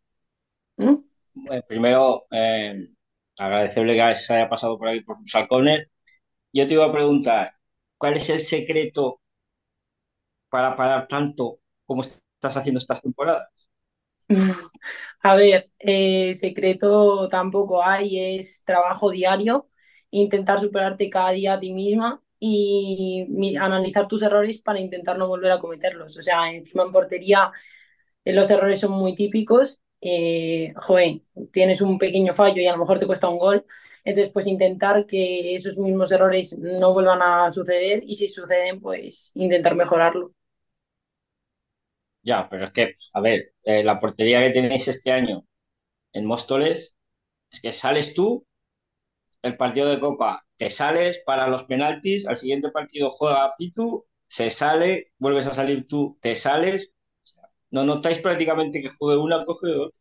¿Mm? Bueno, primero, eh, agradecerle que se haya pasado por aquí por sus halcones. Yo te iba a preguntar, ¿cuál es el secreto para parar tanto como estás haciendo estas temporadas? A ver, eh, secreto tampoco hay, es trabajo diario, intentar superarte cada día a ti misma y analizar tus errores para intentar no volver a cometerlos. O sea, encima en portería eh, los errores son muy típicos. Eh, joder, tienes un pequeño fallo y a lo mejor te cuesta un gol. Entonces, pues intentar que esos mismos errores no vuelvan a suceder y si suceden, pues intentar mejorarlo. Ya, pero es que, a ver, eh, la portería que tenéis este año en Móstoles es que sales tú, el partido de Copa, te sales para los penaltis, al siguiente partido juega Pitu, se sale, vuelves a salir tú, te sales. No notáis prácticamente que juegue una, coge otra.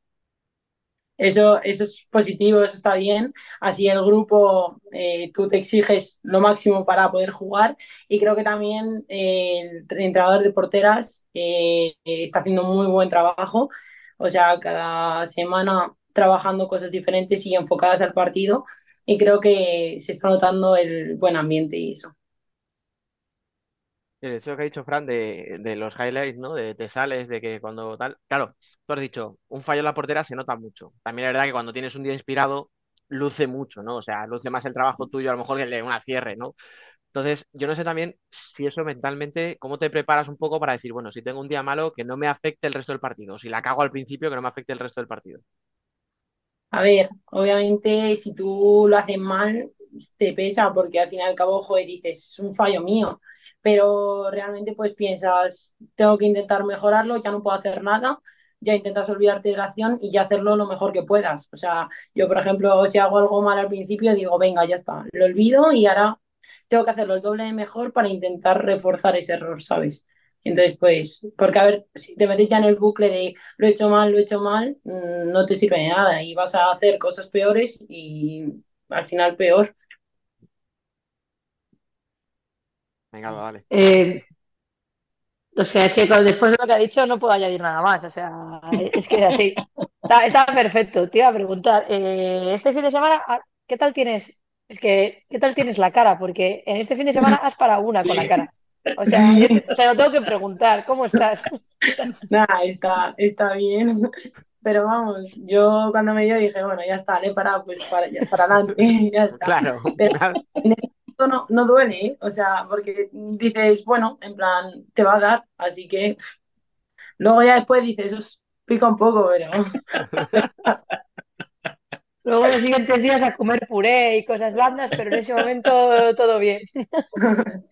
Eso, eso es positivo, eso está bien. Así el grupo, eh, tú te exiges lo máximo para poder jugar y creo que también eh, el entrenador de porteras eh, eh, está haciendo muy buen trabajo. O sea, cada semana trabajando cosas diferentes y enfocadas al partido y creo que se está notando el buen ambiente y eso. El hecho que ha dicho Fran de, de los highlights, ¿no? De te sales, de que cuando tal. Claro, tú has dicho, un fallo en la portera se nota mucho. También es verdad que cuando tienes un día inspirado, luce mucho, ¿no? O sea, luce más el trabajo tuyo, a lo mejor que el de una cierre, ¿no? Entonces, yo no sé también si eso mentalmente, cómo te preparas un poco para decir, bueno, si tengo un día malo, que no me afecte el resto del partido. Si la cago al principio, que no me afecte el resto del partido. A ver, obviamente si tú lo haces mal, te pesa porque al fin y al cabo, joder, dices, es un fallo mío, pero realmente pues piensas, tengo que intentar mejorarlo, ya no puedo hacer nada, ya intentas olvidarte de la acción y ya hacerlo lo mejor que puedas. O sea, yo, por ejemplo, si hago algo mal al principio, digo, venga, ya está, lo olvido y ahora tengo que hacerlo el doble de mejor para intentar reforzar ese error, ¿sabes? Entonces, pues, porque a ver, si te metes ya en el bucle de lo he hecho mal, lo he hecho mal, mm, no te sirve de nada y vas a hacer cosas peores y al final peor. Venga, vale. Eh, o sea, es que con- después de lo que ha dicho no puedo añadir nada más. O sea, es que es así. Está, está perfecto. Te iba a preguntar, eh, este fin de semana, ah, ¿qué tal tienes? Es que, ¿qué tal tienes la cara? Porque en este fin de semana has parado una con la cara. O sea, te, lo tengo que preguntar, ¿cómo estás? Nada, está, está bien. Pero vamos, yo cuando me dio dije, bueno, ya está, le he parado, pues para, ya- para adelante, ya está. Claro. Pero en este momento no, no duele, ¿eh? O sea, porque dices, bueno, en plan, te va a dar, así que luego ya después dices, eso pica un poco, pero Luego los siguientes días a comer puré y cosas blandas, pero en ese momento todo bien.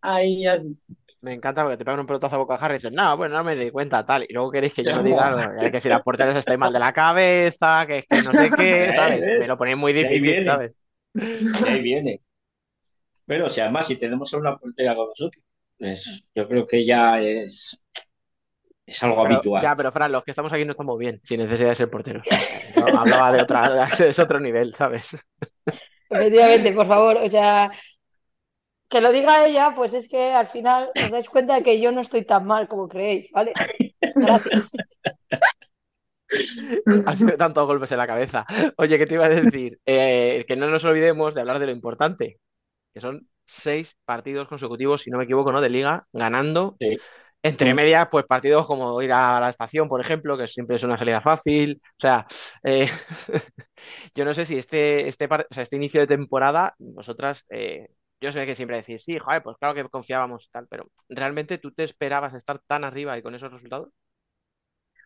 ahí así. Me encanta porque te pegan un pelotazo a bocajarro y dices, no, bueno, no me di cuenta, tal. Y luego queréis que yo no diga no, que si las porteras estáis mal de la cabeza, que es que no sé qué, ¿sabes? Me lo ponéis muy difícil, viene. ¿sabes? Ahí viene. Bueno, o sea, además, si tenemos a una portera con nosotros, pues yo creo que ya es, es algo Pero, habitual. ya, pero Fran, los que estamos aquí no estamos bien, sin necesidad de ser porteros. Hablaba de otra, es otro nivel, ¿sabes? Efectivamente, por favor, o sea, que lo diga ella, pues es que al final os dais cuenta de que yo no estoy tan mal como creéis, ¿vale? Gracias. Ha sido tantos golpes en la cabeza. Oye, ¿qué te iba a decir? Eh, que no nos olvidemos de hablar de lo importante, que son seis partidos consecutivos, si no me equivoco, ¿no? De liga, ganando. Sí. Entre Mm. medias, pues partidos como ir a la estación, por ejemplo, que siempre es una salida fácil. O sea, eh, yo no sé si este, este, o sea, este inicio de temporada, vosotras, eh, yo sé que siempre decís, sí, joder, pues claro que confiábamos y tal, pero ¿realmente tú te esperabas estar tan arriba y con esos resultados?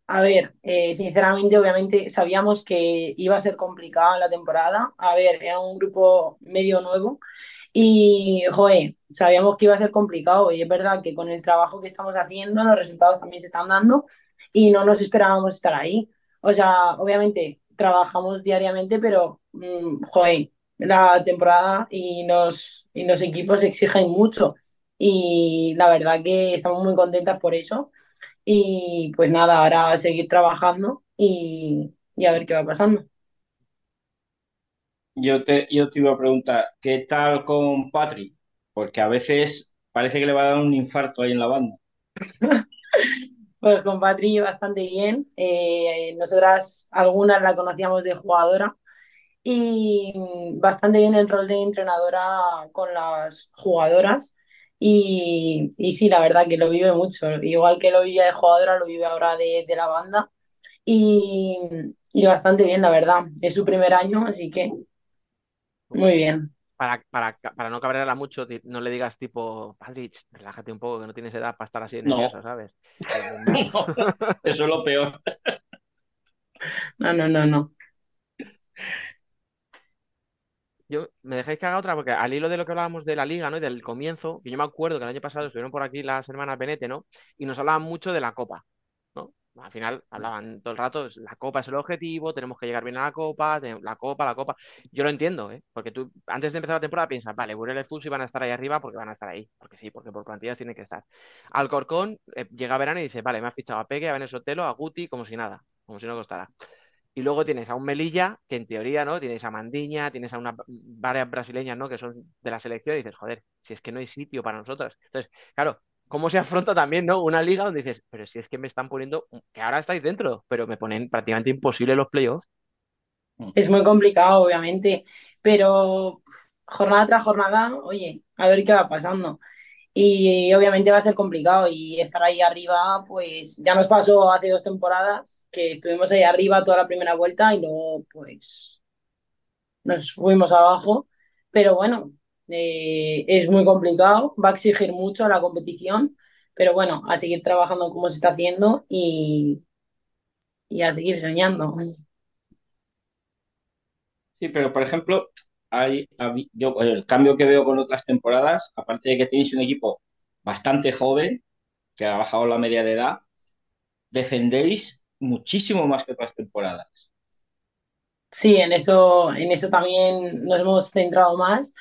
A ver, eh, sinceramente, obviamente sabíamos que iba a ser complicada la temporada. A ver, era un grupo medio nuevo y, joder, sabíamos que iba a ser complicado y es verdad que con el trabajo que estamos haciendo los resultados también se están dando y no nos esperábamos estar ahí. O sea, obviamente trabajamos diariamente, pero, mm, joder, la temporada y los, y los equipos exigen mucho y la verdad que estamos muy contentas por eso. Y pues nada, ahora seguir trabajando y, y a ver qué va pasando. Yo te, yo te iba a preguntar, ¿qué tal con Patri? Porque a veces parece que le va a dar un infarto ahí en la banda. Pues con Patri bastante bien. Eh, nosotras algunas la conocíamos de jugadora y bastante bien el rol de entrenadora con las jugadoras. Y, y sí, la verdad que lo vive mucho. Igual que lo vivía de jugadora, lo vive ahora de, de la banda. Y, y bastante bien, la verdad. Es su primer año, así que muy bien. Para, para, para no cabrearla mucho, no le digas tipo, Aldrich, relájate un poco, que no tienes edad para estar así de No. ¿sabes? No, eso es lo peor. No, no, no, no. Yo, me dejáis que haga otra, porque al hilo de lo que hablábamos de la liga, ¿no? Y del comienzo, que yo me acuerdo que el año pasado estuvieron por aquí las hermanas Benete, ¿no? Y nos hablaban mucho de la copa. Al final hablaban todo el rato, la copa es el objetivo, tenemos que llegar bien a la copa, la copa, la copa. Yo lo entiendo, ¿eh? Porque tú antes de empezar la temporada piensas, vale, Burela y Fusi van a estar ahí arriba porque van a estar ahí, porque sí, porque por plantillas tienen que estar. Alcorcón eh, llega verano y dice, vale, me has fichado a Peque, a Benes Sotelo, a Guti, como si nada, como si no costara. Y luego tienes a un Melilla, que en teoría, ¿no? Tienes a Mandiña, tienes a unas varias brasileñas, ¿no? Que son de la selección y dices, joder, si es que no hay sitio para nosotras. Entonces, claro, ¿cómo se afronta también, ¿no? Una liga donde dices, pero si es que me están poniendo, que ahora estáis dentro, pero me ponen prácticamente imposible los playoffs. Es muy complicado, obviamente, pero jornada tras jornada, oye, a ver qué va pasando. Y obviamente va a ser complicado y estar ahí arriba, pues ya nos pasó hace dos temporadas que estuvimos ahí arriba toda la primera vuelta y luego pues nos fuimos abajo. Pero bueno, eh, es muy complicado, va a exigir mucho la competición, pero bueno, a seguir trabajando como se está haciendo y, y a seguir soñando. Sí, pero por ejemplo, hay, yo el cambio que veo con otras temporadas, aparte de que tenéis un equipo bastante joven, que ha bajado la media de edad, defendéis muchísimo más que otras temporadas. Sí, en eso, en eso también nos hemos centrado más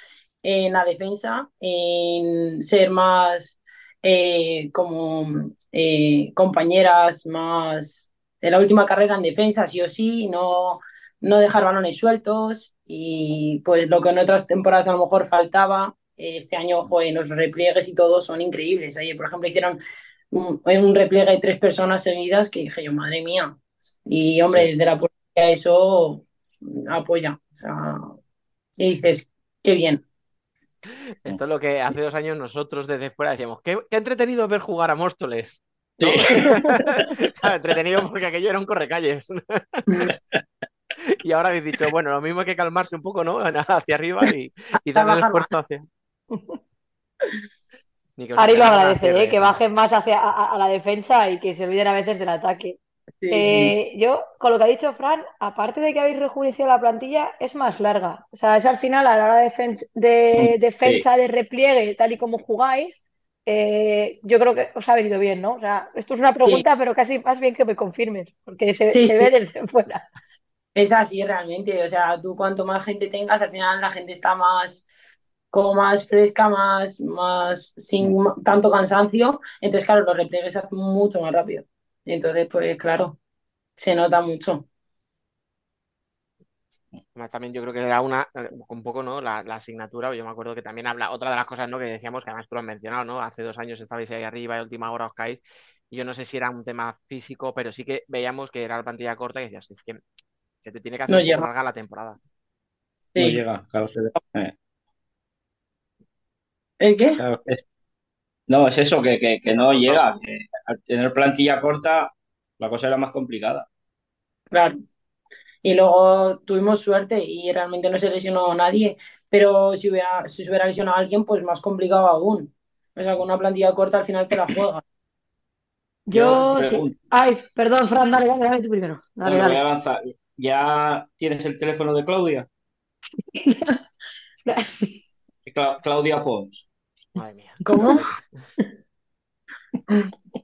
en la defensa, en ser más eh, como eh, compañeras, más en la última carrera en defensa, sí o sí, no, no dejar balones sueltos y pues lo que en otras temporadas a lo mejor faltaba, eh, este año, joder, los repliegues y todo son increíbles. Ayer, por ejemplo, hicieron un, un repliegue de tres personas seguidas que dije yo, madre mía. Y hombre, de la policía eso apoya. O sea, y dices, qué bien. Esto es lo que hace dos años nosotros desde fuera decíamos, qué, qué entretenido ver jugar a Móstoles. ¿no? Claro, entretenido porque aquello era un correcalles. Y ahora habéis dicho, bueno, lo mismo hay que calmarse un poco, ¿no? Hacia arriba y, y darle el esfuerzo hacia. Ari lo agradece, ¿eh? que bajen más hacia a, a la defensa y que se olviden a veces del ataque. Sí. Eh, yo, con lo que ha dicho Fran, aparte de que habéis rejuvenecido la plantilla, es más larga. O sea, es al final, a la hora de, defen- de defensa, de repliegue, tal y como jugáis, eh, yo creo que os ha venido bien, ¿no? O sea, esto es una pregunta, pero casi más bien que me confirmes, porque se, Sí, se sí. ve desde fuera. Es así realmente, o sea, tú cuanto más gente tengas, al final la gente está más, como más fresca, más, más, sin tanto cansancio, entonces claro, los repliegues se hacen mucho más rápido. Entonces, pues claro, se nota mucho. Además, También yo creo que era una, eh, un poco, ¿no? La, la asignatura, yo me acuerdo que también habla, otra de las cosas, ¿no? Que decíamos, que además tú lo has mencionado, ¿no? Hace dos años estabais ahí arriba y a última hora os caéis. Y yo no sé si era un tema físico, pero sí que veíamos que era la plantilla corta y decías, es que se te tiene que hacer No llega. larga la temporada. No Sí. llega, claro. se- eh, ¿El qué? claro, es- no, es eso, que, que, que no llega. que al tener plantilla corta, la cosa era más complicada. Claro. Y luego tuvimos suerte y realmente no se lesionó nadie, pero si hubiera, si se hubiera lesionado a alguien, pues más complicado aún. O sea, con una plantilla corta al final te la juegas. Yo, sí. Ay, perdón, Fran, dale, dale, dale tú primero. Dale, Bueno, voy a dale. avanzar. ¿Ya tienes el teléfono de Claudia? Cla- Claudia Pons. Madre mía. ¿Cómo?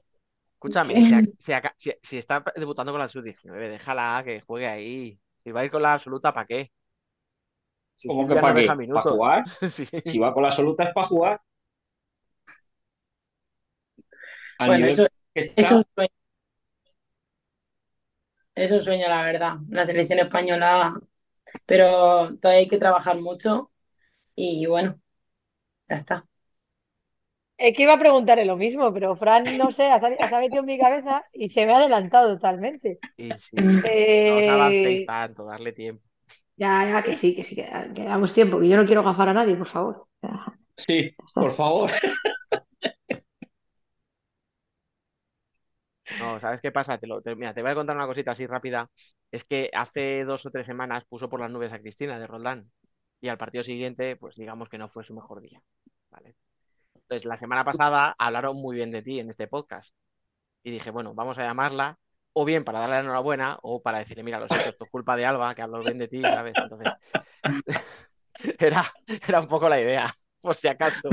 Escúchame, si, si aca- si- si está debutando con la sub-19, déjala que juegue ahí. Si va a ir con la absoluta, ¿para qué? Si ¿Cómo que para no qué? ¿Para jugar? Sí. Si va con la absoluta es para jugar. Al Bueno, eso está, un sueño. Es un sueño, la verdad. La selección española, pero todavía hay que trabajar mucho y bueno, ya está. Es que iba a preguntarle lo mismo, pero Fran, no sé, se ha metido en mi cabeza y se me ha adelantado totalmente. Y sí, no os Eh, avancéis tanto, darle tiempo. ya, ya, que sí, que sí, que, que damos tiempo, que yo no quiero gafar a nadie, por favor. Ya, sí, por favor. No, ¿sabes qué pasa? Te lo, te- mira, te voy a contar una cosita así rápida. Es que hace dos o tres semanas puso por las nubes a Cristina de Roldán. Y al partido siguiente, pues digamos que no fue su mejor día. ¿vale? Entonces, la semana pasada hablaron muy bien de ti en este podcast. Y dije, bueno, vamos a llamarla, o bien para darle la enhorabuena, o para decirle, mira, lo siento, esto es culpa de Alba, que habló bien de ti, ¿sabes? Entonces, era, era un poco la idea, por si acaso.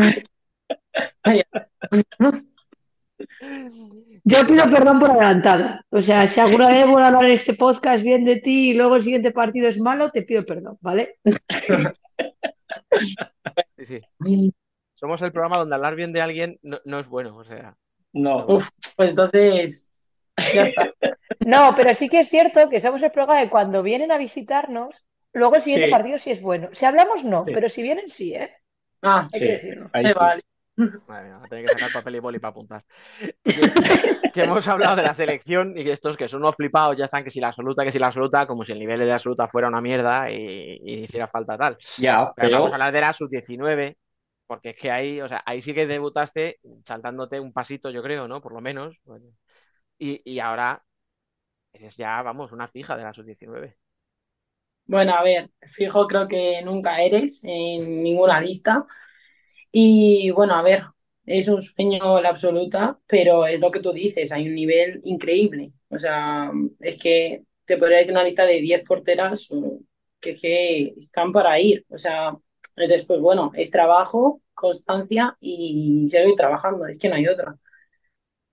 Yo pido perdón por adelantado. O sea, si alguna vez voy a hablar en este podcast bien de ti y luego el siguiente partido es malo, te pido perdón, ¿vale? Sí, sí. Somos el programa donde hablar bien de alguien no, no es bueno, o sea. No, Uf, pues entonces, ya está. No, pero sí que es cierto que somos el programa de cuando vienen a visitarnos, luego el siguiente Sí. partido sí es bueno. Si hablamos, no, Sí. pero si vienen, sí, ¿eh? Ah, Hay sí, que decirlo. ahí vale. Madre mía, tener que sacar papel y boli para apuntar. Que, que hemos hablado de la selección y que estos que son unos flipados ya están que si la absoluta, que si la absoluta, como si el nivel de la absoluta fuera una mierda y, y hiciera falta tal. Ya, Pero vamos a hablar de la sub-19, porque es que ahí, o sea, ahí sí que debutaste saltándote un pasito, yo creo, ¿no? Por lo menos. Bueno. Y, y ahora eres ya, vamos, una fija de la sub-19. Bueno, a ver, fijo creo que nunca eres en ninguna lista. Y bueno, a ver, es un sueño la absoluta, pero es lo que tú dices, hay un nivel increíble. O sea, es que te podría decir una lista de 10 porteras que, que están para ir. O sea, entonces, pues bueno, es trabajo, constancia y seguir trabajando, es que no hay otra.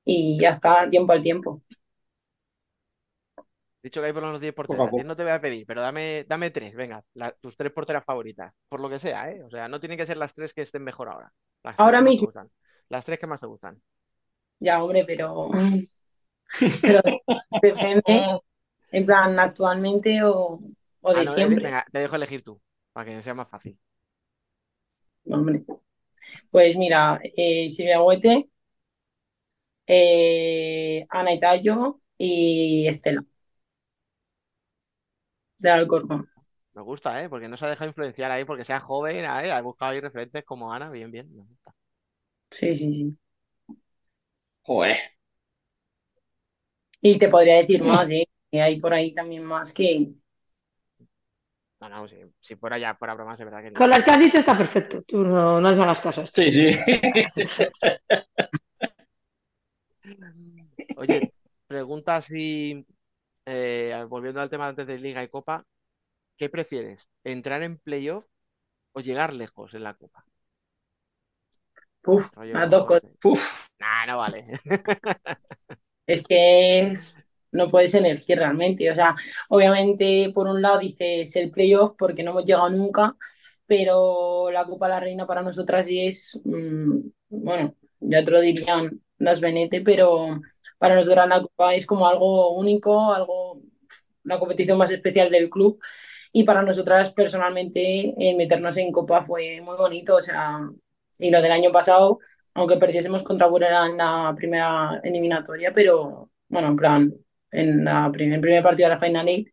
Y ya está, tiempo al tiempo. Dicho que hay por lo menos 10 Poco a porteras. poco. 10 no te voy a pedir, pero dame, dame tres, venga, la- tus tres porteras favoritas. Por lo que sea, ¿eh? O sea, no tienen que ser las tres que estén mejor ahora. Las tres Ahora que más te mismo. gustan. Las tres que más te gustan. Ya, hombre, pero, pero depende, en plan, actualmente o, o de Ah, no, eh, siempre. venga, te dejo elegir tú, para que sea más fácil. Hombre. Pues mira, eh, Silvia Huete, eh, Ana Itayo y Estela, de Alcorcón. Me gusta, ¿eh? Porque no se ha dejado influenciar ahí porque sea joven, ¿eh? Ha buscado ahí referentes como Ana, bien, bien. Me gusta. Sí, sí, sí. Joder. Y te podría decir más, ¿eh? Que hay por ahí también más que... No, no, si, si fuera ya fuera bromas, es verdad que Con las que has dicho está perfecto. Tú no, no les hagas caso a esto. Sí, sí. Oye, pregunta si, eh, volviendo al tema antes de Liga y Copa, ¿qué prefieres? ¿Entrar en playoff o llegar lejos en la Copa? Uf, Rollo, las dos cosas. Uf. Nah, no vale. Es que no puedes elegir realmente. O sea, obviamente por un lado dices el playoff porque no hemos llegado nunca, pero la Copa de la Reina para nosotras sí es, mm, bueno, ya te lo dirían las Benete, pero para nosotras la Copa es como algo único, algo, la competición más especial del club. Y para nosotras personalmente eh, meternos en Copa fue muy bonito. O sea, y lo del año pasado aunque perdiésemos contra Burela en la primera eliminatoria, pero bueno, en plan, en la prim- el primer partido de la Final Eight,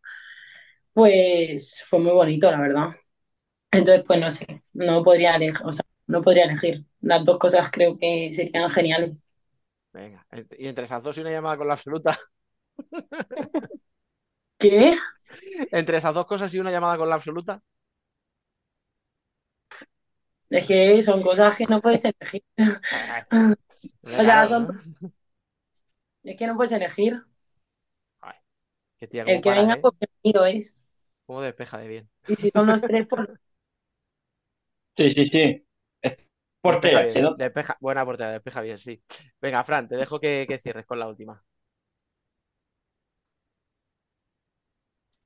pues fue muy bonito, la verdad. Entonces, pues no sé, no podría elegir, o sea, no podría elegir. Las dos cosas creo que serían geniales. Venga, y entre esas dos y una llamada con la absoluta. ¿Qué? Entre esas dos cosas y una llamada con la absoluta. Es que son cosas que no puedes elegir. O sea, son, es que no puedes elegir. Tía, El que para, venga, ¿eh? pues bienvenido es. Cómo despeja de bien. Y si son los tres, pues Sí, sí, sí. Despeja portera, bien, despeja- buena portera, despeja bien, sí. Venga, Fran, te dejo que, que cierres con la última.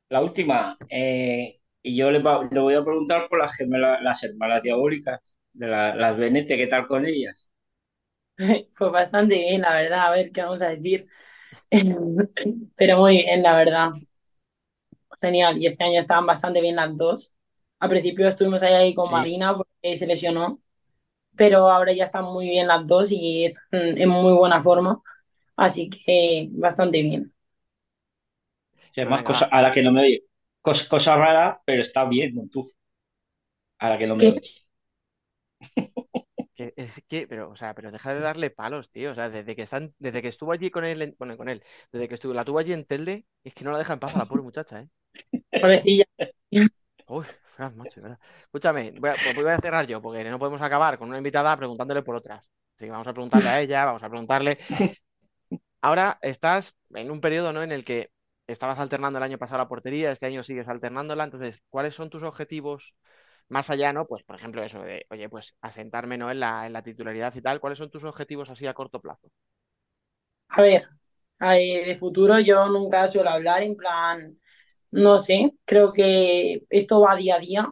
La última. eh, y yo le, va- le voy a preguntar por las gemelas, las hermanas diabólicas, de la- las Benete, ¿qué tal con ellas? Pues bastante bien, la verdad, a ver qué vamos a decir. Pero muy bien, la verdad. Genial. Y este año estaban bastante bien las dos. Al principio estuvimos ahí, ahí con Sí. Marina porque se lesionó, pero ahora ya están muy bien las dos y están en muy buena forma. Así que bastante bien. O sea, más venga, cosa, a la que no me oye. Cos- cosa rara, pero está bien, Montuf. A la que no me ¿Qué? oye. Es que, pero, o sea, pero deja de darle palos, tío. O sea, desde que están, desde que estuvo allí con él, en- bueno, con él, desde que estuvo, la tuvo allí en Telde, es que no la deja en paz a la pobre muchacha, ¿eh? Pobrecilla. Uy, Fran, macho, verdad. Escúchame, voy a, pues voy a cerrar yo, porque no podemos acabar con una invitada preguntándole por otras. Así que vamos a preguntarle a ella, vamos a preguntarle. Ahora estás en un periodo, ¿no? En el que estabas alternando el año pasado la portería, este año sigues alternándola. Entonces, ¿cuáles son tus objetivos más allá, ¿no? Pues, por ejemplo, eso de, oye, pues asentarme, ¿no? En la, en la titularidad y tal. ¿Cuáles son tus objetivos así a corto plazo? A ver, de futuro yo nunca suelo hablar en plan, no sé, creo que esto va día a día.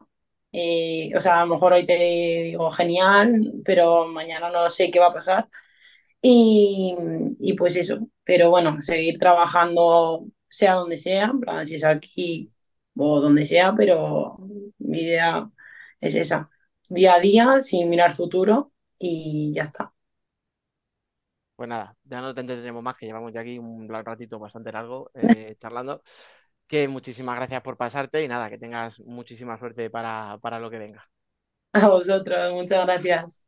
Eh, o sea, a lo mejor hoy te digo genial, pero mañana no sé qué va a pasar. Y, y pues eso, pero bueno, seguir trabajando sea donde sea, en plan, si es aquí o donde sea, pero mi idea es esa, día a día, sin mirar futuro y ya está. Pues nada, ya no te entretenemos más, que llevamos ya aquí un ratito bastante largo eh, charlando. Que muchísimas gracias por pasarte y nada, que tengas muchísima suerte para, para lo que venga. A vosotros, muchas gracias.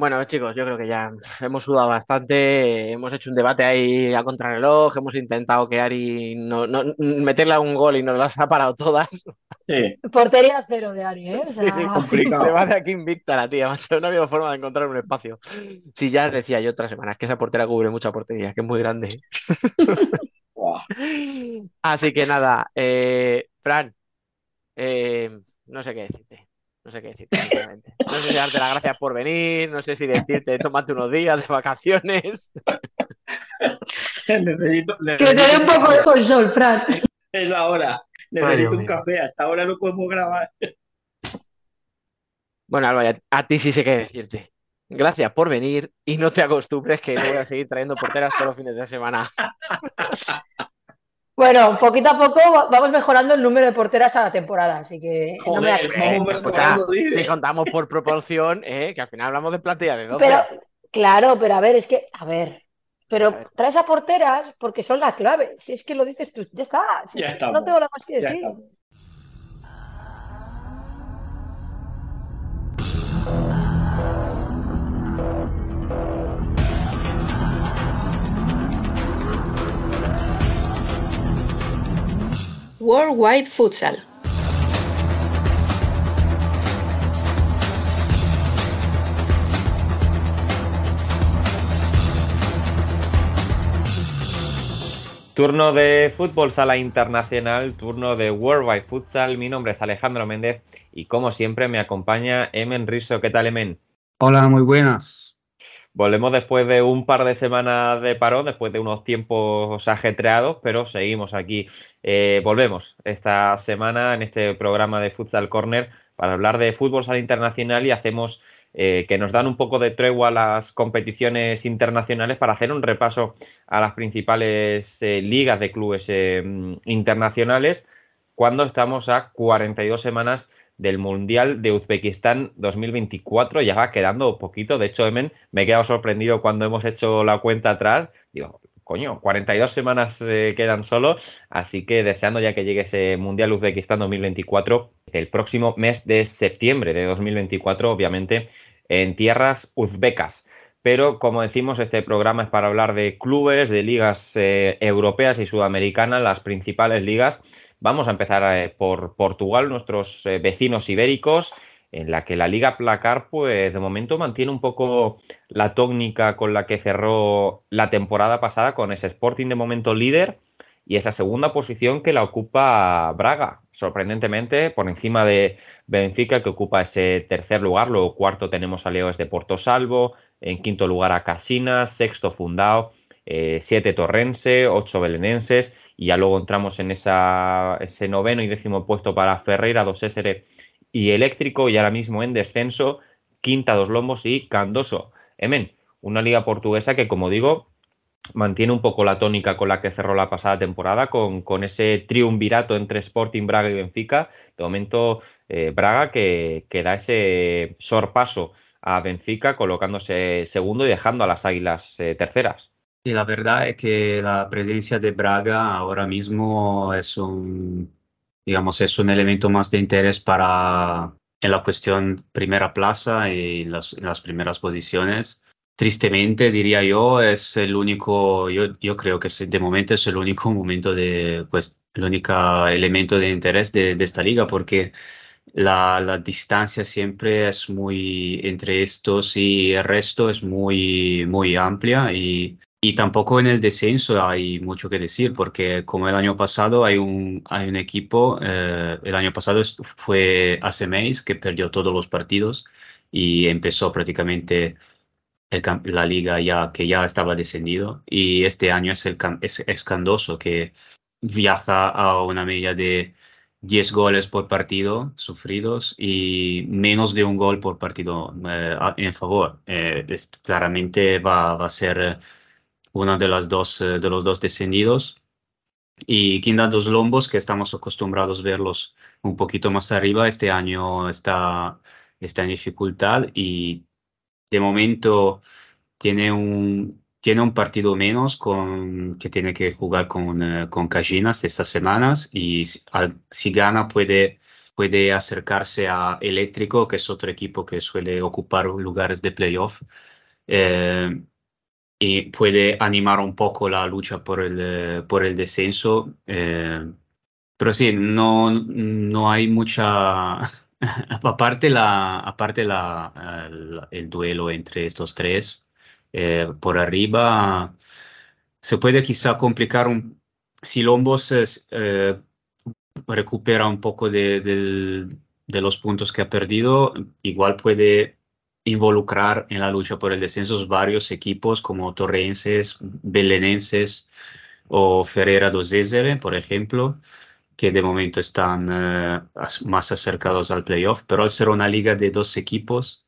Bueno, chicos, yo creo que ya hemos sudado bastante, hemos hecho un debate ahí a contrarreloj, hemos intentado que Ari no, no- meterle a un gol y nos las ha parado todas. Sí, Portería cero de Ari, ¿eh? O Sí, sea, sí, complicado. se va de aquí invicta la tía, macho, no había forma de encontrar un espacio. Sí, ya decía yo otras semanas que esa portera cubre mucha portería, que es muy grande. Así que nada, eh, Fran, eh, no sé qué decirte. No sé qué decirte, sinceramente. No sé si darte las gracias por venir, no sé si decirte tómate unos días de vacaciones. necesito, Que te dé un poco de consol, Fran. Es la hora. Necesito un mío. café. Hasta ahora no podemos grabar. Bueno, Alba, a ti sí sé qué decirte. Gracias por venir y no te acostumbres que voy a seguir trayendo porteras todos los fines de semana. Bueno, poquito a poco va- vamos mejorando el número de porteras a la temporada, así que no me vamos mejorando, si contamos por proporción, eh, que al final hablamos de plantilla de 12. Pero, claro, pero a ver, es que, a ver, A pero ver. traes a porteras porque son la clave. Si es que lo dices tú, ya está. Si Ya es que estamos, no tengo nada más que ya decir. estamos. Worldwide Futsal. Turno de fútbol sala internacional, turno de Worldwide Futsal. Mi nombre es Alejandro Méndez y como siempre me acompaña Emen Riso. ¿Qué tal, Emen? Hola, muy buenas. Volvemos después de un par de semanas de parón, después de unos tiempos ajetreados, pero seguimos aquí. Eh, volvemos esta semana en este programa de Futsal Corner para hablar de fútbol sala internacional y hacemos eh, que nos dan un poco de tregua a las competiciones internacionales para hacer un repaso a las principales eh, ligas de clubes internacionales cuando estamos a 42 semanas del Mundial de Uzbekistán 2024. Ya va quedando poquito. De hecho, Emen, me he quedado sorprendido cuando hemos hecho la cuenta atrás. Digo, coño, 42 semanas eh, quedan solo. Así que deseando ya que llegue ese Mundial Uzbekistán 2024 el próximo mes de septiembre de 2024, obviamente, en tierras uzbecas. Pero como decimos, este programa es para hablar de clubes, de ligas eh, europeas y sudamericanas, las principales ligas. Vamos a empezar eh, por Portugal, nuestros eh, vecinos ibéricos, en la que la Liga Placar, pues de momento mantiene un poco la tónica con la que cerró la temporada pasada, con ese Sporting de momento líder y esa segunda posición que la ocupa Braga, sorprendentemente, por encima de Benfica, que ocupa ese tercer lugar. Luego cuarto tenemos a Leoes de Porto Salvo, en quinto lugar a Casinas, sexto Fundao, eh, siete Torrense, ocho Belenenses, y ya luego entramos en esa, ese noveno y décimo puesto para Ferreira, Dos Sésere y Eléctrico, y ahora mismo en descenso, quinta Dos Lombos y Candoso. Emen, una liga portuguesa que, como digo, mantiene un poco la tónica con la que cerró la pasada temporada, con, con ese triunvirato entre Sporting Braga y Benfica. De momento, eh, Braga que, que da ese sorpaso a Benfica, colocándose segundo y dejando a las Águilas eh, terceras. Y la verdad es que la presencia de Braga ahora mismo es un, digamos, es un elemento más de interés para en la cuestión primera plaza y las, las primeras posiciones. Tristemente, diría yo, es el único, yo, yo creo que de momento es el único momento de, pues, el único elemento de interés de, de esta liga, porque la, la distancia siempre es muy, entre estos y el resto es muy, muy amplia y, y tampoco en el descenso hay mucho que decir, porque como el año pasado hay un, hay un equipo, eh, el año pasado fue ACMEIS que perdió todos los partidos y empezó prácticamente el la liga ya que ya estaba descendido y este año es el es, es Candoso que viaja a una media de 10 goles por partido sufridos y menos de un gol por partido eh, en favor. Eh, es- claramente va, va a ser uno de las dos eh, de los dos descendidos. Y Quinta dos Lombos, que estamos acostumbrados a verlos un poquito más arriba, este año está, está en dificultad y de momento tiene un, tiene un partido menos con, que tiene que jugar con, eh, con Cajinas estas semanas y si, si gana puede, puede acercarse a Eléctrico, que es otro equipo que suele ocupar lugares de playoff. eh, y puede animar un poco la lucha por el, eh, por el descenso. eh, pero sí, no, no hay mucha... Aparte, la, aparte la, eh, el duelo entre estos tres, por arriba se puede quizá complicar un... Si Lombos recupera un poco de los puntos que ha perdido, igual puede involucrar en la lucha por el descenso varios equipos como Torrenses, Belenenses o Ferreira do Zezere, por ejemplo, que de momento están eh, más acercados al playoff, pero al ser una liga de dos equipos,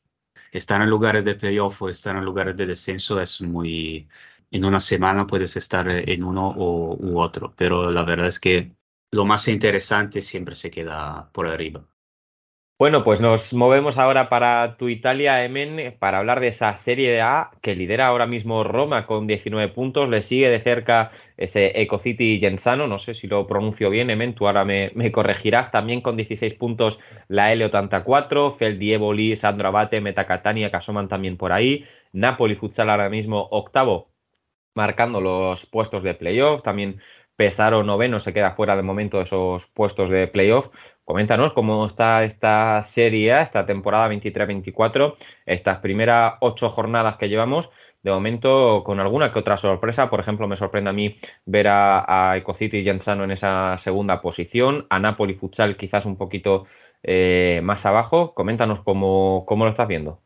estar en lugares de playoff o estar en lugares de descenso es muy... En una semana puedes estar en uno u otro, pero la verdad es que lo más interesante siempre se queda por arriba. Bueno, pues nos movemos ahora para tu Italia, Emen, para hablar de esa Serie A que lidera ahora mismo Roma con 19 puntos. Le sigue de cerca ese Ecocity Gensano, no sé si lo pronuncio bien, Emen, tú ahora me, corregirás. También con 16 puntos la L 84, Feldieboli, Sandro Abate, Metacatania, que asoman también por ahí. Napoli Futsal ahora mismo octavo, marcando los puestos de playoff. También Pesaro noveno se queda fuera de momento de esos puestos de playoff. Coméntanos cómo está esta serie esta temporada 23-24, estas primeras ocho jornadas que llevamos. De momento, con alguna que otra sorpresa. Por ejemplo, me sorprende a mí ver a, Ecocity y Genzano en esa segunda posición. A Napoli Futsal quizás un poquito eh, más abajo. Coméntanos cómo, cómo lo estás viendo.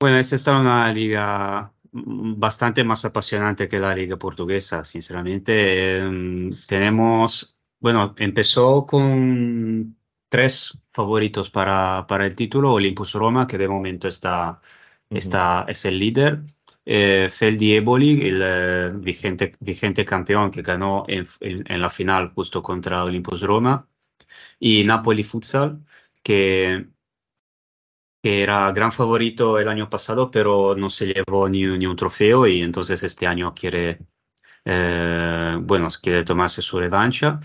Bueno, esta es una liga bastante más apasionante que la liga portuguesa, sinceramente. Em, tenemos, bueno, empezó con tres favoritos para, para el título, Olympus Roma, que de momento está, está, es el líder. Eh, Feldi Eboli, el eh, vigente, vigente campeón que ganó en, en- en la final justo contra Olympus Roma. Y Napoli Futsal, que que era gran favorito el año pasado, pero no se llevó ni, ni un trofeo y entonces este año quiere, eh, bueno, quiere tomarse su revancha.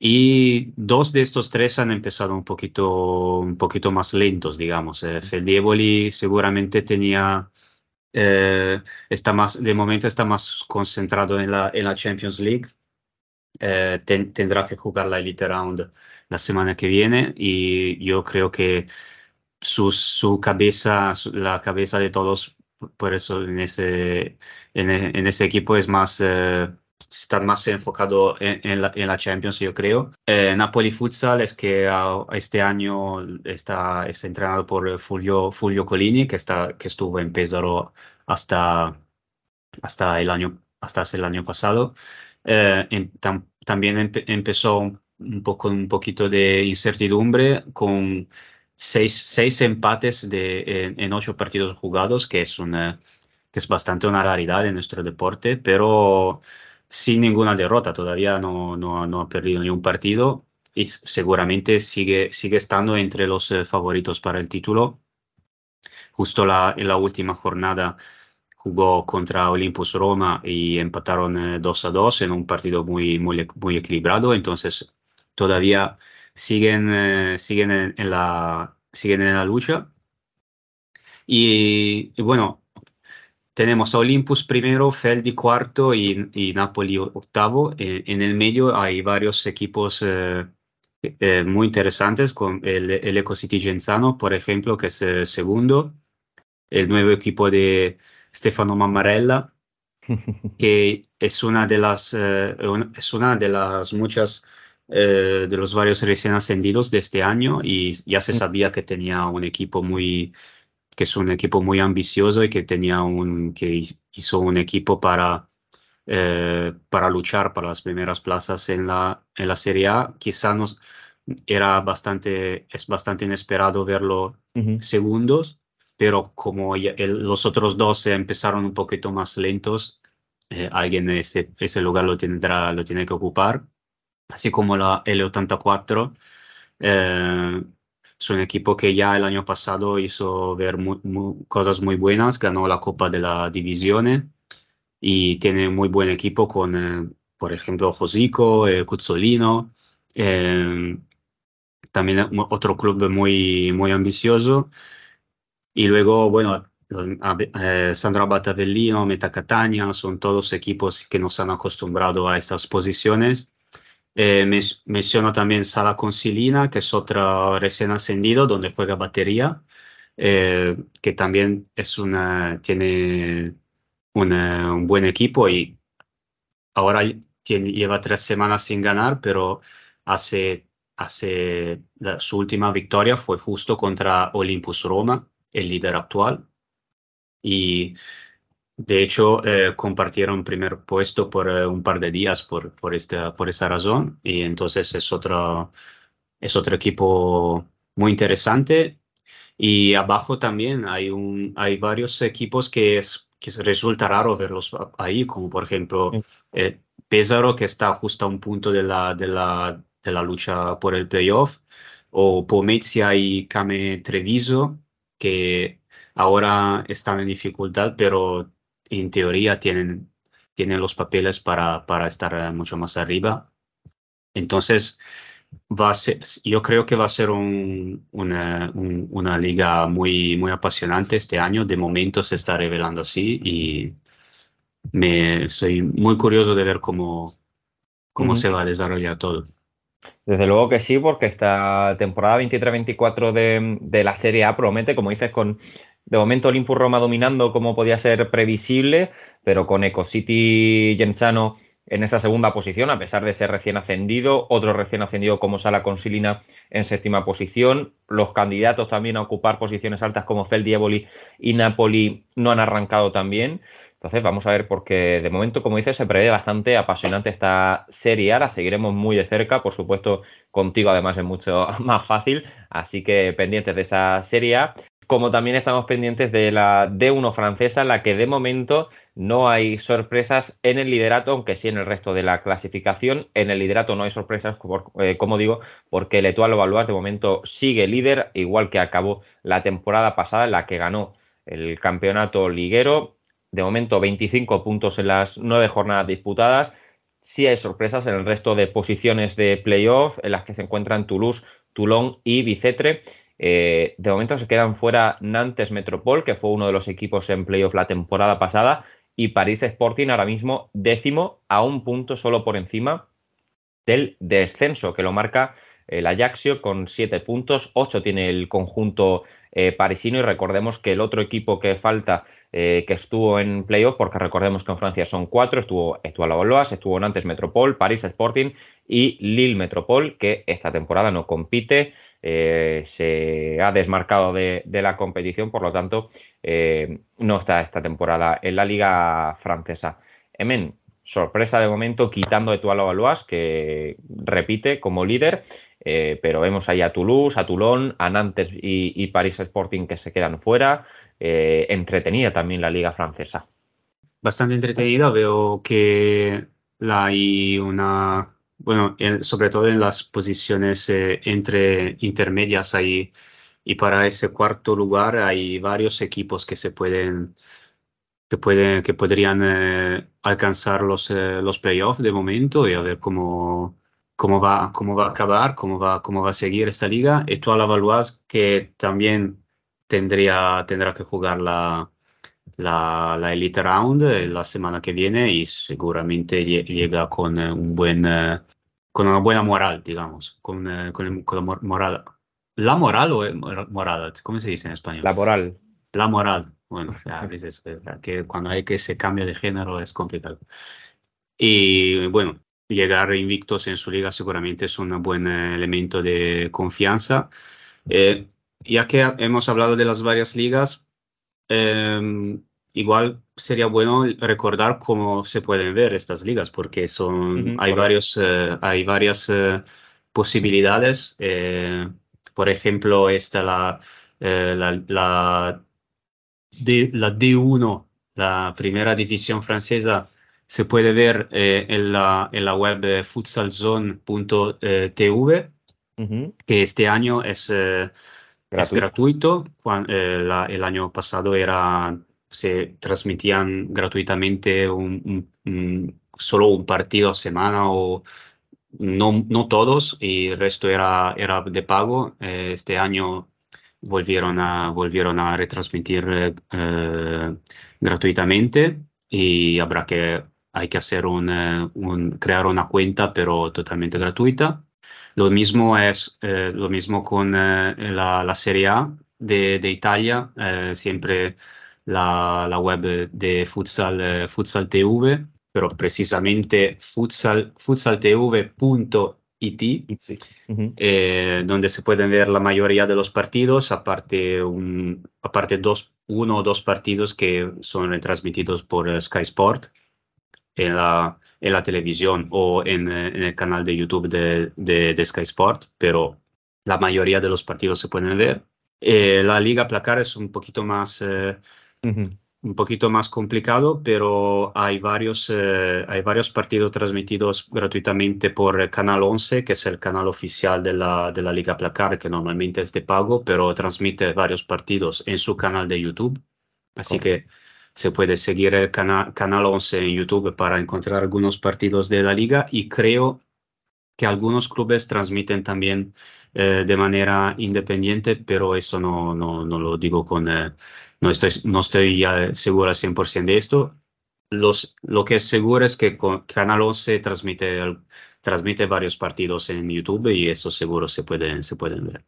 Y dos de estos tres han empezado un poquito, un poquito más lentos, digamos. Eh, seguramente tenía, eh, está más, de momento está más concentrado en la, en la Champions League. Eh, ten- tendrá que jugar la Elite Round la semana que viene y yo creo que su, su cabeza, su- la cabeza de todos, por eso en ese, en, en ese equipo es más, eh, está más enfocado en, en la, en la Champions, yo creo. Eh, Napoli Futsal es que ah, este año está, está entrenado por Fulvio, Fulvio Colini, que, está, que estuvo en Pesaro hasta, hasta el año, hasta el año pasado. Eh, em- tam- también empe- empezó un, un poco, un poquito de incertidumbre con seis, seis empates de, en, en ocho partidos jugados, que es, una, que es bastante una raridad en nuestro deporte, pero sin ninguna derrota. Todavía no, no, no ha perdido ni un partido y seguramente sigue, sigue estando entre los eh, favoritos para el título. Justo la, en la última jornada jugó contra Olympus Roma y empataron eh, 2 a 2 en un partido muy, muy, muy equilibrado. Entonces, todavía siguen, eh, siguen en, la, siguen en la lucha. Y bueno, tenemos a Olympus primero, Feldi cuarto y, y Napoli octavo. Eh, en el medio hay varios equipos eh, eh, muy interesantes, con el, el Ecocity Genzano, por ejemplo, que es eh, segundo. El nuevo equipo de Stefano Mammarella, que es una de las, eh, un- es una de las muchas, eh, de los varios recién ascendidos de este año y ya se sabía que tenía un equipo muy, que es un equipo muy ambicioso y que tenía un, que hi- hizo un equipo para, eh, para luchar para las primeras plazas en la, en la Serie A. Quizá nos, era bastante, es bastante inesperado verlo segundos, pero como el- los otros dos empezaron un poquito más lentos, eh, alguien ese, ese lugar lo tendrá, lo tiene que ocupar. Así como la L84, eh, es un equipo que ya el año pasado hizo ver cosas muy buenas, ganó la Copa de la Divisione y tiene muy buen equipo con, eh, por ejemplo, Josico, eh, Cuzzolino, eh, también otro club muy, muy ambicioso. Y luego, bueno, eh, Sandro Battavellino, Meta Catania, son todos equipos que nos han acostumbrado a estas posiciones. Eh, menciono también Sala Consilina, que es otro recién ascendido, donde juega batería, eh, que también es una, tiene una- un buen equipo y ahora tiene- lleva tres semanas sin ganar, pero hace, hace la- su última victoria fue justo contra Olympus Roma, el líder actual. Y de hecho, eh, compartieron primer puesto por eh, un par de días por, por, esta, por esta razón. Y entonces es otro, es otro equipo muy interesante. Y abajo también hay, un, hay varios equipos que, es, que resulta raro verlos ahí, como por ejemplo eh, Pesaro, que está justo a un punto de la, de la, de la lucha por el playoff, o Pomezia y Came Treviso, que ahora están en dificultad, pero en teoría tienen, tienen los papeles para, para estar eh, mucho más arriba. Entonces, va a ser, yo creo que va a ser un, una, un, una, liga muy, muy apasionante este año. De momento se está revelando así y me soy muy curioso de ver cómo, cómo uh -huh. se va a desarrollar todo. Desde luego que sí, porque esta temporada 23-24 de, de, la Serie A promete, como dices, con de momento Olympus Roma dominando como podía ser previsible, pero con Ecosity Gensano en esa segunda posición, a pesar de ser recién ascendido, otro recién ascendido como Sala Consilina en séptima posición, los candidatos también a ocupar posiciones altas como Feldieboli y Napoli no han arrancado también. Entonces vamos a ver porque de momento, como dices, se prevé bastante apasionante esta serie la seguiremos muy de cerca, por supuesto contigo además es mucho más fácil, así que pendientes de esa serie A como también estamos pendientes de la D1 francesa, en la que de momento no hay sorpresas en el liderato, aunque sí en el resto de la clasificación. En el liderato no hay sorpresas, como, eh, como digo, porque el Etoile Valois de momento sigue líder, igual que acabó la temporada pasada, en la que ganó el campeonato liguero. De momento 25 puntos en las nueve jornadas disputadas. Sí hay sorpresas en el resto de posiciones de playoff, en las que se encuentran Toulouse, Toulon y Bicetre. Eh, de momento se quedan fuera Nantes Metropol, que fue uno de los equipos en playoff la temporada pasada, y París Sporting ahora mismo décimo a un punto solo por encima del descenso, que lo marca el Ajaxio con siete puntos, ocho tiene el conjunto eh, parisino y recordemos que el otro equipo que falta eh, que estuvo en playoff, porque recordemos que en Francia son cuatro, estuvo Etoile Balois, estuvo Nantes Metropol, París Sporting y Lille Metropol, que esta temporada no compite eh, se ha desmarcado de, la competición, por lo tanto, eh, no está esta temporada en la liga francesa. Emen, sorpresa de momento, quitando de Tualo Valois, que repite como líder, eh, pero vemos ahí a Toulouse, a Toulon, a Nantes y, y París Sporting que se quedan fuera. Entretenida también la liga francesa. Bastante entretenida, veo que la hay una bueno, en, sobre todo en las posiciones eh, entre intermedias ahí. Y para ese cuarto lugar hay varios equipos que se pueden que pueden que podrían eh, alcanzar los eh, los playoffs de momento y a ver cómo cómo va cómo va a acabar cómo va cómo va a seguir esta liga. Y tú a la que también tendría tendrá que jugar la la, la, Elite Round la semana que viene y seguramente llega con un buen con una buena moral, digamos, con, con, con la moral. ¿La moral o moral? ¿Cómo se dice en español? La moral. La moral. Bueno, a veces que cuando hay que ese cambio de género es complicado. Y bueno, llegar invictos en su liga seguramente es un buen elemento de confianza. Eh, ya que hemos hablado de las varias ligas, eh, igual sería bueno recordar cómo se pueden ver estas ligas, porque son, uh -huh, hay, varios, uh, hay varias uh, posibilidades. Eh, por ejemplo, está la, eh, la, la, D, la, D1, la primera división francesa, se puede ver eh, en, la, en la web futsalzone.tv, -huh. que este año es, gratuito. es gratuito. Cuando, la, el año pasado era se transmitían gratuitamente un, un, un, solo un partido a semana o no, no todos y el resto era, era de pago. Eh, este año volvieron a, volvieron a retransmitir eh, gratuitamente y habrá que, hay que hacer un, un, crear una cuenta pero totalmente gratuita. Lo mismo es eh, lo mismo con la, la, Serie A de, de Italia, siempre la, la web de Futsal, eh, Futsal TV, pero precisamente futsal, futsaltv.it ET, Ujú. eh, donde se pueden ver la mayoría de los partidos, aparte, un, aparte dos, uno o dos partidos que son retransmitidos por eh, Sky Sport en la, en la televisión o en, eh, en el canal de YouTube de, de- de Sky Sport, pero la mayoría de los partidos se pueden ver. Eh, la Liga Placar es un poquito más... eh, Ujú. un poquito más complicado, pero hay varios, eh, hay varios partidos transmitidos gratuitamente por Canal 11, que es el canal oficial de la, de la Liga Placar, que normalmente es de pago, pero transmite varios partidos en su canal de YouTube. Así que se puede seguir el cana- Canal 11 en YouTube para encontrar algunos partidos de la liga y creo que algunos clubes transmiten también eh, de manera independiente, pero eso no, no, no lo digo con... eh, no estoy, no estoy ya seguro al 100% de esto. Los, lo que es seguro es que con Canal 11 transmite, al- transmite varios partidos en YouTube y eso seguro se pueden, se pueden ver.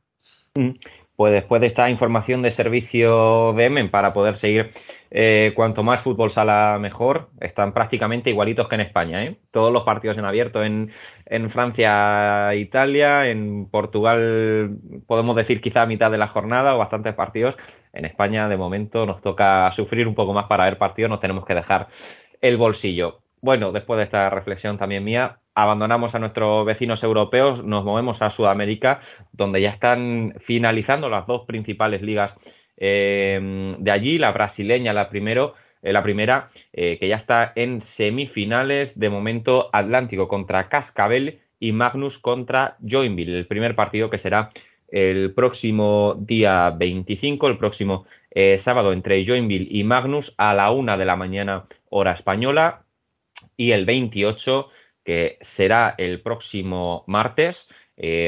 Mm. Pues después de esta información de servicio de Emen para poder seguir eh, cuanto más fútbol sala mejor, están prácticamente igualitos que en España. ¿eh? Todos los partidos en abierto en, en Francia, Italia, en Portugal podemos decir quizá a mitad de la jornada o bastantes partidos. En España de momento nos toca sufrir un poco más para ver partidos, nos tenemos que dejar el bolsillo. Bueno, después de esta reflexión también mía, abandonamos a nuestros vecinos europeos, nos movemos a Sudamérica, donde ya están finalizando las dos principales ligas eh, de allí, la brasileña, la primero, eh, la primera, eh, que ya está en semifinales, de momento Atlántico contra Cascabel y Magnus contra Joinville, el primer partido que será el próximo día 25, el próximo eh, sábado entre Joinville y Magnus a la una de la mañana hora española y el 28 que será el próximo martes.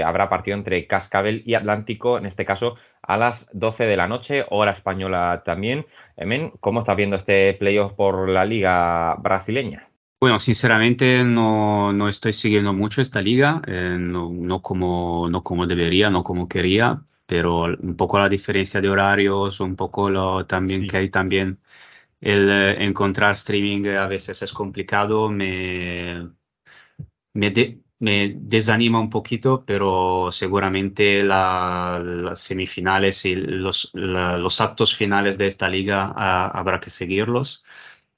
habrá partido entre Cascabel y Atlántico, en este caso a las 12 de la noche, hora española también. Emen, ¿cómo estás viendo este playoff por la liga brasileña? Bueno, sinceramente no, no estoy siguiendo mucho esta liga, eh, no, no como, no como debería, no como quería, pero un poco la diferencia de horarios, un poco lo también Sí. que hay también el eh, encontrar streaming a veces es complicado, me, me, de- me desanima un poquito, pero seguramente la- semifinales y los, los actos finales de esta liga ah, habrá que seguirlos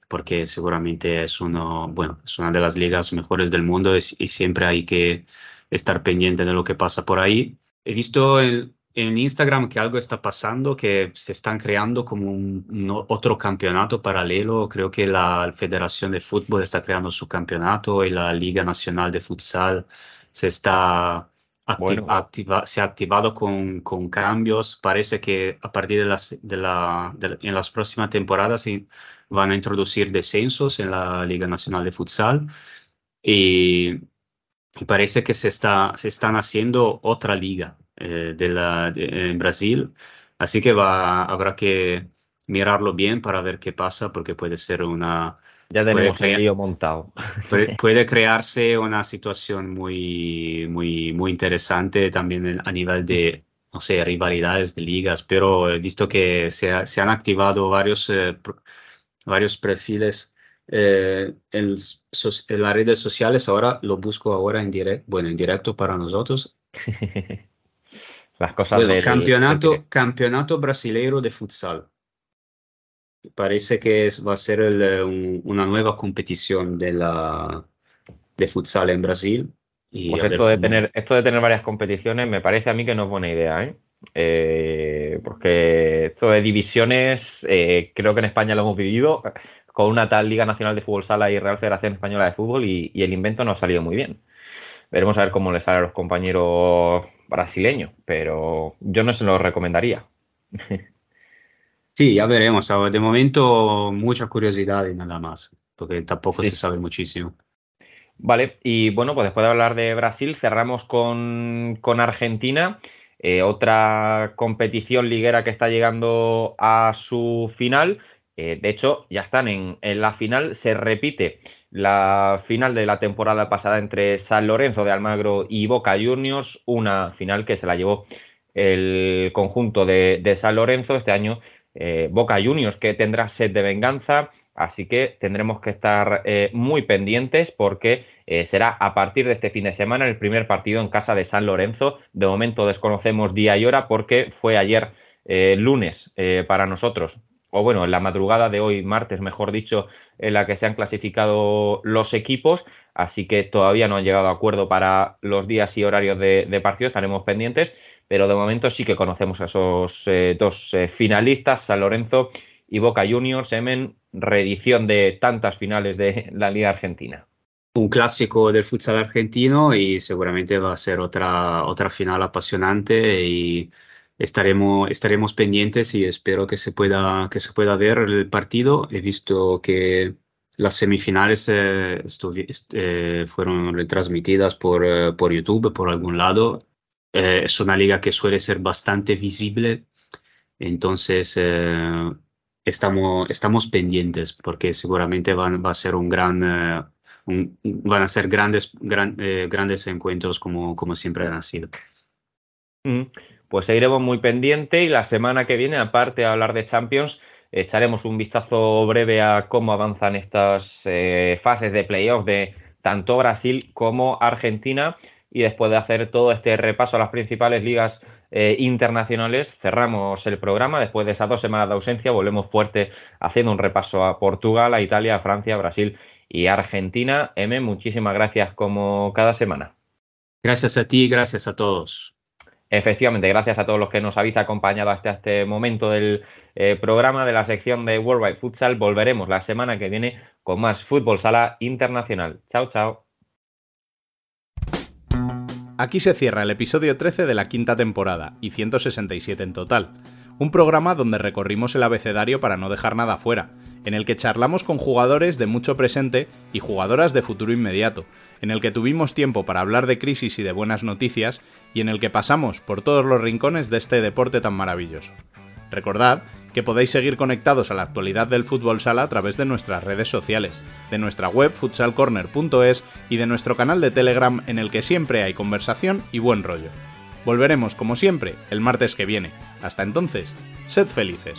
porque seguramente es uno, bueno, es una de las ligas mejores del mundo es- y siempre hay que estar pendiente de lo que pasa por ahí. He visto en, en Instagram que algo está pasando, que se están creando como un, un otro campeonato paralelo. Creo que la Federación de Fútbol está creando su campeonato y la Liga Nacional de Futsal se está acti- Bueno. activa- se ha activado con, con cambios. Parece que a partir de las, de la, de en las próximas temporadas van a introducir descensos en la Liga Nacional de Futsal y, y parece que se está, se están haciendo otra liga eh, de la, de- en Brasil. Así que va, habrá que mirarlo bien para ver qué pasa, porque puede ser una, Ya tenemos el lío montado. puede, puede crearse una situación muy, muy, muy interesante también a nivel de, no sé, rivalidades de ligas, pero he visto que se, ha- se han activado varios, eh, varios perfiles eh, en, en las redes sociales. Ahora lo busco ahora en directo, bueno, en directo para nosotros. Las cosas Bueno, del- campeonato, del- campeonato brasileiro de futsal. Parece que va a ser el, eh, un- una nueva competición de la de futsal en Brasil. Y Pues esto de cómo- tener, esto de tener varias competiciones me parece a mí que no es buena idea, ¿eh? Eh, porque esto de divisiones, eh, creo que en España lo hemos vivido con una tal Liga Nacional de Fútbol Sala y Real Federación Española de Fútbol y, y el invento no ha salido muy bien. Veremos a ver cómo le sale a los compañeros brasileños, pero yo no se lo recomendaría. Sí, ya veremos. De momento, mucha curiosidad y nada más, porque tampoco Sí. se sabe muchísimo. Vale, y bueno, pues después de hablar de Brasil, cerramos con, con Argentina, eh, otra competición liguera que está llegando a su final. Eh, de hecho, ya están en, en la final, se repite la final de la temporada pasada entre San Lorenzo de Almagro y Boca Juniors, una final que se la llevó el conjunto de, San Lorenzo este año. eh, Boca Juniors que tendrá sed de venganza Así que tendremos que estar eh, muy pendientes porque eh, será a partir de este fin de semana el primer partido en casa de San Lorenzo. De momento desconocemos día y hora porque fue ayer lunes para nosotros, o bueno, en la madrugada de hoy, martes, mejor dicho, en la que se han clasificado los equipos. Así que todavía no han llegado a acuerdo para los días y horarios de, partido. Estaremos pendientes, pero de momento sí que conocemos a esos dos finalistas, San Lorenzo y Boca Juniors, Emen, reedición de tantas finales de la Liga Argentina. Un clásico del futsal argentino y seguramente va a ser otra, otra final apasionante y estaremos, estaremos pendientes y espero que se, pueda, que se pueda ver el partido. He visto que las semifinales eh, eh, fueron retransmitidas por, eh, por YouTube, por algún lado. es una liga que suele ser bastante visible, entonces estamos, estamos pendientes porque seguramente van, va a ser un gran, eh, van a ser grandes, eh, grandes encuentros como, como siempre han sido. Mm, pues seguiremos muy pendientes y la semana que viene, aparte de hablar de Champions, echaremos un vistazo breve a cómo avanzan estas eh, fases de playoff de tanto Brasil como Argentina y después de hacer todo este repaso a las principales ligas eh, internacionales, cerramos el programa. Después de esas dos semanas de ausencia, volvemos fuerte haciendo un repaso a Portugal, a Italia, a Francia, Brasil y Argentina. M, muchísimas gracias como cada semana. Gracias a ti gracias a todos. Efectivamente, gracias a todos los que nos habéis acompañado hasta este momento del eh, programa de la sección de Worldwide Futsal. Volveremos la semana que viene con más fútbol sala internacional. Chao, chao. Aquí se cierra el episodio 13 de la quinta temporada, y 167 en total. Un programa donde recorrimos el abecedario para no dejar nada fuera, en el que charlamos con jugadores de mucho presente y jugadoras de futuro inmediato, en el que tuvimos tiempo para hablar de crisis y de buenas noticias, y en el que pasamos por todos los rincones de este deporte tan maravilloso. Recordad que podéis seguir conectados a la actualidad del fútbol sala a través de nuestras redes sociales, de nuestra web futsalcorner.es y de nuestro canal de Telegram en el que siempre hay conversación y buen rollo. Volveremos como siempre el martes que viene. Hasta entonces, sed felices.